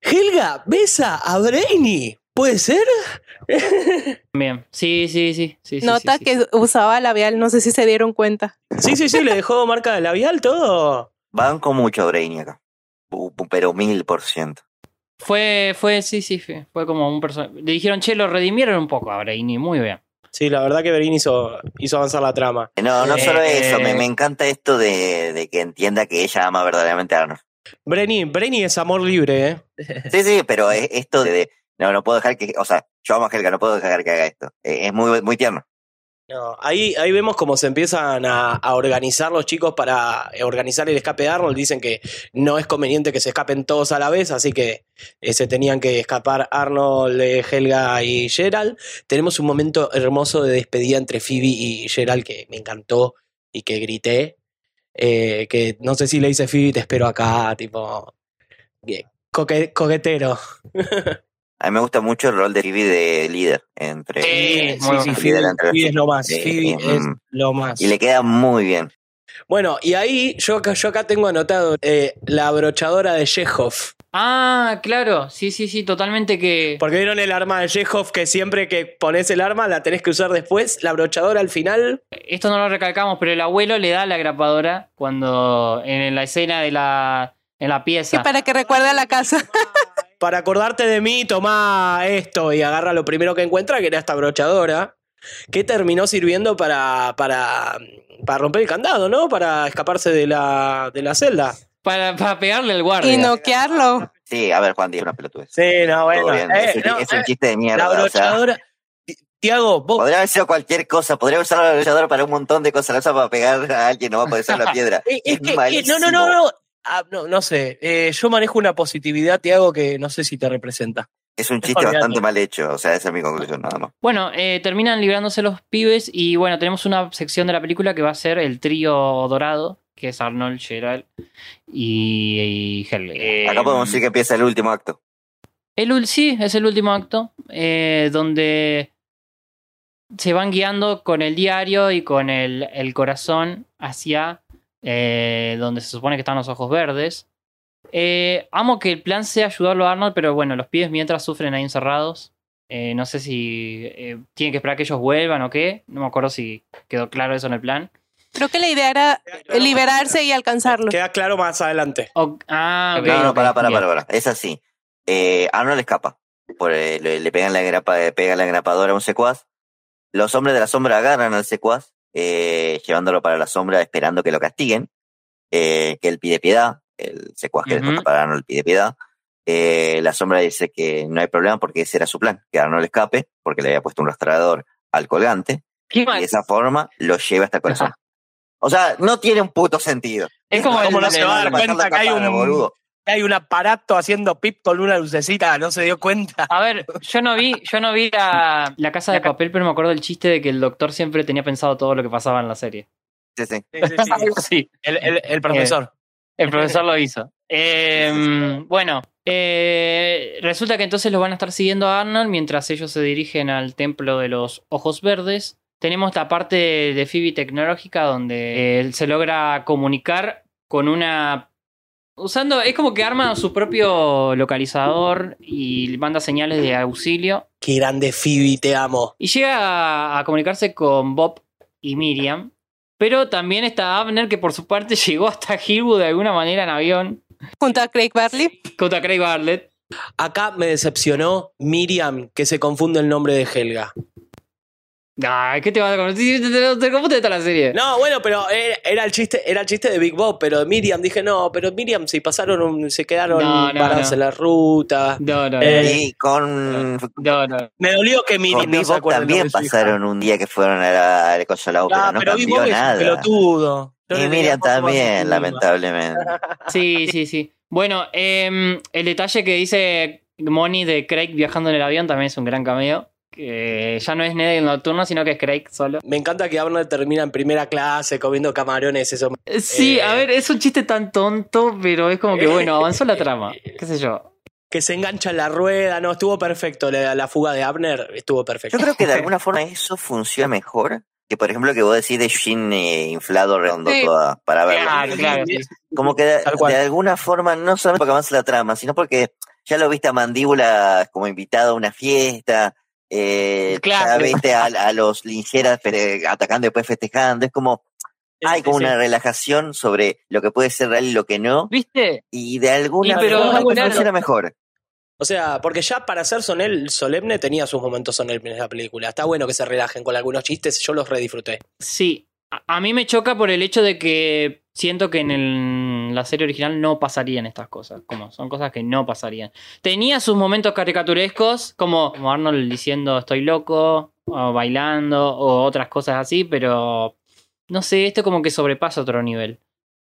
Helga, besa a Brainy. ¿Puede ser? Bien. Sí, sí, sí. sí, sí, Nota sí, sí. que usaba labial, no sé si se dieron cuenta. Sí, sí, sí, le dejó marca de labial todo. Banco mucho a Brainy acá. Pero mil por ciento. Fue, fue, sí, sí, fue, fue como un personaje. Le dijeron, che, lo redimieron un poco a Brainy, muy bien. Sí, la verdad que Brainy hizo, hizo avanzar la trama. No, no Eh, solo eso, eh, me, me encanta esto de, de que entienda que ella ama verdaderamente a Arnold. Brainy, Brainy es amor libre, ¿eh? Sí, sí, pero es esto de, de- no, no puedo dejar que, o sea, yo amo a Helga, no puedo dejar que haga esto. Eh, Es muy, muy tierno. No, ahí, ahí vemos cómo se empiezan a, organizar los chicos para eh, organizar el escape de Arnold. Dicen que no es conveniente que se escapen todos a la vez, así que eh, se tenían que escapar Arnold, eh, Helga y Gerald. Tenemos un momento hermoso de despedida entre Phoebe y Gerald que me encantó y que grité. Que no sé si le dice Phoebe, te espero acá, tipo. Bien, coque- coquetero. A mí me gusta mucho el rol de Phoebe de líder entre. Sí, sí, sí, líder Phoebe, entre los Phoebe es lo más. Eh, Phoebe eh, es mm. lo más. Y le queda muy bien. Bueno, y ahí yo, acá- yo acá tengo anotado eh, la abrochadora de Chekhov. Ah, claro, sí, sí, sí, totalmente que... Porque vieron el arma de Chekhov que siempre que pones el arma la tenés que usar después. La abrochadora al final. Esto no lo recalcamos, pero el abuelo le da la grapadora cuando en la escena de la, en la pieza. Para que recuerde a la casa. Para acordarte de mí, toma esto y agarra lo primero que encuentra, que era esta abrochadora. Que terminó sirviendo para, para, para romper el candado, ¿no? Para escaparse de la, de la celda. Para, para pegarle al guardia. Y noquearlo. Sí, a ver, Juan, diga una pelotudez. Sí, no, bueno. Eh, es, un- no, es un eh, chiste de mierda. la o sea, abrochadora. Tiago, vos. podría haber sido cualquier cosa. Podría usar la abrochadora para un montón de cosas. La usa para pegar a alguien, no va a poder ser la piedra. Es que, malísimo. no, no, no, no. Ah, no, no sé. Eh, yo manejo una positividad, Tiago, que no sé si te representa. Es un chiste bastante mal hecho. O sea, esa es mi conclusión, nada más. Bueno, eh, terminan librándose los pibes y bueno, tenemos una sección de la película que va a ser el trío dorado, que es Arnold, Gerald y, y Helga. Acá podemos decir que empieza el último acto. El, sí, es el último acto, eh, donde se van guiando con el diario y con el, el corazón hacia eh, donde se supone que están los ojos verdes. Eh, amo que el plan sea ayudarlo a Arnold, pero bueno, los pibes mientras sufren ahí encerrados. Eh, no sé si eh, tienen que esperar que ellos vuelvan o qué. No me acuerdo si quedó claro eso en el plan. Creo que la idea era liberarse y alcanzarlo. Queda claro más adelante. ah, ok, no, no, para, para, para, para. Es así. Eh, Arnold escapa. Por, eh, le, le pegan la grapa, le pegan la grapadora a un secuaz. Los hombres de la sombra agarran al secuaz, eh, llevándolo para la sombra, esperando que lo castiguen. Eh, que él pide piedad. El secuaz que le Ujú. toca para Arnold pide piedad. Eh, la sombra dice que no hay problema porque ese era su plan, que Arnold escape, porque le había puesto un rastreador al colgante. Y de esa forma lo lleva hasta el corazón. O sea, no tiene un puto sentido. Es como ¿Cómo el- no se va a dar cuenta que hay un, hay un aparato haciendo pip con una lucecita? ¿No se dio cuenta? A ver, yo no vi, yo no vi la, la casa de papel, pero me acuerdo del chiste de que el doctor siempre tenía pensado todo lo que pasaba en la serie. Sí, sí. Así. El, el- el profesor. Eh, el profesor lo hizo. Eh, bueno, eh, resulta que entonces los van a estar siguiendo a Arnold mientras ellos se dirigen al templo de los ojos verdes. Tenemos la parte de Phoebe tecnológica donde eh, se logra comunicar con una usando es como que arma su propio localizador y manda señales de auxilio Qué grande Phoebe, te amo. y llega a, a comunicarse con Bob y Miriam. Pero también está Abner, que por su parte llegó hasta Hillwood de alguna manera en avión. Junto a Craig Bartley. Junto a Craig Bartlett. Acá me decepcionó Miriam, que se confunde el nombre de Helga. Ay, ¿qué te vas a conocer? ¿Cómo te está la serie? No, bueno, pero era, era el chiste, era el chiste de Big Bob, pero de Miriam dije, no, pero Miriam se pasaron, un- se quedaron No, no, parados no. en la ruta. No, no, Eh, Y con, no, no. Me dolió que Miriam con Big Bob también pasaron un día que fueron a la, a la cosa de la ópera, no pero Big cambió Bob es nada. pelotudo. Y Miriam también, lamentablemente. Sí, sí, sí. Bueno, em, el detalle que dice Moni de Craig viajando en el avión también es un gran cameo. Que ya no es Ned el nocturno, sino que es Craig solo. Me encanta que Arnold termina en primera clase comiendo camarones, eso. Sí, Eh, a ver, es un chiste tan tonto, pero es como que bueno, avanzó la trama. ¿Qué sé yo? Que se engancha en la rueda, no, estuvo perfecto. La, la fuga de Abner estuvo perfecto. Yo creo que de alguna forma eso funciona mejor que, por ejemplo, que vos decís de Shin eh, inflado redondo Sí. toda para verlo. Claro. Como que de, de alguna forma, no solamente porque avanza la trama, sino porque ya lo viste a Mandíbula como invitado a una fiesta, eh, Claro. ya viste a, a los lincheras pero, atacando y después festejando, es como, hay como sí. una relajación sobre lo que puede ser real y lo que no, ¿Viste? y de alguna claro. funciona mejor. O sea, porque ya para ser sonel, solemne tenía sus momentos solemnes la película. Está bueno que se relajen con algunos chistes, yo los redisfruté. Sí, a, a mí me choca por el hecho de que siento que en el- la serie original no pasarían estas cosas. Como son cosas que no pasarían. Tenía sus momentos caricaturescos, como, Arnold diciendo estoy loco, o bailando, o otras cosas así, pero no sé, esto como que sobrepasa otro nivel.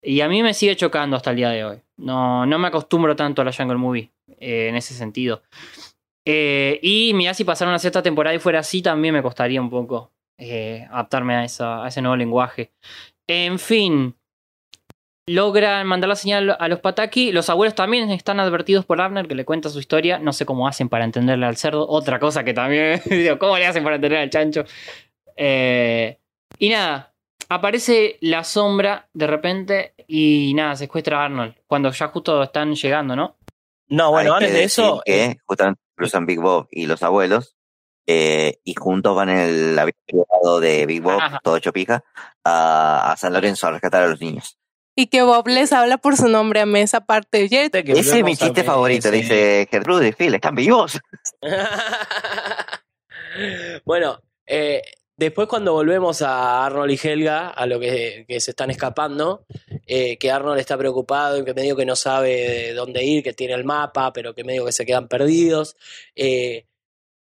Y a mí me sigue chocando hasta el día de hoy. No, no me acostumbro tanto a la Jungle Movie eh, en ese sentido. Eh, y mirá, si pasara una cierta temporada y fuera así, también me costaría un poco eh, adaptarme a ese nuevo lenguaje. En fin, logran mandar la señal a los Pataki. Los abuelos también están advertidos por Abner, que le cuenta su historia. No sé cómo hacen para entenderle al cerdo. Otra cosa que también. digo, ¿Cómo le hacen para entender al chancho? Eh, y nada, aparece la sombra de repente y nada, secuestra a Arnold. Cuando ya justo están llegando, ¿no? No, bueno, Hay que antes de decir eso, que justamente cruzan Big Bob y los abuelos eh, y juntos van en el avión privado de Big Bob, Ajá. todo hecho pija, a, a San Lorenzo a rescatar a los niños. Y que Bob les habla por su nombre a esa parte. Jet. Ese es mi chiste favorito, dice Gertrude, Phil, están vivos. bueno, eh, después cuando volvemos a Arnold y Helga, a lo que, que se están escapando, eh, que Arnold está preocupado y que medio que no sabe de dónde ir, que tiene el mapa, pero que medio que se quedan perdidos. eh,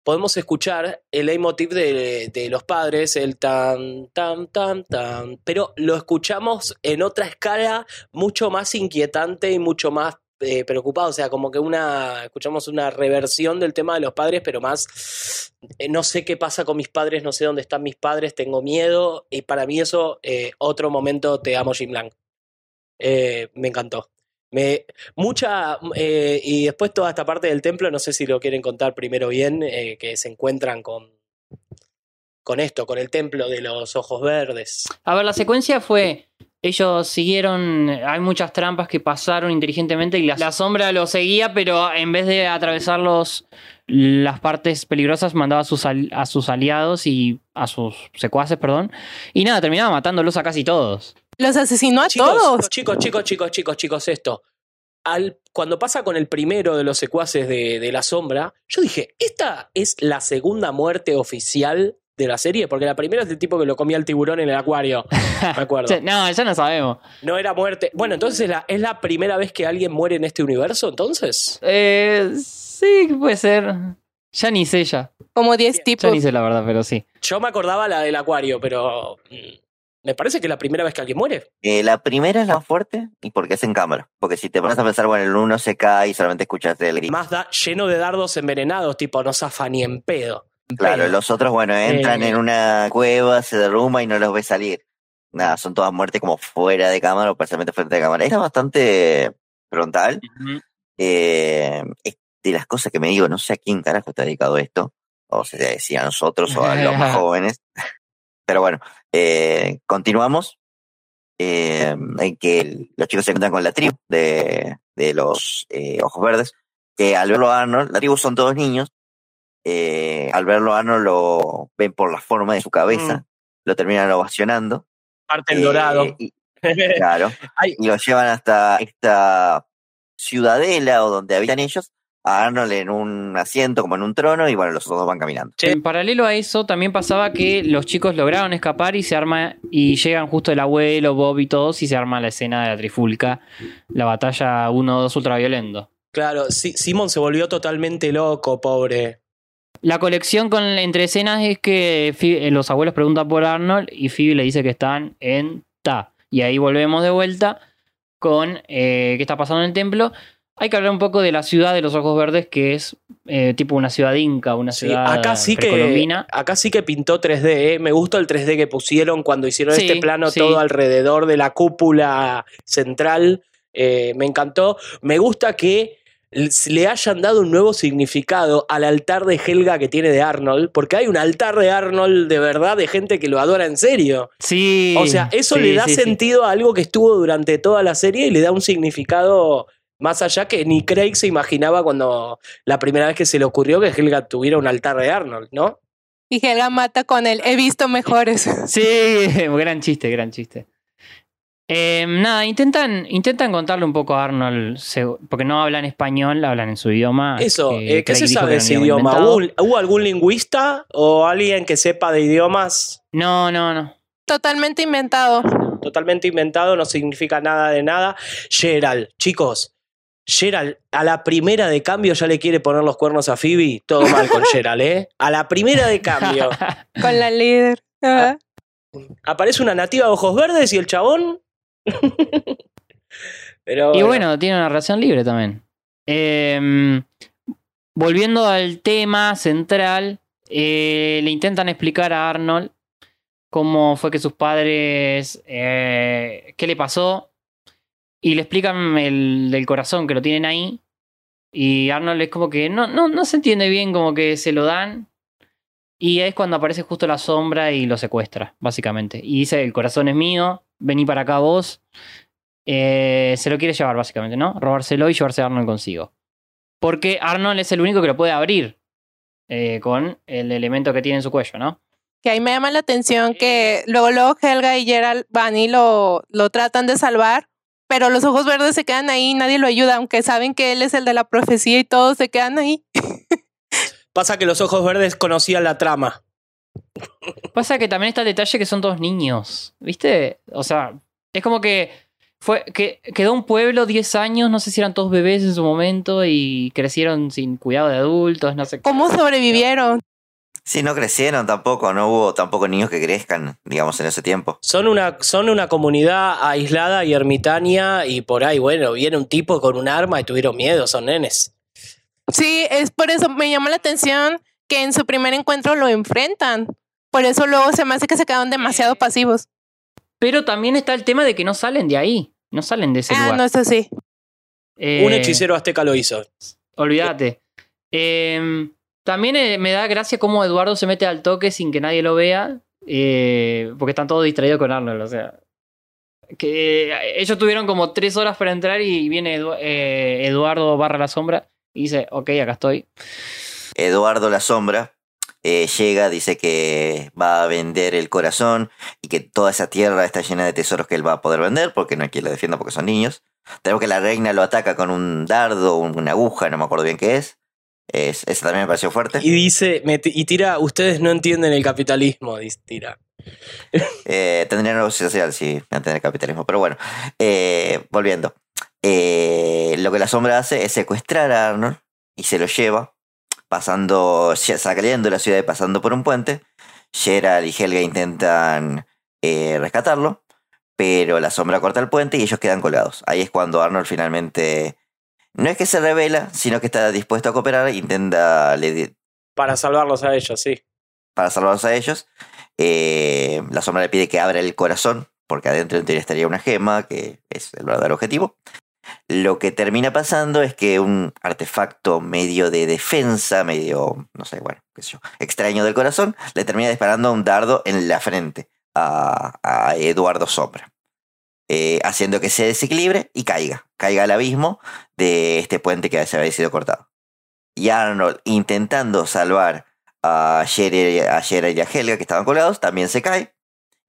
podemos escuchar el leitmotiv de, los padres, el tan, tan, tan, tan, pero lo escuchamos en otra escala mucho más inquietante y mucho más eh, preocupado, o sea, como que una, escuchamos una reversión del tema de los padres, pero más, eh, no sé qué pasa con mis padres, no sé dónde están mis padres, tengo miedo, y para mí eso, eh, otro momento, te amo Jim. Eh, me encantó. Me, mucha, eh, y después toda esta parte del templo, no sé si lo quieren contar primero bien, eh, que se encuentran con, con esto, con el templo de los ojos verdes. A ver, la secuencia fue. Ellos siguieron. Hay muchas trampas que pasaron inteligentemente y la, la sombra los seguía, pero en vez de atravesar los, las partes peligrosas, mandaba a sus, al- a sus aliados y a sus secuaces, perdón. Y nada, terminaba matándolos a casi todos. Los asesinó a chicos, todos. Chicos, chicos, chicos, chicos, chicos, esto. Al, cuando pasa con el primero de los secuaces de, de la sombra, yo dije, esta es la segunda muerte oficial de la serie, porque la primera es el tipo que lo comía el tiburón en el acuario. Me acuerdo. No, ya no sabemos. No era muerte. Bueno, entonces ¿es la, es la primera vez que alguien muere en este universo, entonces. Eh, sí, puede ser. Ya ni sé ya. Como 10 tipos. Ya ni sé la verdad, pero sí. Yo me acordaba la del acuario, pero mm, me parece que es la primera vez que alguien muere. Eh, la primera es la más fuerte y porque es en cámara. Porque si te pones a pensar, bueno, el uno se cae y solamente escuchas el grito. Más da lleno de dardos envenenados, tipo no zafa ni en pedo. Claro, los otros, bueno, entran Eh. en una cueva, se derrumba y no los ves salir. Nada, son todas muertes como fuera de cámara o parcialmente frente de cámara. Esta es bastante frontal. Eh, es de las cosas que me digo, no sé a quién carajo está dedicado esto. O se decía a nosotros o a los más jóvenes. Pero bueno, eh, continuamos. Eh, en que el- los chicos se encuentran con la tribu de, de los eh, ojos verdes. Que al verlo a Arnold, la tribu son todos niños. eh, al verlo a Arnold lo ven por la forma de su cabeza. Lo terminan ovacionando. Parte el dorado. y- claro. Y lo llevan hasta esta ciudadela o donde habitan ellos a Arnold en un asiento, como en un trono, y bueno, los otros dos van caminando. En paralelo a eso, también pasaba que los chicos lograron escapar y se arma y llegan justo el abuelo, Bob y todos y se arma la escena de la trifulca, la batalla 1-2 ultraviolento. Claro, sí, Simon se volvió totalmente loco, pobre. La colección con entre escenas es que Phoebe- eh, los abuelos preguntan por Arnold y Phoebe le dice que están en Ta. Y ahí volvemos de vuelta con eh, qué está pasando en el templo. Hay que hablar un poco de la ciudad de los ojos verdes, que es eh, tipo una ciudad inca, una Sí, ciudad acá sí que acá sí que pintó 3D, ¿eh? me gustó el 3D que pusieron cuando hicieron Sí, este plano sí. todo alrededor de la cúpula central, eh, me encantó. Me gusta que le hayan dado un nuevo significado al altar de Helga que tiene de Arnold, porque hay un altar de Arnold de verdad de gente que lo adora en serio. Sí. O sea, eso sí, le da sí, sí. sentido a algo que estuvo durante toda la serie y le da un significado más allá que ni Craig se imaginaba cuando la primera vez que se le ocurrió que Helga tuviera un altar de Arnold, ¿no? Y Helga mata con él. He visto mejores. Sí, gran chiste, gran chiste. Eh, nada, intentan, intentan contarle un poco a Arnold, porque no hablan español, hablan en su idioma. Eso, eh, ¿qué Craig se sabe de ese idioma? ¿Hubo, hubo algún lingüista o alguien que sepa de idiomas? No, no, no. Totalmente inventado. Totalmente inventado, no significa nada de nada. Gerald, chicos, Gerald a la primera de cambio ya le quiere poner los cuernos a Phoebe. Todo mal con Gerald, ¿eh? A la primera de cambio. Con la líder. Ajá. Aparece una nativa de ojos verdes y el chabón. Pero Y bueno, tiene una relación libre también. Eh, volviendo al tema central, eh, le intentan explicar a Arnold cómo fue que sus padres, eh, qué le pasó, y le explican el del corazón que lo tienen ahí. Y Arnold es como que no, no, no se entiende bien, como que se lo dan. Y es cuando aparece justo la sombra y lo secuestra, básicamente. Y dice, el corazón es mío, vení para acá vos. Eh, se lo quiere llevar, básicamente, ¿no? Robárselo y llevarse a Arnold consigo. Porque Arnold es el único que lo puede abrir eh, con el elemento que tiene en su cuello, ¿no? Que ahí me llama la atención que luego, luego Helga y Gerald van y lo, lo tratan de salvar, pero los ojos verdes se quedan ahí y nadie lo ayuda, aunque saben que él es el de la profecía y todos se quedan ahí. Pasa que los ojos verdes conocían la trama. Pasa que también está el detalle que son todos niños, ¿viste? O sea, es como que fue que quedó un pueblo 10 años, no sé si eran todos bebés en su momento y crecieron sin cuidado de adultos, no sé. ¿Cómo sobrevivieron? Sí, no crecieron tampoco, no hubo tampoco niños que crezcan, digamos, en ese tiempo. Son una, son una comunidad aislada y ermitaña y por ahí, bueno, viene un tipo con un arma y tuvieron miedo, son nenes. Sí, es por eso me llama la atención que en su primer encuentro lo enfrentan. Por eso luego se me hace que se quedaron demasiado pasivos. Pero también está el tema de que no salen de ahí, no salen de ese Ah, lugar. no es así. Eh, Un hechicero azteca lo hizo. Olvídate. Eh, también eh, me da gracia cómo Eduardo se mete al toque sin que nadie lo vea, eh, porque están todos distraídos con Arnold, o sea. Que eh, ellos tuvieron como tres horas para entrar y viene Edu- Eduardo barra la sombra y dice, ok, acá estoy. Eduardo la Sombra llega, dice que va a vender el corazón y que toda esa tierra está llena de tesoros que él va a poder vender porque no hay quien lo defienda porque son niños. Tenemos que la reina lo ataca con un dardo, un- una aguja, no me acuerdo bien qué es. Es esa también me pareció fuerte. Y dice, me y tira, ustedes no entienden el capitalismo, dice, tira. Eh, tendría negocio social si no tener capitalismo. Pero bueno, eh, volviendo. Eh, lo que la sombra hace es secuestrar a Arnold y se lo lleva, pasando, saliendo de la ciudad y pasando por un puente. Gerald y Helga intentan eh, rescatarlo, pero la sombra corta el puente y ellos quedan colgados. Ahí es cuando Arnold finalmente no es que se revela, sino que está dispuesto a cooperar e intenta le Para salvarlos a ellos, sí. para salvarlos a ellos. Eh, la sombra le pide que abra el corazón, porque adentro en teoría estaría una gema, que es el verdadero objetivo. Lo que termina pasando es que un artefacto medio de defensa, medio, no sé, bueno, qué sé yo, extraño del corazón, le termina disparando un dardo en la frente a, a Eduardo Sombra. Eh, haciendo que se desequilibre y caiga, caiga al abismo de este puente que se había sido cortado. Y Arnold, intentando salvar a Gerard, a y a Helga que estaban colgados, también se cae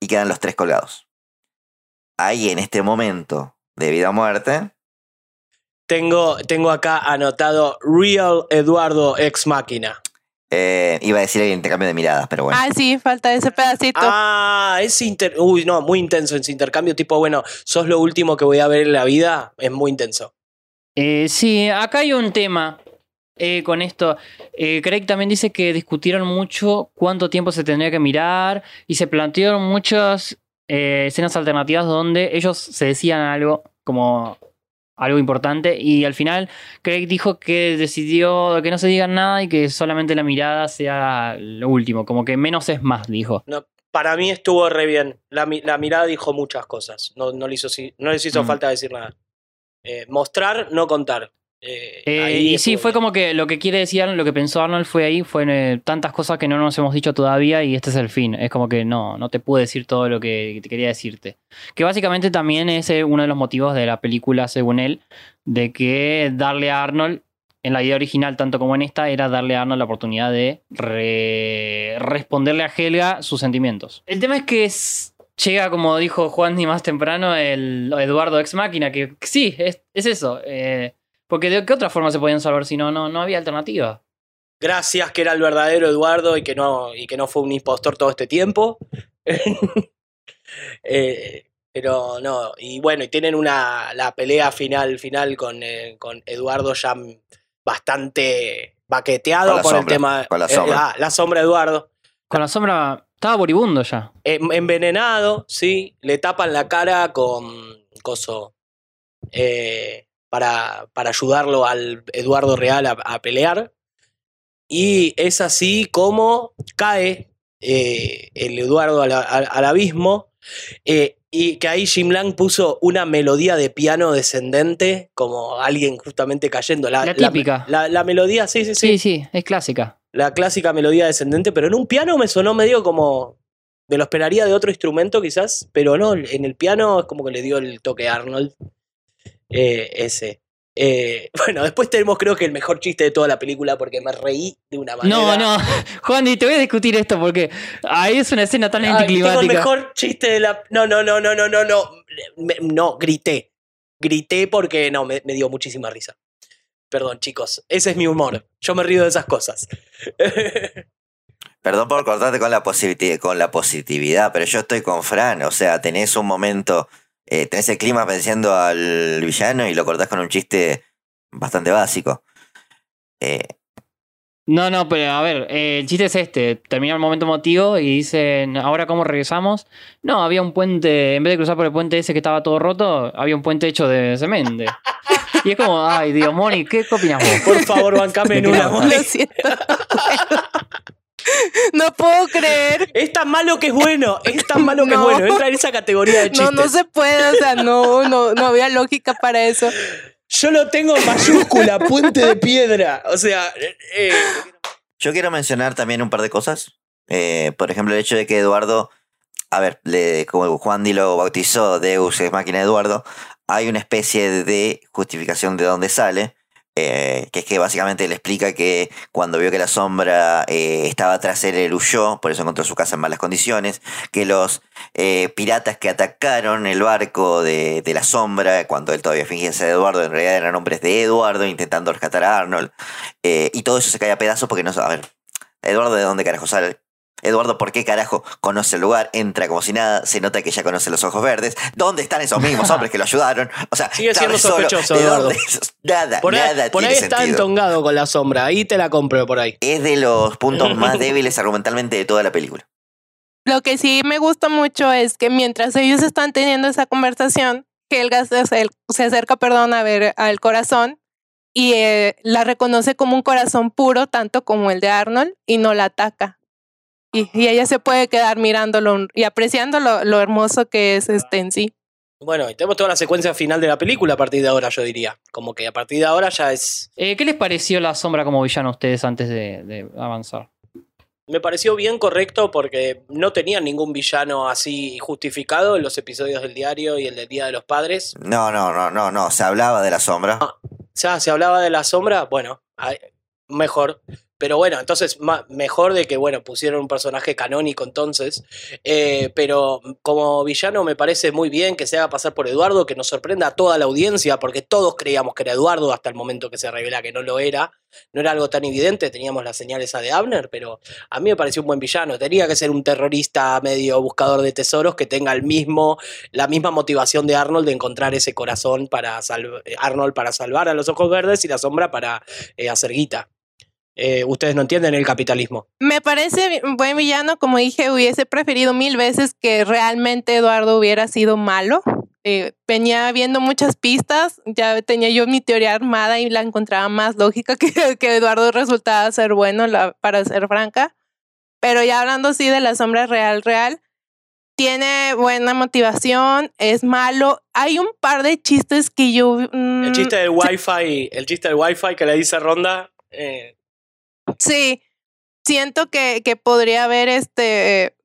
y quedan los tres colgados. Ahí en este momento de vida o muerte, Tengo, tengo acá anotado Real Eduardo Ex Máquina. Eh, iba a decir el intercambio de miradas, pero bueno. Ah, sí, falta ese pedacito. Ah, es inter... Uy, no, muy intenso ese intercambio. Tipo, bueno, sos lo último que voy a ver en la vida. Es muy intenso. Eh, sí, acá hay un tema eh, con esto. Eh, Craig también dice que discutieron mucho cuánto tiempo se tendría que mirar y se plantearon muchas eh, escenas alternativas donde ellos se decían algo como algo importante y al final Craig dijo que decidió que no se digan nada y que solamente la mirada sea lo último, como que menos es más, dijo. No, para mí estuvo re bien. La, mi- la mirada dijo muchas cosas. No, no, le, hizo, no les hizo Mm. falta decir nada. Eh, mostrar, no contar. Eh, Eh, y sí, fue como que lo que quiere decir Arnold, lo que pensó Arnold fue ahí, fue eh, tantas cosas que no nos hemos dicho todavía y este es el fin. Es como que no, no te pude decir todo lo que te quería decirte. Que básicamente también es uno de los motivos de la película, según él, de que darle a Arnold, en la idea original tanto como en esta, era darle a Arnold la oportunidad de re- responderle a Helga sus sentimientos. El tema es que es- llega, como dijo Juan ni más temprano, el Eduardo Ex Máquina, que sí, es, es eso. eh, porque de qué otra forma se podían salvar si no, no, no había alternativa. Gracias que era el verdadero Eduardo y que no, y que no fue un impostor todo este tiempo. Eh, pero no, y bueno, y tienen una la pelea final final con, eh, con Eduardo ya bastante baqueteado Con el tema. con la eh, sombra. ah, la sombra Eduardo. Con la sombra estaba moribundo ya. Envenenado, sí, le tapan la cara con coso eh, para, para ayudarlo al Eduardo Real a, a pelear. Y es así como cae eh, el Eduardo al, al- al abismo. eh, y que ahí Jim Lang puso una melodía de piano descendente, como alguien justamente cayendo. La, La típica. La, la melodía, sí, sí, sí. Sí, sí, es clásica. La clásica melodía descendente, pero en un piano me sonó medio como. Me lo esperaría de otro instrumento, quizás, pero no, en el piano es como que le dio el toque a Arnold. Eh, ese. Eh, bueno, después tenemos, creo que el mejor chiste de toda la película, porque me reí de una manera. No, no, Juan, y te voy a discutir esto porque ahí es una escena tan Ay, tengo el anticlimática. mejor chiste de la. No, no, no, no, no, no, no. Me- no, grité. Grité porque no, me, me dio muchísima risa. Perdón, chicos. Ese es mi humor. Yo me río de esas cosas. Perdón por cortarte con la, con la positividad, pero yo estoy con Fran. O sea, tenés un momento, eh, tenés el clima pensando al villano y lo cortás con un chiste bastante básico. Eh, No, no, pero a ver, eh, el chiste es este. Termina el momento emotivo y dicen, ¿ahora cómo regresamos? No, había un puente, en vez de cruzar por el puente ese que estaba todo roto, había un puente hecho de cemento. Y es como, ay, Dios, Moni, ¿qué, qué opinas vos? Por favor, bancame en una, Moni. Lo siento. no puedo creer. Es tan malo que es bueno. Es tan malo que es No. bueno. Entra en esa categoría de chistes. No, no se puede, o sea, no, no, no había lógica para eso. Yo lo tengo en mayúscula, puente de piedra. O sea, eh, Yo quiero mencionar también un par de cosas. Eh, por ejemplo, el hecho de que Eduardo, a ver, le- como Juan Di lo bautizó, Deus es máquina de Eduardo, hay una especie de justificación de dónde sale, eh, que es que básicamente le explica que cuando vio que la sombra eh, estaba tras él, él huyó, por eso encontró su casa en malas condiciones, que los eh, piratas que atacaron el barco de, de la sombra, cuando él todavía fingía ser Eduardo, en realidad eran hombres de Eduardo intentando rescatar a Arnold, eh, y todo eso se cae a pedazos porque no a ver, Eduardo, ¿de dónde carajo sale? Eduardo, ¿por qué carajo conoce el lugar? Entra como si nada, se nota que ya conoce los ojos verdes. ¿Dónde están esos mismos hombres que lo ayudaron? O sea, Sigue siendo sospechoso, ¿De Eduardo. Nada, por ahí, nada por ahí tiene está sentido. entongado con la sombra. Ahí te la compro por ahí. Es de los puntos más débiles argumentalmente de toda la película. Lo que sí me gusta mucho es que mientras ellos están teniendo esa conversación, Helga se acerca, perdón, a ver al corazón y eh, la reconoce como un corazón puro, tanto como el de Arnold, y no la ataca. Y, y ella se puede quedar mirándolo y apreciando lo, lo hermoso que es este en sí. Bueno, y tenemos toda la secuencia final de la película a partir de ahora, yo diría. Como que a partir de ahora ya es. Eh, ¿Qué les pareció la sombra como villano a ustedes antes de, de avanzar? Me pareció bien correcto porque no tenían ningún villano así justificado en los episodios del diario y el del Día de los Padres. No, no, no, no, no. Se hablaba de la sombra. Ya se hablaba de la sombra, bueno, mejor. Pero bueno, entonces mejor de que, bueno, pusieron un personaje canónico entonces. Eh, pero como villano me parece muy bien que se haga pasar por Eduardo, que nos sorprenda a toda la audiencia, porque todos creíamos que era Eduardo hasta el momento que se revela que no lo era. No era algo tan evidente, teníamos la señal esa de Abner, pero a mí me pareció un buen villano. Tenía que ser un terrorista medio buscador de tesoros que tenga el mismo, la misma motivación de Arnold de encontrar ese corazón para eh, Arnold para salvar a los ojos verdes y la sombra para eh, hacer guita. Eh, ustedes no entienden el capitalismo. Me parece buen villano, como dije, hubiese preferido mil veces que realmente Eduardo hubiera sido malo. Eh, venía viendo muchas pistas, ya tenía yo mi teoría armada y la encontraba más lógica que, que Eduardo resultaba ser bueno, la- para ser franca. Pero ya hablando así de la sombra real, real, tiene buena motivación, es malo. Hay un par de chistes que yo... mm, El chiste del wifi, el chiste del wifi que le dice Ronda, eh, Sí, siento que, que podría haber este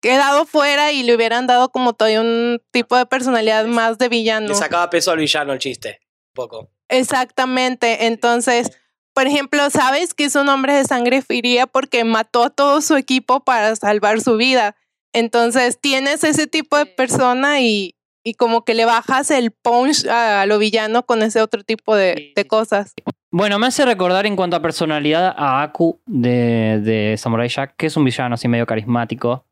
quedado fuera y le hubieran dado como todavía un tipo de personalidad más de villano. le sacaba peso al villano el chiste. Un poco. Exactamente. Entonces, por ejemplo, sabes que es un hombre de sangre fría porque mató a todo su equipo para salvar su vida. Entonces, tienes ese tipo de persona y, y como que le bajas el punch a lo villano con ese otro tipo de, de cosas. Bueno, me hace recordar en cuanto a personalidad a Aku de, de Samurai Jack, que es un villano así medio carismático.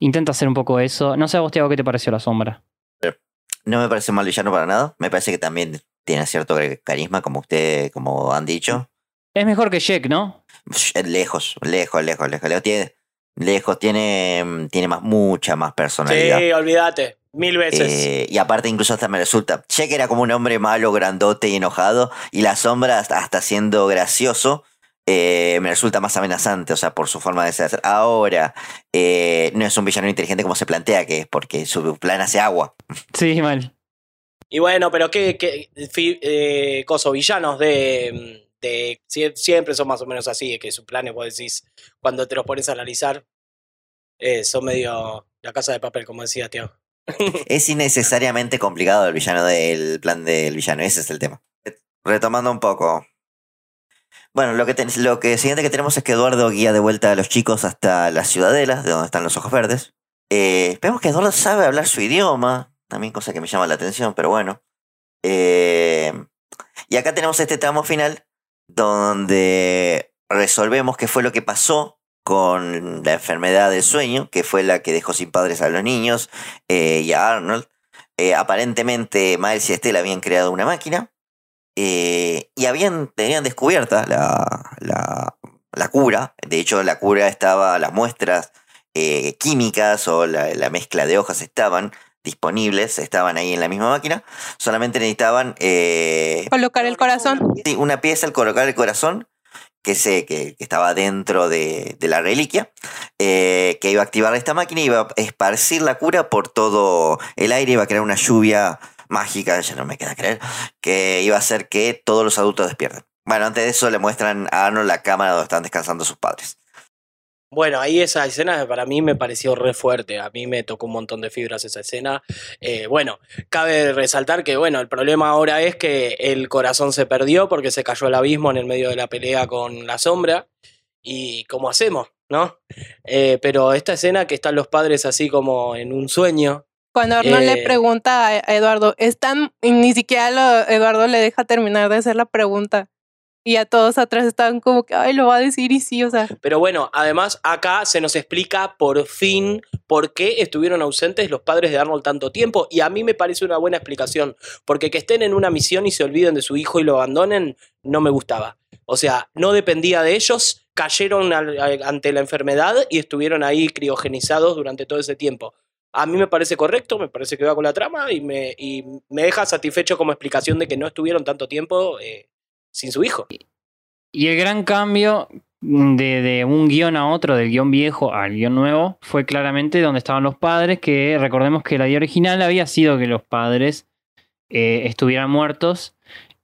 Intenta hacer un poco eso. No sé a vos, Tiago, ¿qué te pareció la sombra? No me parece mal villano para nada. Me parece que también tiene cierto carisma, como usted, como han dicho. Es mejor que Jack, ¿no? Lejos, lejos, lejos, lejos. Lejos tiene, lejos, tiene, tiene más, mucha más personalidad. Sí, olvídate. Mil veces. Eh, y aparte incluso hasta me resulta, Check era como un hombre malo, grandote y enojado, y la sombra hasta, hasta siendo gracioso, eh, me resulta más amenazante, o sea, por su forma de ser. Ahora, eh, no es un villano inteligente como se plantea que es, porque su plan hace agua. Sí, mal. Y bueno, pero qué, qué fi- eh, coso, villanos de, de sie- siempre son más o menos así, que sus planes, vos decís, cuando te los pones a analizar, eh, son medio la casa de papel, como decía Tío. Es innecesariamente complicado el villano del plan del villano, ese es el tema. Retomando un poco. Bueno, lo que, lo que siguiente que tenemos es que Eduardo guía de vuelta a los chicos hasta la ciudadela, de donde están los ojos verdes. Eh, vemos que Eduardo sabe hablar su idioma, también cosa que me llama la atención, pero bueno. Eh, y acá tenemos este tramo final donde resolvemos qué fue lo que pasó con la enfermedad del sueño, que fue la que dejó sin padres a los niños eh, y a Arnold. Eh, aparentemente Miles y Estela habían creado una máquina eh, y habían, tenían descubierta la, la, la cura. De hecho, la cura estaba, las muestras químicas o la, la mezcla de hojas estaban disponibles, estaban ahí en la misma máquina. Solamente necesitaban eh, Colocar el corazón. Sí, una pieza al colocar el corazón, que sé que, estaba dentro de, de la reliquia, eh, que iba a activar esta máquina y iba a esparcir la cura por todo el aire, iba a crear una lluvia mágica, ya no me queda creer, que iba a hacer que todos los adultos despierten. Bueno, antes de eso le muestran a Arnold la cámara donde están descansando sus padres. Bueno, ahí esa escena para mí me pareció re fuerte. A mí me tocó un montón de fibras esa escena. Eh, bueno, cabe resaltar que, bueno, el problema ahora es que el corazón se perdió porque se cayó al abismo en el medio de la pelea con la sombra. ¿Y cómo hacemos? ¿No? Eh, pero esta escena que están los padres así como en un sueño. Cuando Arnold eh, le pregunta a Eduardo, están, ni siquiera lo- Eduardo le deja terminar de hacer la pregunta. Y a todos atrás estaban como que, ay, lo va a decir y sí, o sea. Pero bueno, además acá se nos explica por fin por qué estuvieron ausentes los padres de Arnold tanto tiempo. Y a mí me parece una buena explicación. Porque que estén en una misión y se olviden de su hijo y lo abandonen, no me gustaba. O sea, no dependía de ellos, cayeron ante la enfermedad y estuvieron ahí criogenizados durante todo ese tiempo. A mí me parece correcto, me parece que va con la trama y me, y me deja satisfecho como explicación de que no estuvieron tanto tiempo eh, sin su hijo. Y el gran cambio de, un guion a otro, del guion viejo al guion nuevo, fue claramente donde estaban los padres, que recordemos que la idea original había sido que los padres eh, estuvieran muertos.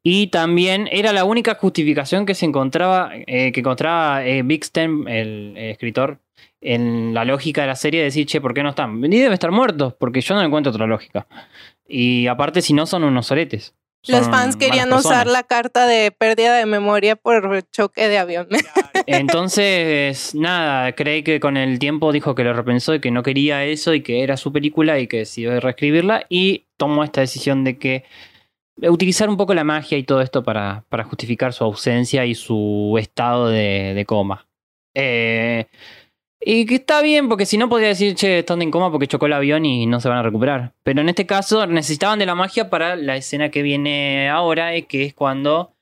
Y también era la única justificación que se encontraba, eh, que encontraba eh, Big Stem, el, escritor, en la lógica de la serie, de decir, che, ¿por qué no están? Y debe estar muertos, porque yo no encuentro otra lógica. Y aparte, si no, son unos soretes. Los fans querían usar la carta de pérdida de memoria por choque de avión. Entonces, nada, creí que con el tiempo dijo que lo repensó y que no quería eso y que era su película y que decidió reescribirla y tomó esta decisión de que utilizar un poco la magia y todo esto para, para justificar su ausencia y su estado de, de coma. Eh, y que está bien, porque si no podría decir, che, están en coma porque chocó el avión y no se van a recuperar. Pero en este caso necesitaban de la magia para la escena que viene ahora, eh, que es cuando...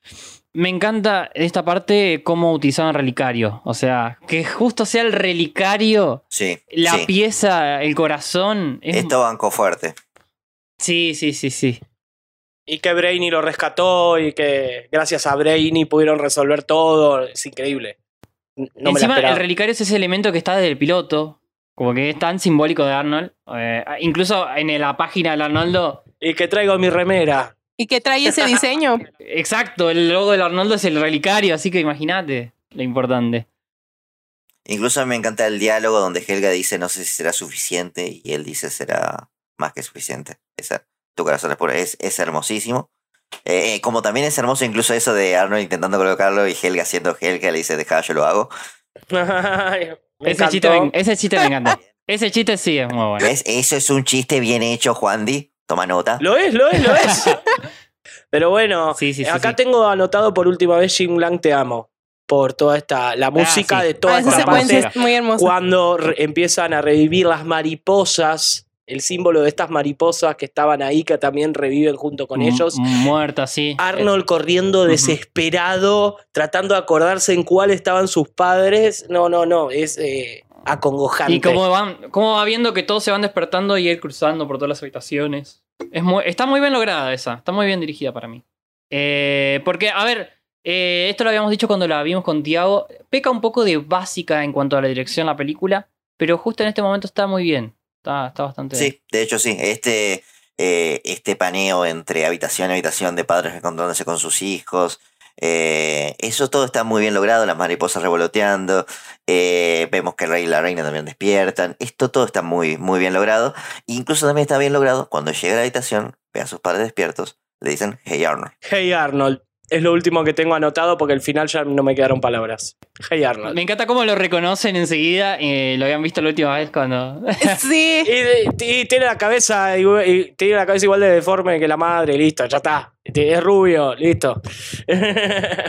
Me encanta esta parte cómo utilizaban relicario. O sea, que justo sea el relicario, Sí. la sí. pieza, el corazón. es- Esto bancó fuerte. Sí, sí, sí, sí. Y que Brainy lo rescató y que gracias a Brainy pudieron resolver todo. Es increíble. No me la Encima, el relicario es ese elemento que está desde el piloto. Como que es tan simbólico de Arnold. Eh, incluso en la página del Arnoldo. Y que traigo mi remera. ¿Y qué trae ese diseño? Exacto, el logo del Arnoldo es el relicario, así que imagínate lo importante. Incluso a mí me encanta el diálogo donde Helga dice no sé si será suficiente y él dice será más que suficiente. Esa, tu corazón es puro. Es, es hermosísimo. Eh, como también es hermoso incluso eso de Arnold intentando colocarlo y Helga siendo Helga le dice deja yo lo hago. Me Ese chiste, me, ese chiste me encanta. Ese chiste sí es muy bueno. ¿Ves? Eso es un chiste bien hecho, Juandi. Toma nota. Lo es, lo es, lo es. Pero bueno, Sí, sí, sí, acá sí. tengo anotado por última vez Jim Lang Te Amo. Por toda esta. La música Ah, sí. de toda Ah, esa esta parte. es muy hermosa. Cuando empiezan a revivir las mariposas. El símbolo de estas mariposas que estaban ahí, que también reviven junto con M- ellos. Muerta, sí. Arnold corriendo Ujú. desesperado, tratando de acordarse en cuál estaban sus padres. No, no, no, es eh, acongojante. Y cómo, van, cómo va viendo que todos se van despertando y ir cruzando por todas las habitaciones. Es muy, está muy bien lograda esa. Está muy bien dirigida para mí. Eh, porque, a ver, eh, esto lo habíamos dicho cuando la vimos con Tiago. Peca un poco de básica en cuanto a la dirección de la película. Pero justo en este momento está muy bien. Está, está bastante Sí, de hecho sí. Este, eh, este paneo entre habitación y habitación de padres encontrándose con sus hijos. eh, eso todo está muy bien logrado, las mariposas revoloteando, eh, vemos que el rey y la reina también despiertan, esto todo está muy, muy bien logrado, incluso también está bien logrado cuando llega a la habitación, ve a sus padres despiertos, le dicen, hey Arnold. Hey Arnold. Es lo último que tengo anotado porque al final ya no me quedaron palabras. Hey Arnold. Me encanta cómo lo reconocen enseguida. eh, lo habían visto la última vez cuando. Sí. Y, tiene la cabeza igual, y tiene la cabeza igual de deforme que la madre, listo, ya está. Es rubio, listo.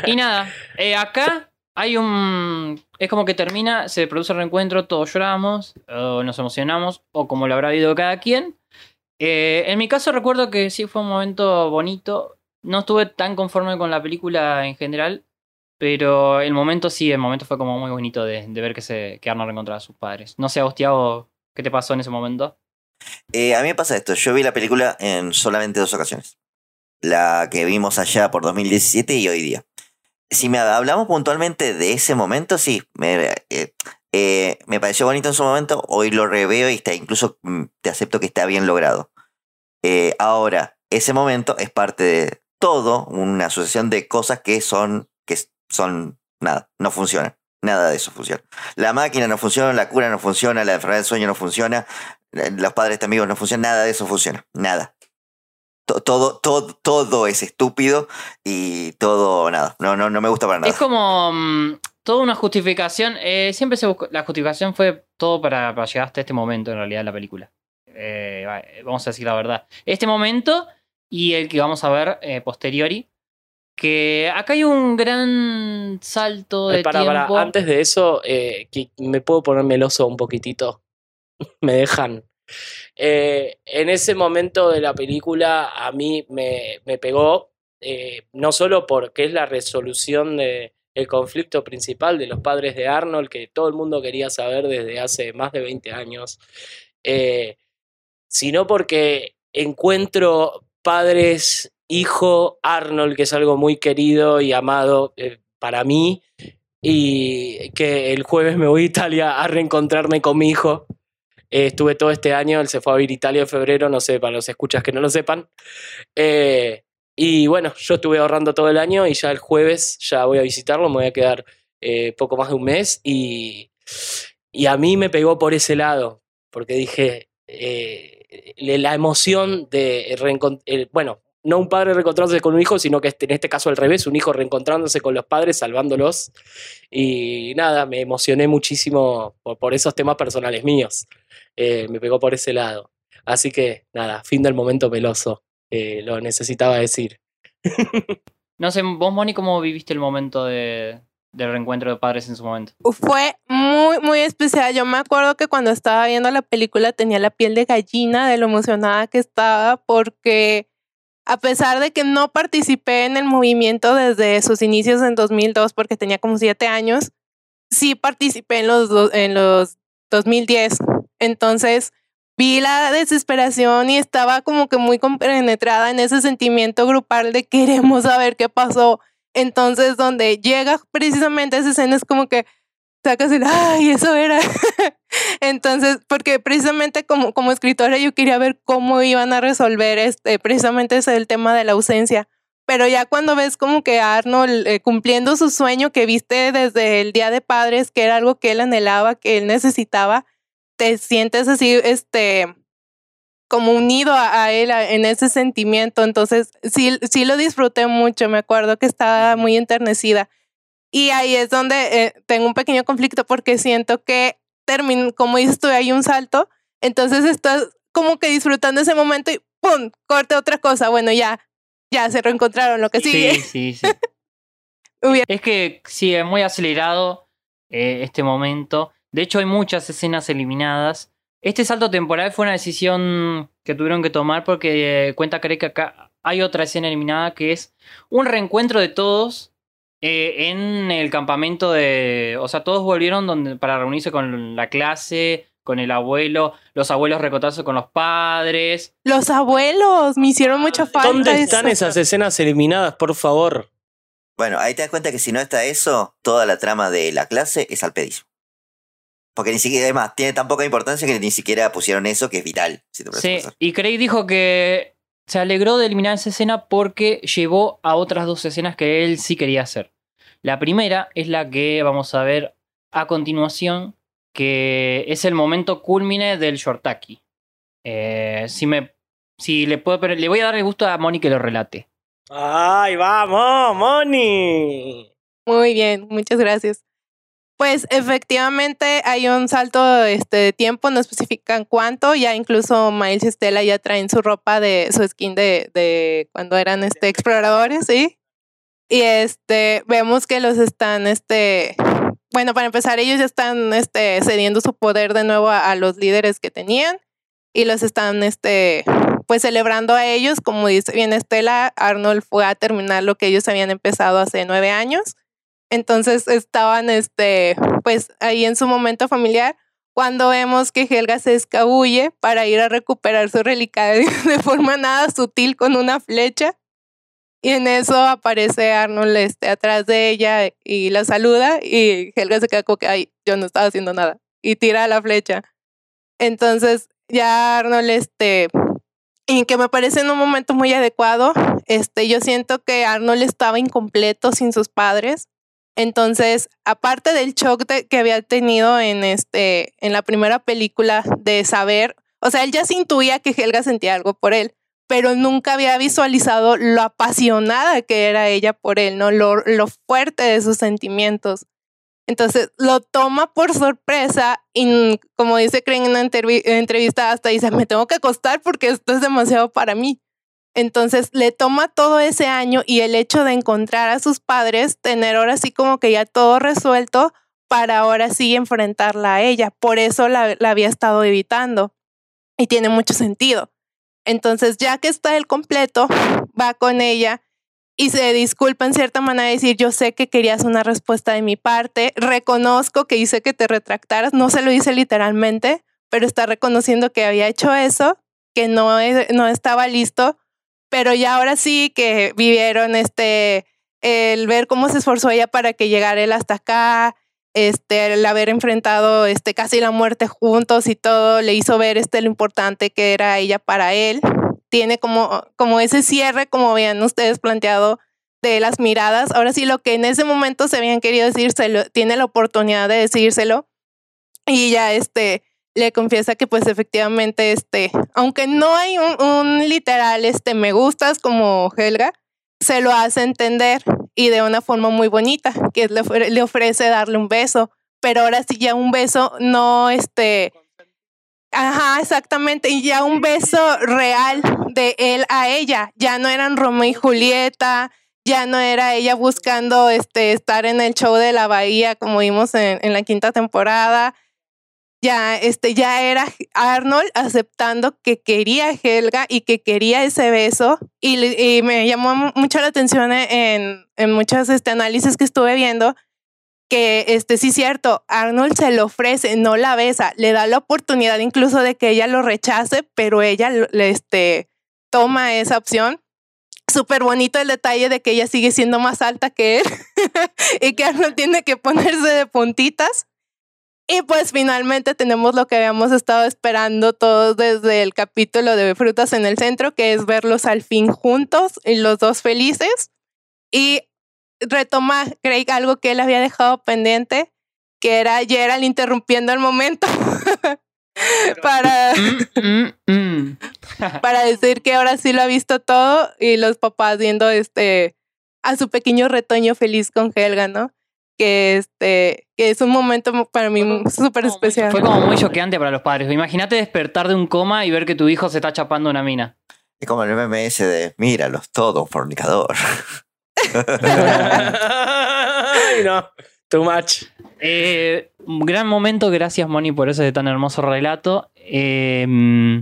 Y nada, eh, acá hay un. Es como que termina, se produce el reencuentro, todos lloramos, o nos emocionamos, o como lo habrá habido cada quien. Eh, en mi caso, recuerdo que sí fue un momento bonito. No estuve tan conforme con la película en general, pero el momento sí, el momento fue como muy bonito de, ver que, se, que Arnold reencontraba a sus padres. No sé, a vos, Tiago, ¿qué te pasó en ese momento? Eh, a mí me pasa esto, yo vi la película en solamente dos ocasiones. La que vimos allá por 2017 y hoy día. Si me hablamos puntualmente de ese momento, sí, me, eh, eh, me pareció bonito en su momento, hoy lo reveo y está, incluso mm, te acepto que está bien logrado. Ahora, ese momento es parte de todo, una asociación de cosas que son, que son, nada, no funcionan. Nada de eso funciona. La máquina no funciona, la cura no funciona, la enfermedad del sueño no funciona, eh, los padres amigos no funcionan, nada de eso funciona, nada. To- Todo, todo, todo es estúpido y todo, nada, no, no, no me gusta para nada. Es como mm, toda una justificación. eh, siempre se buscó, la justificación fue todo para, llegar hasta este momento, en realidad, de la película. Eh, va- vamos a decir la verdad. Este momento y el que vamos a ver eh, posteriori. Que acá hay un gran salto de para, para, tiempo. Antes de eso, eh, que me puedo poner meloso un poquitito. me dejan. Eh, en ese momento de la película a mí me, me pegó, eh, no solo porque es la resolución de el conflicto principal de los padres de Arnold, que todo el mundo quería saber desde hace más de 20 años, sino porque encuentro padres, hijo, Arnold, que es algo muy querido y amado eh, para mí, y que el jueves me voy a Italia a reencontrarme con mi hijo. Eh, estuve todo este año, él se fue a vivir Italia en febrero, no sé, para los escuchas que no lo sepan. Eh, y bueno, yo estuve ahorrando todo el año y ya el jueves ya voy a visitarlo, me voy a quedar eh, poco más de un mes y, y a mí me pegó por ese lado, porque dije, eh, la emoción de reencont- eh, bueno, no un padre reencontrándose con un hijo, sino que en este caso al revés, un hijo reencontrándose con los padres, salvándolos. Y nada, me emocioné muchísimo por, por esos temas personales míos. Eh, me pegó por ese lado. Así que nada, fin del momento meloso. Eh, lo necesitaba decir. No sé, vos, Moni, ¿cómo viviste el momento de, del reencuentro de padres en su momento? Fue muy, muy especial. Yo me acuerdo que cuando estaba viendo la película tenía la piel de gallina de lo emocionada que estaba porque a pesar de que no participé en el movimiento desde sus inicios en 2002 porque tenía como siete años, sí participé en los, en los 2010. Entonces vi la desesperación y estaba como que muy compenetrada en ese sentimiento grupal de queremos saber qué pasó. Entonces, donde llega precisamente esa escena es como que sacas el, ay, eso era. Entonces, porque precisamente como, como escritora yo quería ver cómo iban a resolver este, precisamente ese el tema de la ausencia. Pero ya cuando ves como que Arnold eh, cumpliendo su sueño que viste desde el Día de Padres, que era algo que él anhelaba, que él necesitaba, te sientes así, este, como unido a, a él a- en ese sentimiento. Entonces, sí, sí lo disfruté mucho. Me acuerdo que estaba muy enternecida. Y ahí es donde eh, tengo un pequeño conflicto porque siento que termino, como dices tú, hay un salto. Entonces estás como que disfrutando ese momento y ¡pum! Corte otra cosa. Bueno, ya, ya se reencontraron lo que sigue. Sí, sí, sí. Es que sí, es muy acelerado eh, este momento. De hecho, hay muchas escenas eliminadas. Este salto temporal fue una decisión que tuvieron que tomar porque eh, cuenta Craig que acá hay otra escena eliminada que es un reencuentro de todos eh, en el campamento de... O sea, todos volvieron donde, para reunirse con la clase, con el abuelo, los abuelos recontarse con los padres. Los abuelos me hicieron mucha falta. ¿Dónde están eso. esas escenas eliminadas, por favor? Bueno, ahí te das cuenta que si no está eso, toda la trama de la clase es al pedismo. Porque ni siquiera, además, tiene tan poca importancia que ni siquiera pusieron eso, que es vital. Si te Sí, y Craig dijo que se alegró de eliminar esa escena porque llevó a otras dos escenas que él sí quería hacer. La primera es la que vamos a ver a continuación, que es el momento culmine del Shortaki. Eh, si me, si le puedo, pero le voy a dar el gusto a Moni que lo relate. ¡Ay, vamos, Moni! Muy bien, muchas gracias. Pues efectivamente hay un salto este, de tiempo, no especifican cuánto, ya incluso Miles y Stella ya traen su ropa de su skin de, de cuando eran este, exploradores, ¿sí? Y este, vemos que los están, este, bueno, para empezar, ellos ya están este, cediendo su poder de nuevo a, a los líderes que tenían y los están, este, pues celebrando a ellos, como dice bien Estela, Arnold fue a terminar lo que ellos habían empezado hace nueve años. Entonces estaban, este, pues ahí en su momento familiar, cuando vemos que Helga se escabulle para ir a recuperar su relicario de forma nada sutil con una flecha. Y en eso aparece Arnold este, atrás de ella y la saluda y Helga se queda como que, ay, yo no estaba haciendo nada. Y tira la flecha. Entonces ya Arnold, este, y que me parece en un momento muy adecuado, este, yo siento que Arnold estaba incompleto sin sus padres. Entonces, aparte del shock que había tenido en, este, en la primera película de saber, o sea, él ya se intuía que Helga sentía algo por él, pero nunca había visualizado lo apasionada que era ella por él, ¿no? Lo, lo fuerte de sus sentimientos. Entonces lo toma por sorpresa y como dice Crane en una entrevista, hasta dice, me tengo que acostar porque esto es demasiado para mí. Entonces le toma todo ese año y el hecho de encontrar a sus padres, tener ahora sí como que ya todo resuelto para ahora sí enfrentarla a ella. Por eso la, había estado evitando y tiene mucho sentido. Entonces ya que está el completo, va con ella y se disculpa en cierta manera, decir, yo sé que querías una respuesta de mi parte, reconozco que hice que te retractaras, no se lo dice literalmente, pero está reconociendo que había hecho eso, que no, no estaba listo, pero ya ahora sí que vivieron este, el ver cómo se esforzó ella para que llegara él hasta acá, este, el haber enfrentado este, casi la muerte juntos y todo, le hizo ver este, lo importante que era ella para él. Tiene como, como ese cierre, como habían ustedes planteado, de las miradas. Ahora sí, lo que en ese momento se habían querido decírselo, tiene la oportunidad de decírselo. Y ya este, le confiesa que pues efectivamente, este, aunque no hay un, literal, este, me gustas como Helga, se lo hace entender y de una forma muy bonita, que le, le ofrece darle un beso, pero ahora sí ya un beso no, este, ajá, exactamente, y ya un beso real de él a ella, ya no eran Romeo y Julieta, ya no era ella buscando, este, estar en el show de la bahía como vimos en, en la quinta temporada, ya, este, ya era Arnold aceptando que quería a Helga y que quería ese beso. Y, y me llamó mu- mucho la atención en, en muchos este, análisis que estuve viendo que este sí cierto, Arnold se lo ofrece, no la besa, le da la oportunidad incluso de que ella lo rechace, pero ella este, toma esa opción. Súper bonito el detalle de que ella sigue siendo más alta que él y que Arnold tiene que ponerse de puntitas. Y pues finalmente tenemos lo que habíamos estado esperando todos desde el capítulo de Frutas en el Centro, que es verlos al fin juntos y los dos felices. Y retoma Craig algo que él había dejado pendiente, que era Gerald interrumpiendo el momento para, para decir que ahora sí lo ha visto todo y los papás viendo este a su pequeño retoño feliz con Helga, ¿no? Que este que es un momento para mí súper especial. Fue como muy choqueante para los padres. Imagínate despertar de un coma y ver que tu hijo se está chapando una mina. Es como el ese de, míralos, todo un fornicador. Ay, no. Too much. Eh, gran momento, gracias Moni por ese tan hermoso relato. Eh, mm,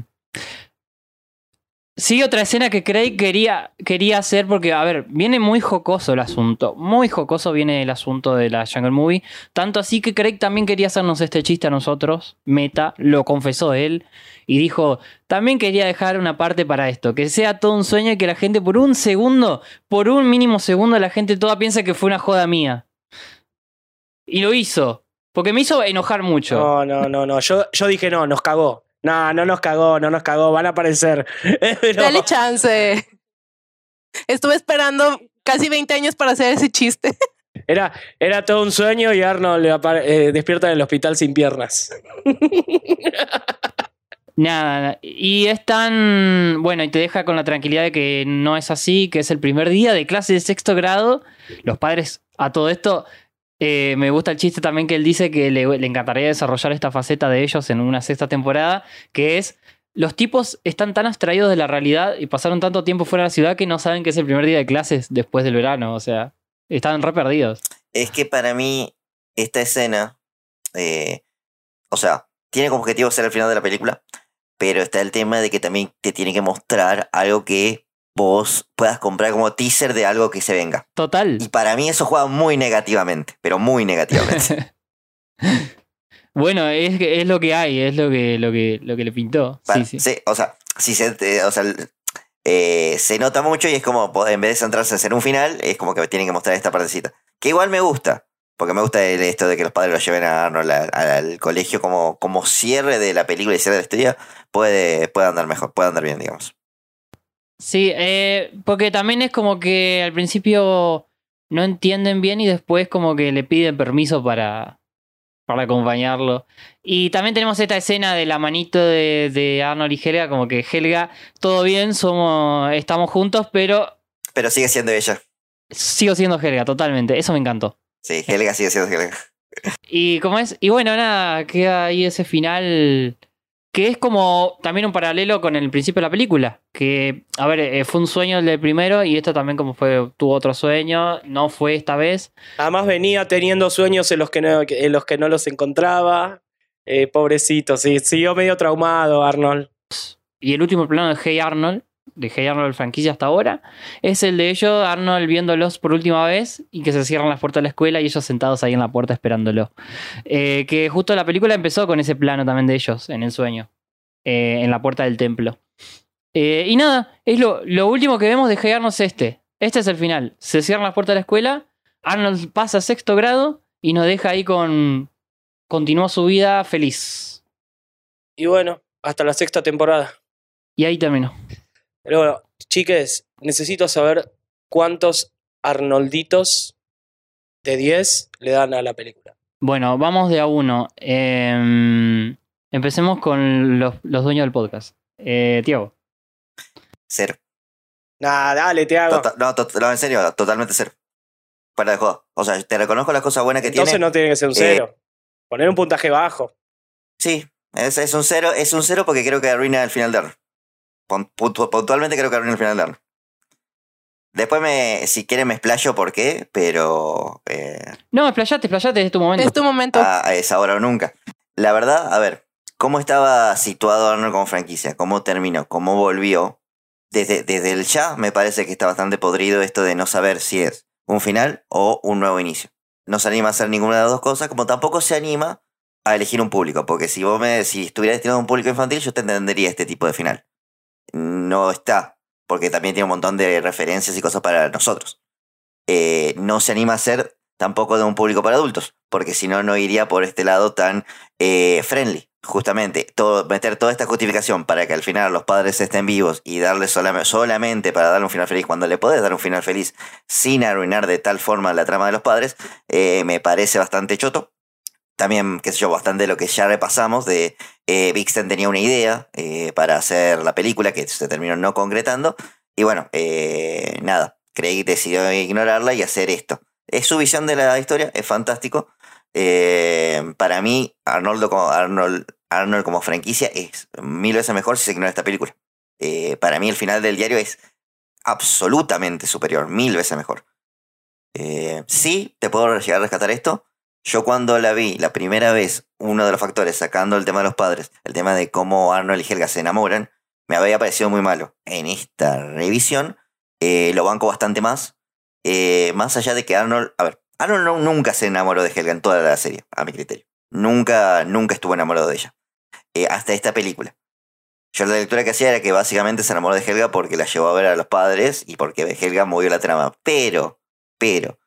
sí, otra escena que Craig quería, quería hacer porque, a ver, viene muy jocoso el asunto. Muy jocoso viene el asunto de la Jungle Movie. Tanto así que Craig también quería hacernos este chiste a nosotros. Meta, lo confesó él. Y dijo, también quería dejar una parte para esto. Que sea todo un sueño y que la gente por un segundo, por un mínimo segundo, la gente toda piensa que fue una joda mía. Y lo hizo. Porque me hizo enojar mucho. No, no, no, no. Yo, yo dije no, nos cagó. No, no nos cagó, no nos cagó, van a aparecer. Pero- Dale chance. Estuve esperando casi 20 años para hacer ese chiste. Era, era todo un sueño y Arnold le apare- eh, despierta en el hospital sin piernas. Nada, y es tan. Bueno, y te deja con la tranquilidad de que no es así, que es el primer día de clase de sexto grado. Los padres, a todo esto, eh, me gusta el chiste también que él dice que le, encantaría desarrollar esta faceta de ellos en una sexta temporada, que es. Los tipos están tan abstraídos de la realidad y pasaron tanto tiempo fuera de la ciudad que no saben que es el primer día de clases después del verano. O sea, están re perdidos. Es que para mí, esta escena, eh, o sea, tiene como objetivo ser el final de la película, pero está el tema de que también te tiene que mostrar algo que vos puedas comprar como teaser de algo que se venga. Total. Y para mí eso juega muy negativamente, pero muy negativamente. Bueno, es, es lo que hay, es lo que, lo que, lo que le pintó. Para- Sí, sí. sí, o sea, si se, eh, o sea, eh, se nota mucho y es como, en vez de centrarse en ser un final, es como que tienen que mostrar esta partecita. Que igual me gusta, porque me gusta el- esto de que los padres lo lleven a Arnold al, al colegio como, como cierre de la película y cierre de la historia, puede, puede andar mejor, puede andar bien, digamos. Sí, eh, porque también es como que al principio no entienden bien y después como que le piden permiso para, para acompañarlo. Y también tenemos esta escena de la manito de, de Arnold y Helga, como que Helga, todo bien, somos, estamos juntos, pero Pero sigue siendo ella. sigo siendo Helga, totalmente. Eso me encantó. Sí, Helga sigue siendo Helga. Y como es, y bueno, nada, queda ahí ese final que es como también un paralelo con el principio de la película. Que, a ver, eh, fue un sueño el del primero y esto también como fue, tuvo otro sueño, no fue esta vez. Además venía teniendo sueños en los que no, en los, que no los encontraba. Eh, pobrecito, sí, siguió medio traumado Arnold. Y el último plano de Hey Arnold, de Hey Arnold franquicia hasta ahora, es el de ellos, Arnold viéndolos por última vez y que se cierran las puertas de la escuela y ellos sentados ahí en la puerta esperándolo. Eh, que justo la película empezó con ese plano también de ellos en el sueño, eh, en la puerta del templo. Eh, y nada, es lo, lo último que vemos de Hey Arnold es este. Este es el final. Se cierran las puertas de la escuela, Arnold pasa a sexto grado y nos deja ahí con... Continuó su vida feliz. Y bueno, hasta la sexta temporada. Y ahí terminó. Pero bueno, chiques, necesito saber cuántos Arnolditos de 10 le dan a la película. Bueno, vamos de a uno. Em, Empecemos con los, los dueños del podcast. Eh, Tiago. Cero. Nah, dale, te hago. Tota- no, en serio, totalmente cero. Para de joda. O sea, te reconozco las cosas buenas que Entonces tiene. no tiene que ser un Eh, cero. Poner un puntaje bajo. Sí, es, es un cero, es un cero porque creo que arruina el final de Puntualmente creo que arruina el final de Arnold. Después me, si quieren me explayo por qué, pero eh, No, explayate, explayate, es tu momento. Es tu momento. a, a esa hora o nunca. La verdad, a ver, ¿cómo estaba situado Arnold como franquicia? ¿Cómo terminó? ¿Cómo volvió? Desde, desde el ya me parece que está bastante podrido esto de no saber si es un final o un nuevo inicio. No se anima a hacer ninguna de las dos cosas, como tampoco se anima a elegir un público, porque si vos me si estuviera destinado a un público infantil, yo te entendería este tipo de final. No está, porque también tiene un montón de referencias y cosas para nosotros. Eh, no se anima a ser tampoco de un público para adultos, porque si no, no iría por este lado tan eh, friendly. Justamente, todo, meter toda esta justificación para que al final los padres estén vivos y darle solamente, para darle un final feliz cuando le podés dar un final feliz sin arruinar de tal forma la trama de los padres, eh, me parece bastante choto. También, qué sé yo, bastante lo que ya repasamos de eh, tenía una idea eh, para hacer la película que se terminó no concretando. Y bueno, eh, nada, Craig decidió ignorarla y hacer esto. Es su visión de la historia, es fantástico. Eh, para mí, Arnoldo como, Arnold, Arnold como franquicia es mil veces mejor si se ignora esta película. Para mí el final del diario es absolutamente superior, mil veces mejor. Sí, te puedo llegar a rescatar esto. Yo cuando la vi la primera vez, uno de los factores, sacando el tema de los padres, el tema de cómo Arnold y Helga se enamoran, me había parecido muy malo. En esta revisión eh, lo banco bastante más. Eh, más allá de que Arnold, a ver, Arnold no- nunca se enamoró de Helga en toda la serie, a mi criterio. Nunca, nunca estuvo enamorado de ella. Eh, hasta esta película. Yo la lectura que hacía era que básicamente se enamoró de Helga porque la llevó a ver a los padres y porque Helga movió la trama. Pero, pero,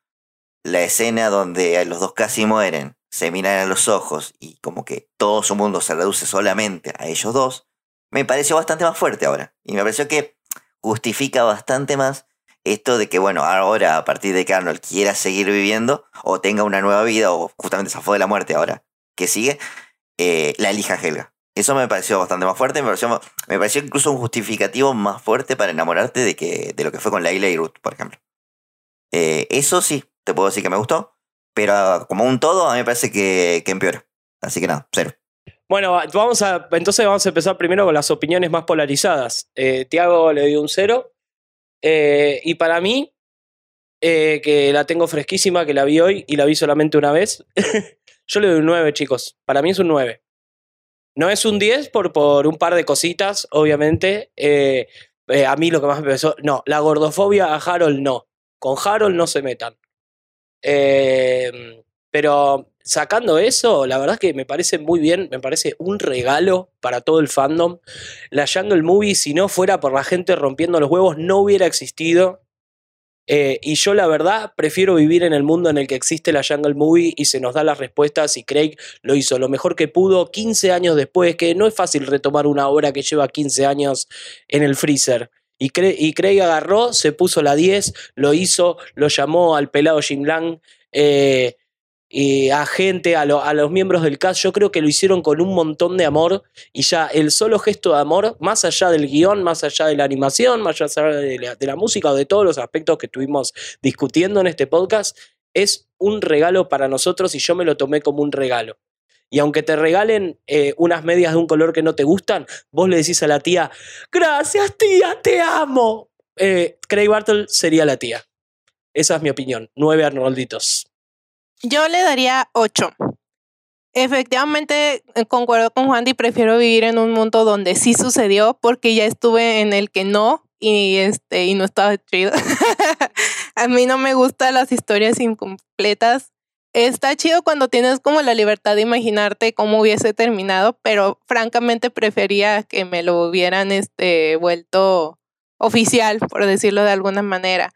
la escena donde los dos casi mueren, se miran a los ojos y como que todo su mundo se reduce solamente a ellos dos, me pareció bastante más fuerte ahora. Y me pareció que justifica bastante más esto de que, bueno, ahora a partir de que Arnold quiera seguir viviendo o tenga una nueva vida o justamente se fue de la muerte ahora que sigue, eh, la elija Helga. Eso me pareció bastante más fuerte, me pareció, me pareció incluso un justificativo más fuerte para enamorarte de, que, de lo que fue con Layla y Ruth, por ejemplo. Eh, eso sí, te puedo decir que me gustó, pero como un todo a mí me parece que, empeora. Así que nada, cero. Bueno, vamos a, entonces vamos a empezar primero con las opiniones más polarizadas. Eh, Tiago le dio un cero. eh, y para mí, eh, que la tengo fresquísima, que la vi hoy y la vi solamente una vez, yo le doy un 9, chicos. Para mí es un 9. No es un 10 por, por un par de cositas, obviamente. Eh, a mí lo que más me pesó, no, la gordofobia a Harold no. Con Harold no se metan. Eh, pero sacando eso, la verdad es que me parece muy bien, me parece un regalo para todo el fandom. La Jungle Movie, si no fuera por la gente rompiendo los huevos, no hubiera existido. Eh, y yo la verdad prefiero vivir en el mundo en el que existe la Jungle Movie y se nos da las respuestas y Craig lo hizo lo mejor que pudo 15 años después, que no es fácil retomar una obra que lleva 15 años en el freezer. Y, y Craig agarró, se puso la 10, lo hizo, lo llamó al pelado Jim Lang, eh, y a gente, a los miembros del cast, yo creo que lo hicieron con un montón de amor y ya el solo gesto de amor, más allá del guion, más allá de la animación, más allá de la, de la música o de todos los aspectos que estuvimos discutiendo en este podcast, es un regalo para nosotros y yo me lo tomé como un regalo. Y aunque te regalen eh, unas medias de un color que no te gustan, vos le decís a la tía, gracias tía, te amo. Eh, Craig Bartle sería la tía. Esa es mi opinión. Nueve Arnolditos. Yo le daría 8. Efectivamente, eh, concuerdo con Juan y prefiero vivir en un mundo donde sí sucedió porque ya estuve en el que no y este y no estaba chido. A mí no me gustan las historias incompletas. Está chido cuando tienes como la libertad de imaginarte cómo hubiese terminado, pero francamente prefería que me lo hubieran este vuelto oficial, por decirlo de alguna manera.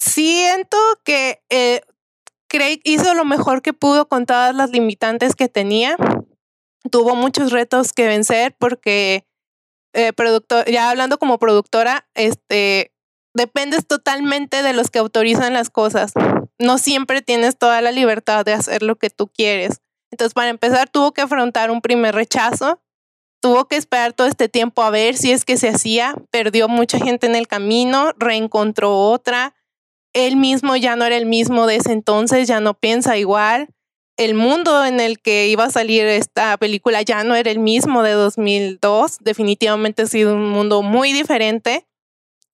Siento que eh, Craig hizo lo mejor que pudo con todas las limitantes que tenía. Tuvo muchos retos que vencer porque eh, productor, ya hablando como productora, este, dependes totalmente de los que autorizan las cosas. No siempre tienes toda la libertad de hacer lo que tú quieres. Entonces, para empezar, tuvo que afrontar un primer rechazo, tuvo que esperar todo este tiempo a ver si es que se hacía, perdió mucha gente en el camino, reencontró otra, él mismo ya no era el mismo de ese entonces, ya no piensa igual, el mundo en el que iba a salir esta película ya no era el mismo de 2002, definitivamente ha sido un mundo muy diferente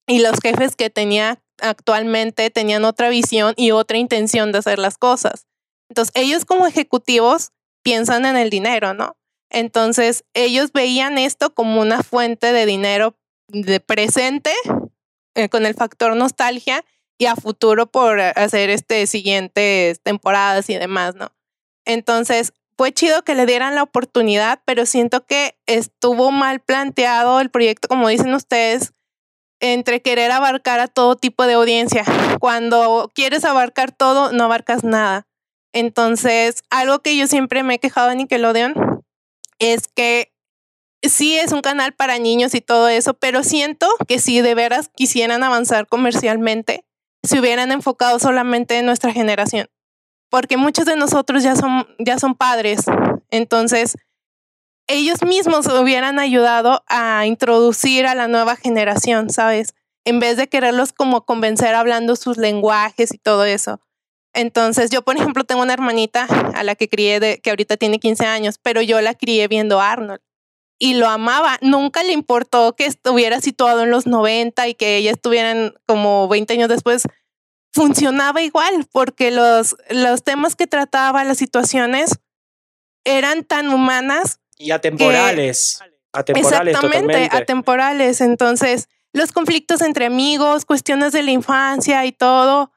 y los jefes que tenía actualmente tenían otra visión y otra intención de hacer las cosas. Entonces, ellos como ejecutivos piensan en el dinero, ¿no? Entonces, ellos veían esto como una fuente de dinero de presente eh, con el factor nostalgia y a futuro por hacer este siguientes temporadas y demás, ¿no? Entonces, fue chido que le dieran la oportunidad, pero siento que estuvo mal planteado el proyecto, como dicen ustedes, entre querer abarcar a todo tipo de audiencia. Cuando quieres abarcar todo, no abarcas nada. Entonces, algo que yo siempre me he quejado de Nickelodeon es que sí es un canal para niños y todo eso, pero siento que si de veras quisieran avanzar comercialmente, se hubieran enfocado solamente en nuestra generación. Porque muchos de nosotros ya son, ya son padres. Entonces, ellos mismos hubieran ayudado a introducir a la nueva generación, ¿sabes? En vez de quererlos como convencer hablando sus lenguajes y todo eso. Entonces, yo, por ejemplo, tengo una hermanita a la que crié, que ahorita tiene 15 años, pero yo la crié viendo Arnold y lo amaba. Nunca le importó que estuviera situado en los 90 y que ella estuviera como 20 años después. Funcionaba igual porque los, los temas que trataba, las situaciones, eran tan humanas. Y atemporales. atemporales exactamente, totalmente. atemporales. Entonces, los conflictos entre amigos, cuestiones de la infancia y todo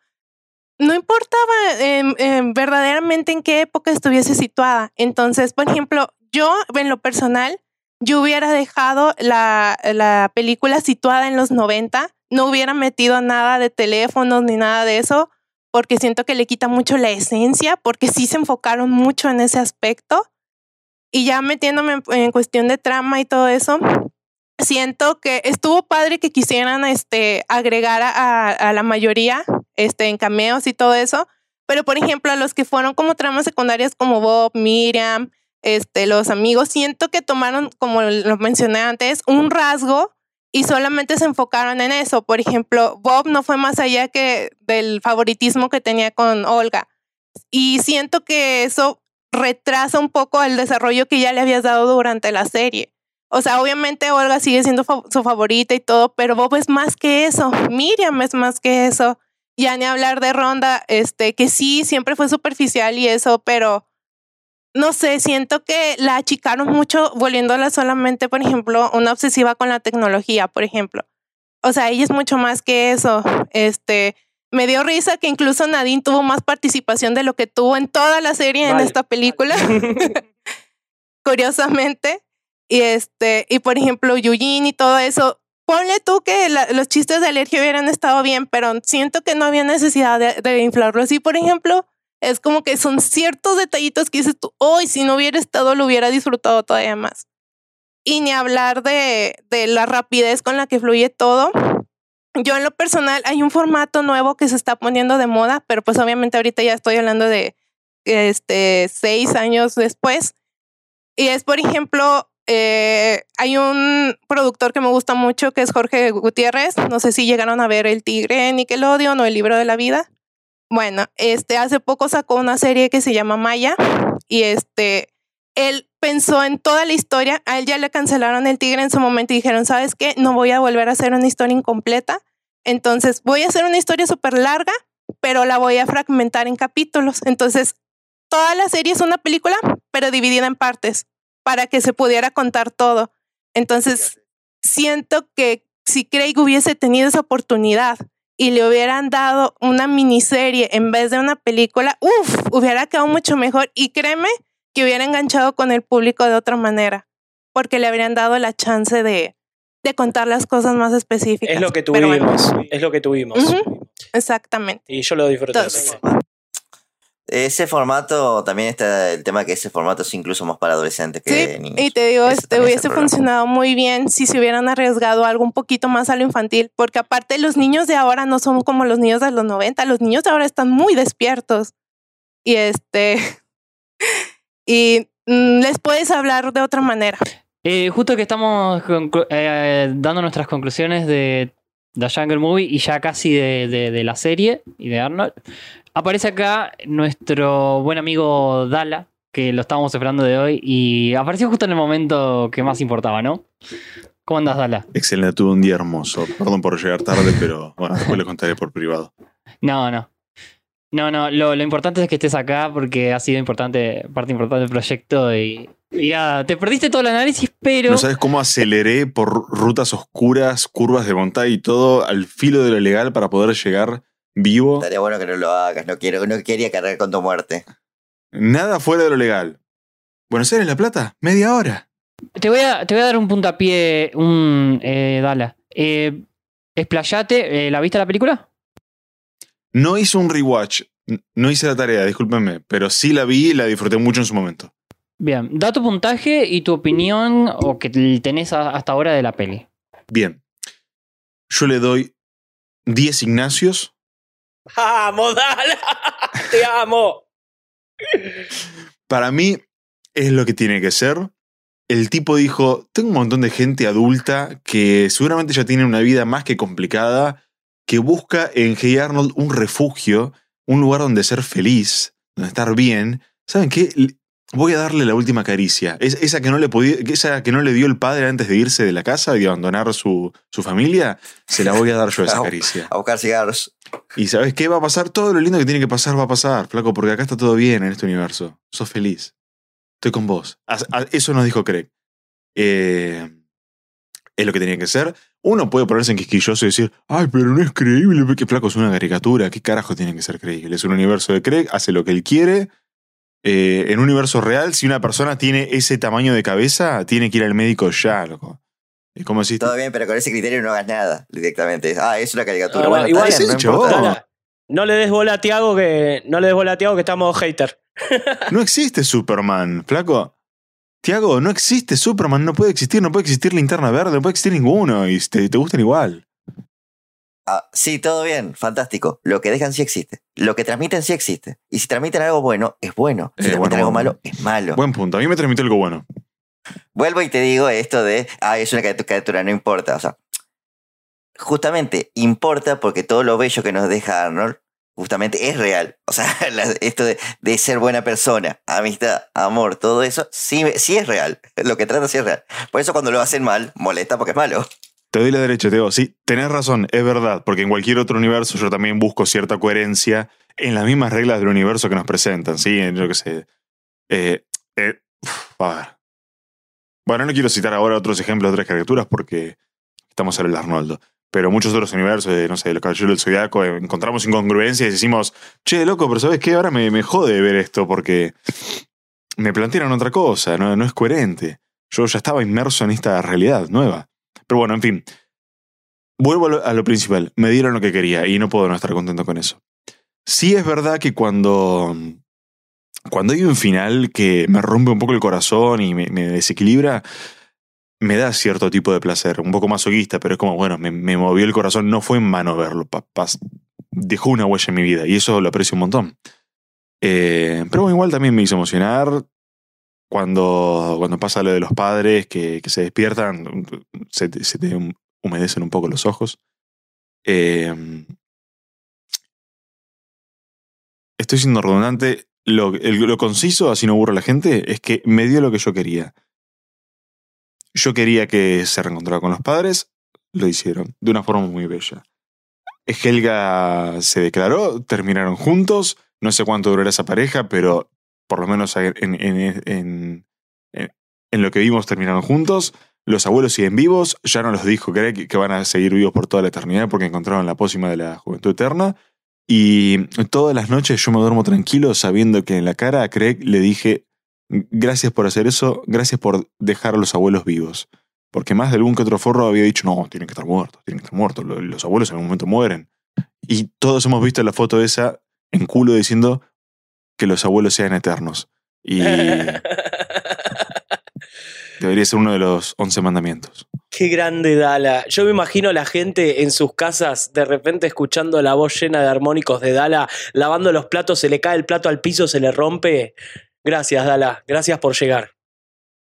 no importaba eh, verdaderamente en qué época estuviese situada. Entonces, por ejemplo, yo en lo personal, yo hubiera dejado la, la película situada en los 90, no hubiera metido nada de teléfonos ni nada de eso, porque siento que le quita mucho la esencia, porque sí se enfocaron mucho en ese aspecto. Y ya metiéndome en, cuestión de trama y todo eso, siento que estuvo padre que quisieran este, agregar a, a, la mayoría este, en cameos y todo eso, pero por ejemplo a los que fueron como tramas secundarias como Bob, Miriam, este, los amigos, siento que tomaron, como lo mencioné antes, un rasgo y solamente se enfocaron en eso. Por ejemplo, Bob no fue más allá que del favoritismo que tenía con Olga. Y siento que eso retrasa un poco el desarrollo que ya le habías dado durante la serie. O sea, obviamente Olga sigue siendo su favorita y todo, pero Bob es más que eso. Miriam es más que eso. Ya ni hablar de Ronda, este, que sí, siempre fue superficial y eso, pero no sé, siento que la achicaron mucho volviéndola solamente, por ejemplo, una obsesiva con la tecnología, por ejemplo. O sea, ella es mucho más que eso. Este, me dio risa que incluso Nadine tuvo más participación de lo que tuvo en toda la serie vale. en esta película. Curiosamente. Y este, y por ejemplo, Eugene y todo eso. Ponle tú que la, los chistes de alergia hubieran estado bien, pero siento que no había necesidad de, de inflarlos. Y por ejemplo, es como que son ciertos detallitos que dices tú, hoy oh, si no hubiera estado lo hubiera disfrutado todavía más. Y ni hablar de, de la rapidez con la que fluye todo. Yo en lo personal hay un formato nuevo que se está poniendo de moda, pero pues obviamente ahorita ya estoy hablando de este seis años después. Y es, por ejemplo, eh, hay un productor que me gusta mucho que es Jorge Gutiérrez. No sé si llegaron a ver El Tigre, Nickelodeon o El Libro de la Vida. Bueno, este hace poco sacó una serie que se llama Maya y este él pensó en toda la historia, a él ya le cancelaron el tigre en su momento y dijeron, ¿sabes qué? No voy a volver a hacer una historia incompleta. Entonces, voy a hacer una historia súper larga, pero la voy a fragmentar en capítulos. Entonces, toda la serie es una película, pero dividida en partes, para que se pudiera contar todo. Entonces, siento que si Craig hubiese tenido esa oportunidad y le hubieran dado una miniserie en vez de una película, uff, hubiera quedado mucho mejor. Y créeme que hubiera enganchado con el público de otra manera, porque le habrían dado la chance de, de contar las cosas más específicas. Es lo que tuvimos, bueno. es lo que tuvimos. Uh -huh. Exactamente. Y yo lo disfruté. Entonces, ese formato, también está el tema que ese formato es incluso más para adolescentes que sí, niños. Y te digo, este hubiese funcionado muy bien si se hubieran arriesgado algo un poquito más a lo infantil, porque aparte los niños de ahora no son como los niños de los 90, los niños de ahora están muy despiertos. Y este, y mm, les puedes hablar de otra manera. Eh, justo que estamos eh, dando nuestras conclusiones de The Jungle Movie y ya casi de, de- de la serie y de Arnold, aparece acá nuestro buen amigo Dala, que lo estábamos esperando de hoy y apareció justo en el momento que más importaba, ¿no? ¿Cómo andas, Dala? Excelente, tuve un día hermoso. Perdón por llegar tarde, pero bueno, después le contaré por privado. No, no. No, no, lo, lo importante es que estés acá porque ha sido importante, parte importante del proyecto y, y nada, te perdiste todo el análisis, pero... No sabes cómo aceleré por rutas oscuras, curvas de montaña y todo al filo de lo legal para poder llegar vivo. Estaría bueno que no lo hagas, no quiero, no quería cargar con tu muerte. Nada fuera de lo legal. Buenos Aires, La Plata, media hora. Te voy a, te voy a dar un puntapié, un eh, Dala. Eh, explayate, eh, ¿la viste la película? No hice un rewatch, no hice la tarea, discúlpenme, pero sí la vi y la disfruté mucho en su momento. Bien, da tu puntaje y tu opinión o que tenés hasta ahora de la peli. Bien. Yo le doy 10 Ignacios. ¡Vamos, Dala! ¡Te amo! Para mí es lo que tiene que ser. El tipo dijo, tengo un montón de gente adulta que seguramente ya tiene una vida más que complicada, que busca en Hey Arnold un refugio, un lugar donde ser feliz, donde estar bien. ¿Saben qué? Voy a darle la última caricia. Es, esa, que no le podía, esa que no le dio el padre antes de irse de la casa y abandonar su, su familia, se la voy a dar yo esa caricia. A buscar cigarros. Y ¿sabes qué va a pasar? Todo lo lindo que tiene que pasar va a pasar, flaco, porque acá está todo bien en este universo. Sos feliz. Estoy con vos. A- Eso nos dijo Craig. Eh, es lo que tenía que ser. Uno puede ponerse en quisquilloso y decir, ay, pero no es creíble, que flaco es una caricatura. ¿Qué carajo tiene que ser creíble? Es un universo de Craig, hace lo que él quiere. Eh, en un universo real, si una persona tiene ese tamaño de cabeza, tiene que ir al médico ya, loco. Es como si... Todo bien, pero con ese criterio no hagas nada directamente. Ah, es una caricatura. No, no, bueno, igual bien, no es. Dala, no le des bola a Tiago que. No le des bola a Tiago que estamos hater. No existe Superman, flaco. Tiago, no existe Superman, no puede existir, no puede existir Linterna Verde, no puede existir ninguno y te, te gustan igual. Ah, sí, todo bien, fantástico. Lo que dejan sí existe. Lo que transmiten sí existe. Y si transmiten algo bueno, es bueno. Si Eh, transmiten bueno, algo bueno. malo, es malo. Buen punto, a mí me transmitió algo bueno. Vuelvo y te digo esto de, ah, es una caricatura, no importa. O sea, justamente importa porque todo lo bello que nos deja Arnold, justamente es real. O sea, esto de, de ser buena persona, amistad, amor, todo eso, sí, sí es real. Lo que trata sí es real. Por eso cuando lo hacen mal, molesta porque es malo. Te doy la derecha, Teo. Sí, tenés razón, es verdad, porque en cualquier otro universo yo también busco cierta coherencia en las mismas reglas del universo que nos presentan, ¿sí? En, Yo qué sé. Eh, eh, a ver. Bueno, no quiero citar ahora otros ejemplos de otras caricaturas porque estamos en el Arnoldo. Pero muchos otros universos, no sé, los caballeros del Zodiaco, eh, encontramos incongruencias y decimos, che, loco, pero ¿sabes qué? Ahora me, me jode ver esto porque me plantearon otra cosa, no, no es coherente. Yo ya estaba inmerso en esta realidad nueva. Pero bueno, en fin. Vuelvo a lo, principal. Me dieron lo que quería y no puedo no estar contento con eso. Sí es verdad que cuando, cuando hay un final que me rompe un poco el corazón y me desequilibra, me da cierto tipo de placer, un poco masoquista, pero es como, bueno, me, me movió el corazón, no fue en mano verlo, pa- dejó una huella en mi vida y eso lo aprecio un montón. Eh, pero igual también me hizo emocionar cuando, cuando pasa lo de los padres que, que se despiertan, se se te humedecen un poco los ojos. Eh, estoy siendo redundante. Lo, lo conciso, así no aburro a la gente, es que me dio lo que yo quería. Yo quería que se reencontrara con los padres, lo hicieron, de una forma muy bella. Helga se declaró, terminaron juntos, no sé cuánto durará esa pareja, pero por lo menos en, lo que vimos terminaron juntos. Los abuelos siguen vivos, ya no los dijo Greg que van a seguir vivos por toda la eternidad porque encontraron la pócima de la juventud eterna. Y todas las noches yo me duermo tranquilo sabiendo que en la cara a Craig le dije, gracias por hacer eso, gracias por dejar a los abuelos vivos. Porque más de algún que otro forro había dicho, no, tienen que estar muertos, tienen que estar muertos, lo- los abuelos en algún momento mueren. Y todos hemos visto la foto esa en culo diciendo que los abuelos sean eternos. Y debería ser uno de los once mandamientos. Qué grande Dala. Yo me imagino a la gente en sus casas de repente escuchando la voz llena de armónicos de Dala, lavando los platos, se le cae el plato al piso, se le rompe Gracias, Dala. Gracias por llegar.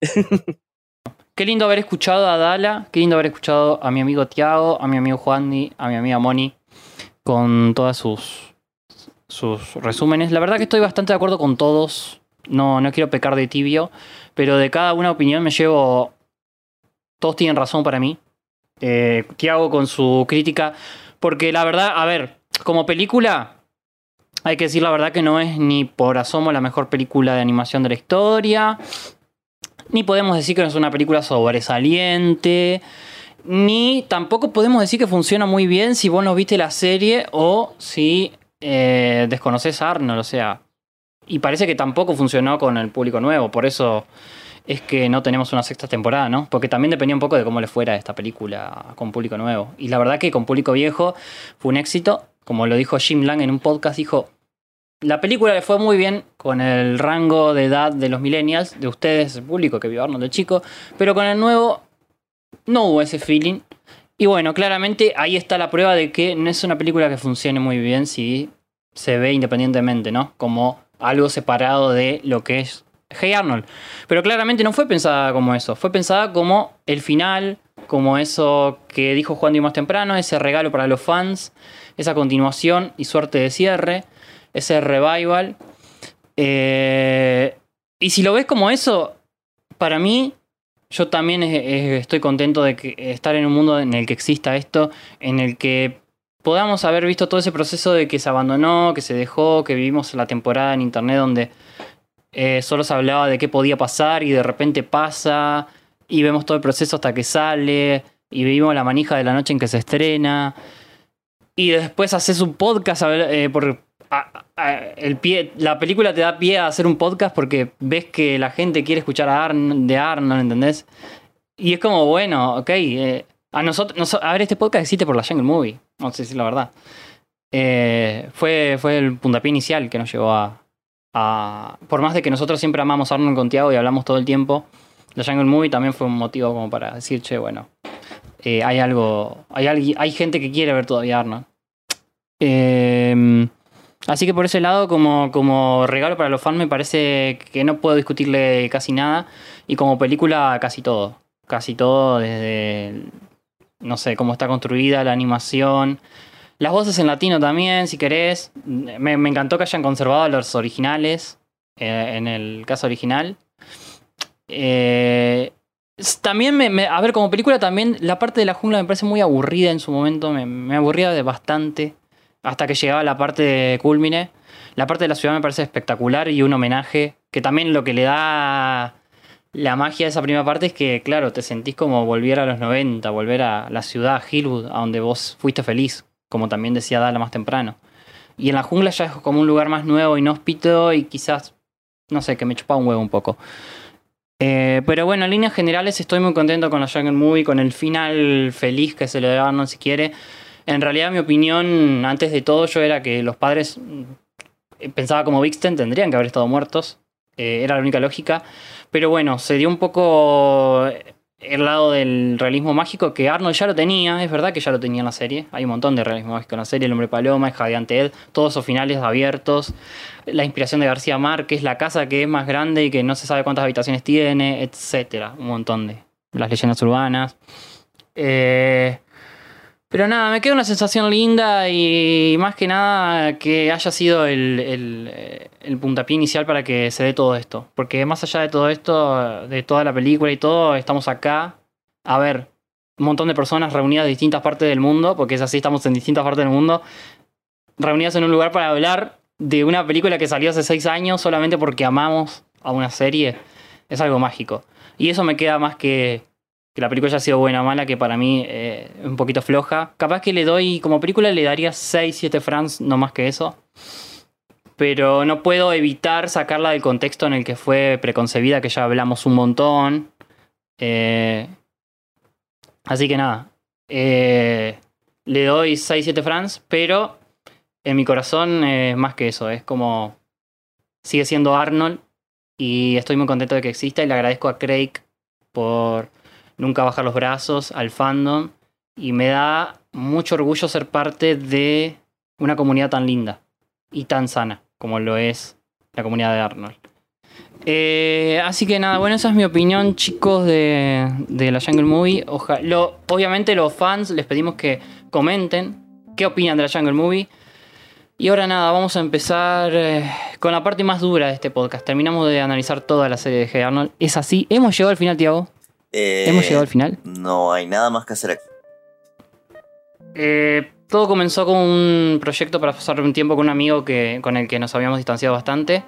Qué lindo haber escuchado a Dala, qué lindo haber escuchado a mi amigo Tiago, a mi amigo Juandi, a mi amiga Moni, con todas sus, sus resúmenes. La verdad que estoy bastante de acuerdo con todos. No, no quiero pecar de tibio, pero de cada una opinión me llevo. Todos tienen razón para mí. Eh, Tiago con su crítica. Porque la verdad, a ver, como película, hay que decir la verdad que no es ni por asomo la mejor película de animación de la historia. Ni podemos decir que no es una película sobresaliente. Ni tampoco podemos decir que funciona muy bien si vos no viste la serie o si eh, desconoces a Arnold. O sea, y parece que tampoco funcionó con el público nuevo. Por eso es que no tenemos una sexta temporada, ¿no? Porque también dependía un poco de cómo le fuera esta película con público nuevo. Y la verdad que con público viejo fue un éxito. Como lo dijo Jim Lang en un podcast, dijo, la película le fue muy bien con el rango de edad de los millennials, de ustedes, el público que vio Arnold de chico, pero con el nuevo no hubo ese feeling. Y bueno, claramente ahí está la prueba de que no es una película que funcione muy bien si se ve independientemente, ¿no? Como algo separado de lo que es Hey Arnold. Pero claramente no fue pensada como eso, fue pensada como el final, como eso que dijo Juan Díaz más temprano, ese regalo para los fans, esa continuación y suerte de cierre, ese revival. Eh, y si lo ves como eso, para mí, yo también estoy contento de estar en un mundo en el que exista esto, en el que podamos haber visto todo ese proceso de que se abandonó, que se dejó, que vivimos la temporada en internet donde eh, solo se hablaba de qué podía pasar y de repente pasa y vemos todo el proceso hasta que sale y vivimos la manija de la noche en que se estrena y después haces un podcast eh, por el pie la película te da pie a hacer un podcast porque ves que la gente quiere escuchar a Arn, de Arnold ¿entendés? y es como bueno ok eh, a nosotros a ver este podcast existe por la Jungle Movie no sé si la verdad fue, fue el puntapié inicial que nos llevó a, por más de que nosotros siempre amamos a Arnold con Tiago y hablamos todo el tiempo, la Jungle Movie también fue un motivo como para decir, che, bueno, eh, hay algo, hay, hay gente que quiere ver todavía Arnold. Em, así que por ese lado, como, como regalo para los fans, me parece que no puedo discutirle casi nada. Y como película, casi todo. Casi todo, desde, no sé, cómo está construida la animación, las voces en latino también, si querés. Me, encantó que hayan conservado los originales eh, en el caso original. Eh, también, me, a ver, como película también, la parte de la jungla me parece muy aburrida en su momento. Me, aburría de bastante. Hasta que llegaba la parte de Culmine. La parte de la ciudad me parece espectacular y un homenaje. Que también lo que le da la magia de esa primera parte es que, claro, te sentís como volver a los 90, volver a la ciudad, Hillwood, a donde vos fuiste feliz como también decía Dala más temprano. Y en la jungla ya es como un lugar más nuevo, inhóspito y quizás, no sé, que me chupa un huevo un poco. Eh, pero bueno, en líneas generales estoy muy contento con la Jungle Movie, con el final feliz que se le da no si quiere. En realidad mi opinión, antes de todo, yo era que los padres, mm, pensaba como Vixten, tendrían que haber estado muertos. Eh, era la única lógica. Pero bueno, se dio un poco el lado del realismo mágico que Arnold ya lo tenía, es verdad que ya lo tenía en la serie, hay un montón de realismo mágico en la serie, El hombre paloma, El jadeante Ed, todos esos finales abiertos, la inspiración de García Márquez, la casa que es más grande y que no se sabe cuántas habitaciones tiene, etcétera, un montón de las leyendas urbanas. Eh, pero nada, me queda una sensación linda y más que nada que haya sido el, el, el, puntapié inicial para que se dé todo esto. Porque más allá de todo esto, de toda la película y todo, estamos acá a ver un montón de personas reunidas de distintas partes del mundo, porque es así, estamos en distintas partes del mundo, reunidas en un lugar para hablar de una película que salió hace seis años solamente porque amamos a una serie. Es algo mágico. Y eso me queda más que que la película haya sido buena o mala, que para mí eh, es un poquito floja. Capaz que le doy, como película le daría 6, 7 francs, no más que eso. Pero no puedo evitar sacarla del contexto en el que fue preconcebida, que ya hablamos un montón. Eh, así que nada. Eh, le doy 6, 7 francs, pero en mi corazón es más que eso. Es como. Sigue siendo Arnold. Y estoy muy contento de que exista. Y le agradezco a Craig por nunca bajar los brazos al fandom y me da mucho orgullo ser parte de una comunidad tan linda y tan sana como lo es la comunidad de Arnold. Eh, así que nada, bueno, esa es mi opinión, chicos, de, de la Jungle Movie. Obviamente los fans les pedimos que comenten qué opinan de la Jungle Movie. Y ahora nada, vamos a empezar eh, con la parte más dura de este podcast. Terminamos de analizar toda la serie de Hey Arnold. Es así. Hemos llegado al final, Tiago. Eh, Hemos llegado al final. No hay nada más que hacer aquí. Eh, todo comenzó con un proyecto para pasar un tiempo con un amigo que, con el que nos habíamos distanciado bastante.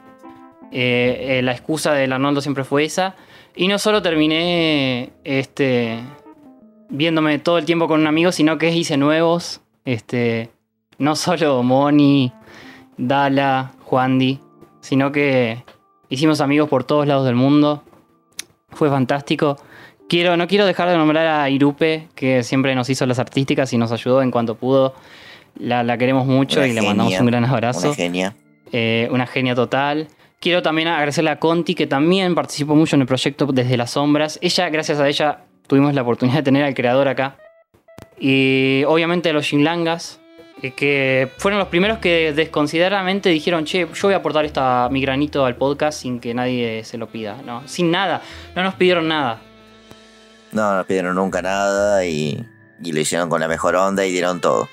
Eh, eh, la excusa del Arnoldo siempre fue esa. Y no solo terminé este, viéndome todo el tiempo con un amigo, sino que hice nuevos. Este, no solo Moni, Dala, Juandi, sino que hicimos amigos por todos lados del mundo. Fue fantástico. Quiero, no quiero dejar de nombrar a Irupe, que siempre nos hizo las artísticas y nos ayudó en cuanto pudo. La, la queremos mucho Una y le mandamos un gran abrazo. Una genia. Eh, una genia total. Quiero también agradecerle a Conti, que también participó mucho en el proyecto desde las sombras. Ella, gracias a ella, tuvimos la oportunidad de tener al creador acá. Y obviamente a los Shinlangas, eh, que fueron los primeros que desconsideradamente dijeron, che, yo voy a aportar esta, mi granito al podcast sin que nadie se lo pida. No, sin nada. No nos pidieron nada. No, no pidieron nunca nada y, y lo hicieron con la mejor onda y dieron todo.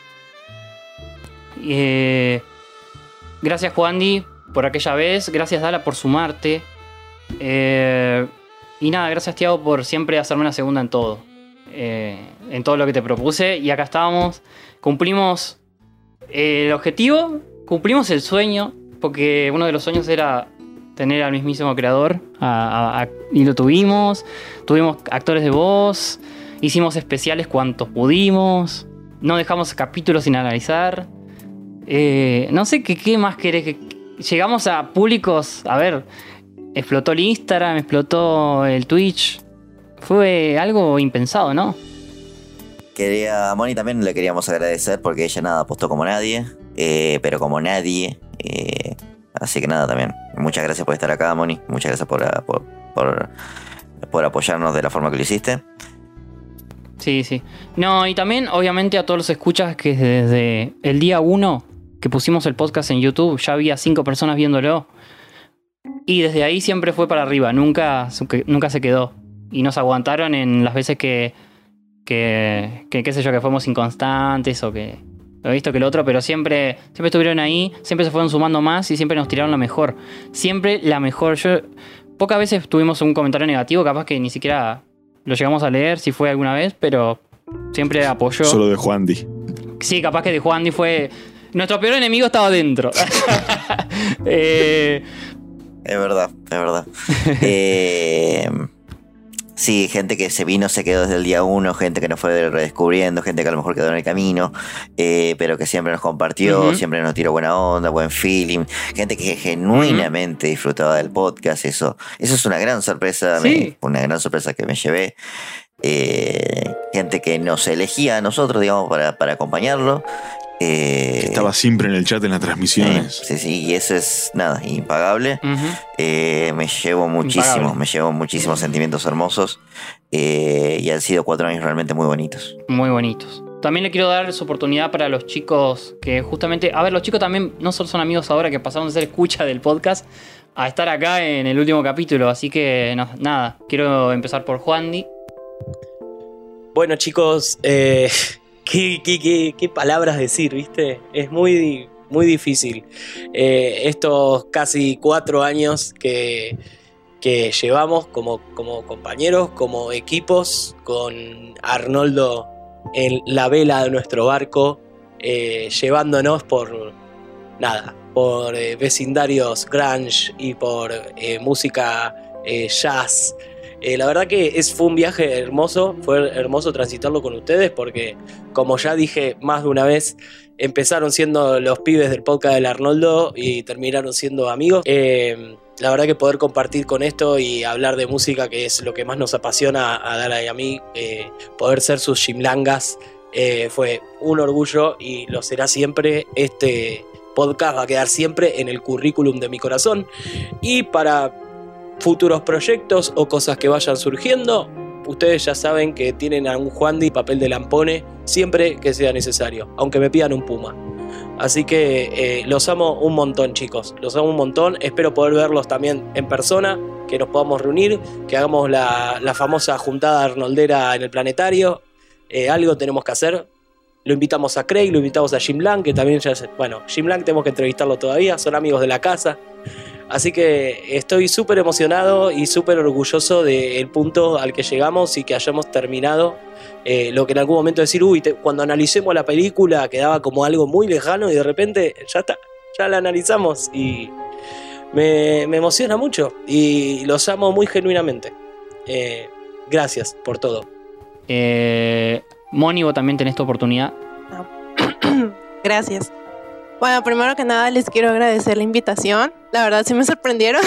Eh, gracias Juandi por aquella vez, gracias Dala por sumarte. Eh, y nada, gracias Tiago por siempre hacerme una segunda en todo. Eh, en todo lo que te propuse. Y acá estábamos. Cumplimos el objetivo, cumplimos el sueño, porque uno de los sueños era tener al mismísimo creador. y lo tuvimos. Tuvimos actores de voz. Hicimos especiales cuantos pudimos. No dejamos capítulos sin analizar. Eh, no sé qué, qué más querés que. Llegamos a públicos. A ver, explotó el Instagram, explotó el Twitch. Fue algo impensado, ¿no? Quería, a Moni también le queríamos agradecer porque ella nada apostó como nadie, eh, pero como nadie. eh, así que nada también. Muchas gracias por estar acá, Moni. Muchas gracias por, ah, por, por, por apoyarnos de la forma que lo hiciste. Sí, sí. No, y también, obviamente, a todos los escuchas que desde el día uno que pusimos el podcast en YouTube ya había cinco personas viéndolo. Y desde ahí siempre fue para arriba, nunca, nunca se quedó. Y nos aguantaron en las veces que, que, que, qué sé yo, que fuimos inconstantes o que lo he visto que lo otro, pero siempre, siempre estuvieron ahí, siempre se fueron sumando más y siempre nos tiraron la mejor. Siempre la mejor. Yo, pocas veces tuvimos un comentario negativo, capaz que ni siquiera lo llegamos a leer, si fue alguna vez, pero siempre apoyó. Solo de Juandi. Sí, capaz que de Juan fue. Nuestro peor enemigo estaba dentro. Eh, Es verdad, es verdad. Eh, sí, gente que se vino, se quedó desde el día uno, gente que nos fue redescubriendo, gente que a lo mejor quedó en el camino, eh, pero que siempre nos compartió, siempre nos tiró buena onda, buen feeling, gente que genuinamente disfrutaba del podcast, eso, eso es una gran sorpresa, me- Sí. una gran sorpresa que me llevé. Eh, gente que nos elegía a nosotros, digamos, para, para acompañarlo. Eh, Estaba siempre en el chat en las transmisiones. Sí, sí, y eso es nada, impagable. Eh, me llevo muchísimo, Impagable. me llevo muchísimos sentimientos hermosos eh, y han sido cuatro años realmente muy bonitos. muy bonitos. También le quiero dar su oportunidad para los chicos que justamente, a ver, los chicos también no solo son amigos ahora que pasaron de ser escucha del podcast a estar acá en el último capítulo, así que no, nada, quiero empezar por Juandi. Bueno, chicos, eh, ¿qué, palabras decir, viste? Es muy, muy difícil. Eh, estos casi cuatro años que, que llevamos como, como compañeros, como equipos, con Arnoldo en la vela de nuestro barco, eh, llevándonos por nada, por eh, vecindarios grunge y por música jazz. Eh, la verdad que fue un viaje hermoso, fue hermoso transitarlo con ustedes porque, como ya dije más de una vez, empezaron siendo los pibes del podcast del Arnoldo y terminaron siendo amigos. Eh, la verdad que poder compartir con esto y hablar de música, que es lo que más nos apasiona a Dala y a mí, eh, poder ser sus chimlangas, fue un orgullo y lo será siempre. Este podcast va a quedar siempre en el currículum de mi corazón. Y para futuros proyectos o cosas que vayan surgiendo, ustedes ya saben que tienen a un Juandi papel de lampone siempre que sea necesario, aunque me pidan un puma. Así que eh, los amo un montón, chicos. Los amo un montón. Espero poder verlos también en persona, que nos podamos reunir, que hagamos la, la famosa juntada arnoldera en el planetario. Eh, algo tenemos que hacer. Lo invitamos a Craig, lo invitamos a Jim Lang, que también ya es- Bueno, Jim Lang tenemos que entrevistarlo todavía, son amigos de la casa. Así que estoy súper emocionado y súper orgulloso del punto al que llegamos y que hayamos terminado eh, lo que en algún momento decir, uy, cuando analicemos la película quedaba como algo muy lejano y de repente ya está, ya la analizamos y me, me emociona mucho y los amo muy genuinamente. Eh, gracias por todo. Eh, Moni, vos también tenés tu oportunidad. Gracias. Bueno, primero que nada les quiero agradecer la invitación. La verdad sí me sorprendieron.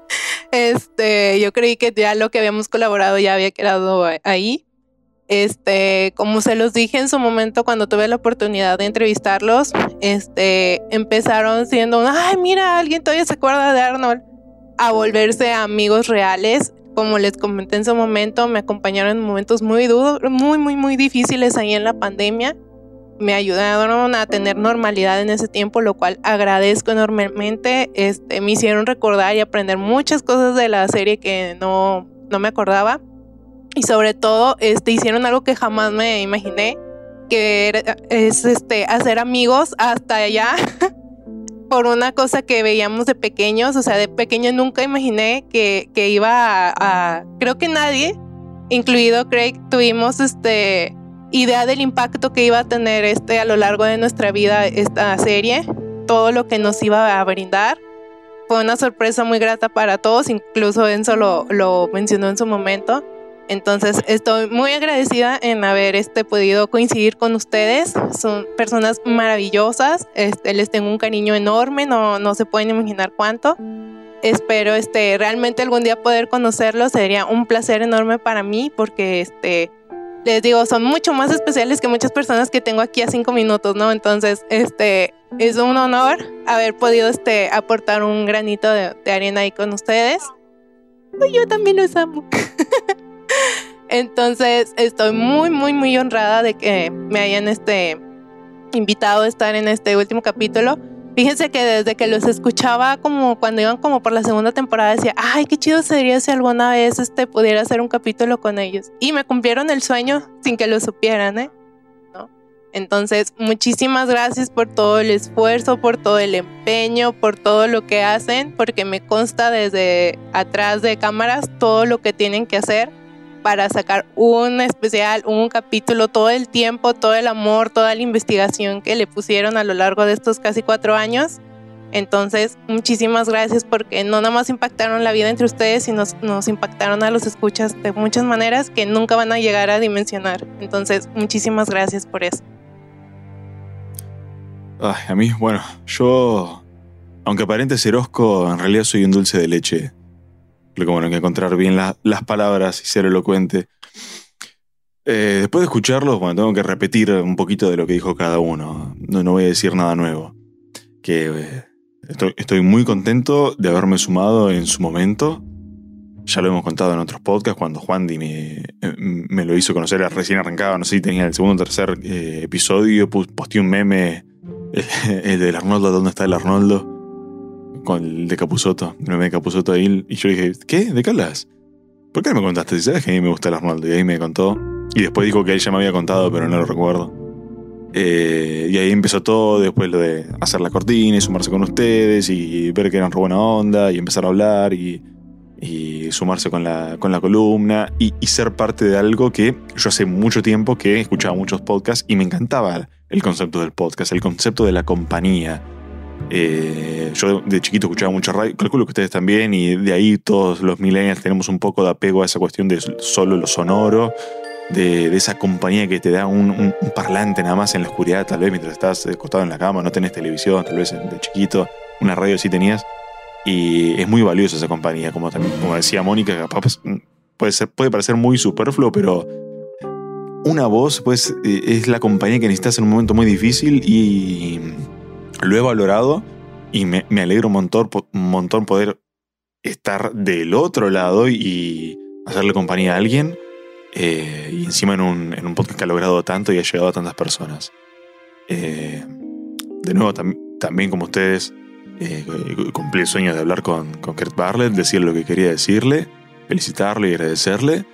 este, yo creí que ya lo que habíamos colaborado ya había quedado ahí. Este, como se los dije en su momento cuando tuve la oportunidad de entrevistarlos, este, empezaron siendo, ay, mira, alguien todavía se acuerda de Arnold, a volverse amigos reales. Como les comenté en su momento, me acompañaron en momentos muy duros, muy, muy, muy difíciles ahí en la pandemia me ayudaron a tener normalidad en ese tiempo, lo cual agradezco enormemente. Este, me hicieron recordar y aprender muchas cosas de la serie que no, no me acordaba. Y sobre todo, este, hicieron algo que jamás me imaginé, que es este, hacer amigos hasta allá por una cosa que veíamos de pequeños. O sea, de pequeño nunca imaginé que, que iba a, Creo que nadie, incluido Craig, tuvimos este idea del impacto que iba a tener este a lo largo de nuestra vida esta serie, todo lo que nos iba a brindar. Fue una sorpresa muy grata para todos, incluso Enzo lo, lo mencionó en su momento. Entonces estoy muy agradecida en haber este, podido coincidir con ustedes. Son personas maravillosas. Este, les tengo un cariño enorme, no, no se pueden imaginar cuánto. Espero este, realmente algún día poder conocerlos. Sería un placer enorme para mí porque este, les digo, son mucho más especiales que muchas personas que tengo aquí a cinco minutos, ¿no? Entonces, este, es un honor haber podido, este, aportar un granito de, de arena ahí con ustedes. Ay, Yo también los amo. Entonces, estoy muy, muy, muy honrada de que me hayan, este, invitado a estar en este último capítulo. Fíjense que desde que los escuchaba como cuando iban como por la segunda temporada decía, ay, qué chido sería si alguna vez este pudiera hacer un capítulo con ellos. Y me cumplieron el sueño sin que lo supieran, ¿eh? ¿No? Entonces, muchísimas gracias por todo el esfuerzo, por todo el empeño, por todo lo que hacen, porque me consta desde atrás de cámaras todo lo que tienen que hacer para sacar un especial, un capítulo, todo el tiempo, todo el amor, toda la investigación que le pusieron a lo largo de estos casi cuatro años. Entonces, muchísimas gracias porque no nada más impactaron la vida entre ustedes, sino nos, impactaron a los escuchas de muchas maneras que nunca van a llegar a dimensionar. Entonces, muchísimas gracias por eso. Ay, a mí, bueno, yo, aunque aparente ser osco, en realidad soy un dulce de leche. Lo que bueno, que encontrar bien la- las palabras y ser elocuente. Eh, después de escucharlos, bueno, tengo que repetir un poquito de lo que dijo cada uno. No, no voy a decir nada nuevo. Que eh, estoy, muy contento de haberme sumado en su momento. Ya lo hemos contado en otros podcasts, cuando Juan Di me, eh, me lo hizo conocer, recién arrancaba, no sé si tenía el segundo o tercer episodio, posteé un meme, el del Arnoldo, ¿dónde está el Arnoldo? Con el de Capuzoto, el meme de Capuzoto ahí, y yo dije, ¿qué? ¿De qué hablas? ¿Por qué me contaste? Si sabes que a mí me gusta el Arnoldo, y ahí me contó, y después dijo que él ya me había contado, pero no lo recuerdo. Eh, y ahí empezó todo, después lo de hacer la cortina y sumarse con ustedes y ver que eran re buena onda y empezar a hablar y, y sumarse con la, con la columna y, y ser parte de algo que yo hace mucho tiempo que escuchaba muchos podcasts y me encantaba el concepto del podcast, el concepto de la compañía. Eh, yo de chiquito escuchaba mucho radio, calculo que ustedes también, y de ahí todos los millennials tenemos un poco de apego a esa cuestión de solo lo sonoro, de, esa compañía que te da un, parlante nada más en la oscuridad, tal vez mientras estás acostado en la cama, no tenés televisión, tal vez de chiquito, una radio sí tenías, y es muy valiosa esa compañía, como, también, como decía Mónica, capaz puede, ser, puede parecer muy superfluo, pero una voz pues eh, es la compañía que necesitas en un momento muy difícil y lo he valorado y me, me alegro un montón, un montón poder estar del otro lado y hacerle compañía a alguien eh, y encima en un, en un podcast que ha logrado tanto y ha llegado a tantas personas. Eh, de nuevo, tam- también como ustedes, eh, cumplí el sueño de hablar con, con Kurt Barlett, decirle lo que quería decirle, felicitarle y agradecerle.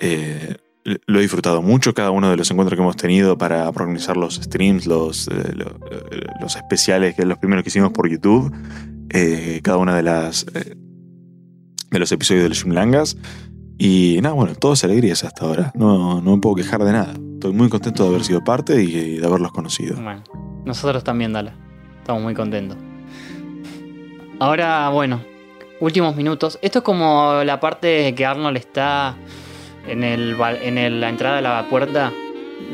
Eh, lo he disfrutado mucho cada uno de los encuentros que hemos tenido para organizar los streams, los, eh, eh, los especiales, que los primeros que hicimos por YouTube, eh, cada una de las de los episodios de los Jumlangas. Y nada, bueno, todas alegrías hasta ahora. No, no me puedo quejar de nada. Estoy muy contento de haber sido parte y de haberlos conocido. Bueno, nosotros también, Dala. Estamos muy contentos. Ahora, bueno, últimos minutos. Esto es como la parte que Arnold está en, el, en el- la entrada de la puerta,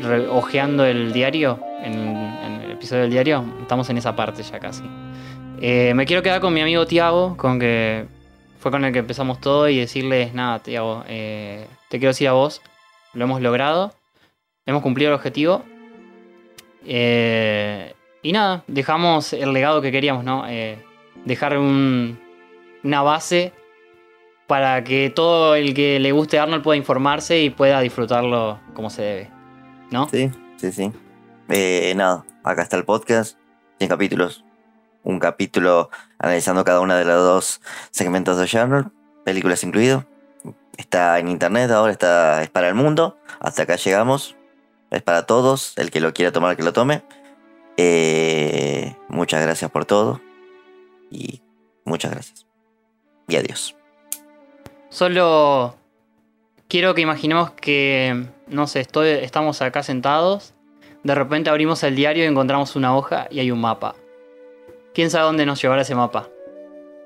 re- hojeando el diario, en, el episodio del diario. Estamos en esa parte ya casi. Eh, me quiero quedar con mi amigo Tiago, con que fue con el que empezamos todo, y decirles, nada, Tiago, eh, te quiero decir a vos, lo hemos logrado, hemos cumplido el objetivo. Eh, y nada, dejamos el legado que queríamos, ¿no? Dejar un- una base para que todo el que le guste Arnold pueda informarse y pueda disfrutarlo como se debe, ¿no? Sí, sí, sí. Eh, nada, acá está el podcast, 100 capítulos. Un capítulo analizando cada una de los dos segmentos de Arnold, películas incluido. Está en internet, ahora está, es para el mundo. Hasta acá llegamos. Es para todos. El que lo quiera tomar, que lo tome. Eh, muchas gracias por todo. Y muchas gracias. Y adiós. Solo quiero que imaginemos que, no sé, estamos acá sentados, de repente abrimos el diario y encontramos una hoja y hay un mapa. ¿Quién sabe dónde nos llevará ese mapa?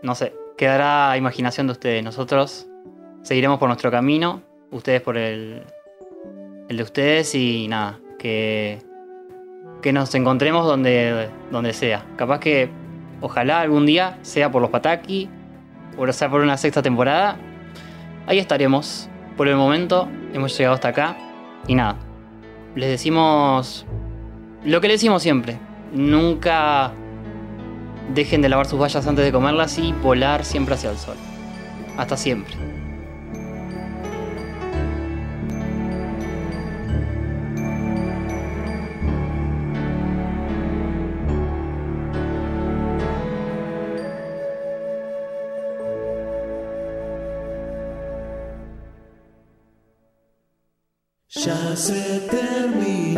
No sé, quedará a imaginación de ustedes. Nosotros seguiremos por nuestro camino, ustedes por el, el de ustedes y nada, que, que nos encontremos donde, donde sea. Capaz que, ojalá algún día sea por los Pataki, o sea por una sexta temporada, ahí estaremos. Por el momento hemos llegado hasta acá y nada. Les decimos lo que les decimos siempre. Nunca dejen de lavar sus vallas antes de comerlas y volar siempre hacia el sol. Hasta siempre. se termina.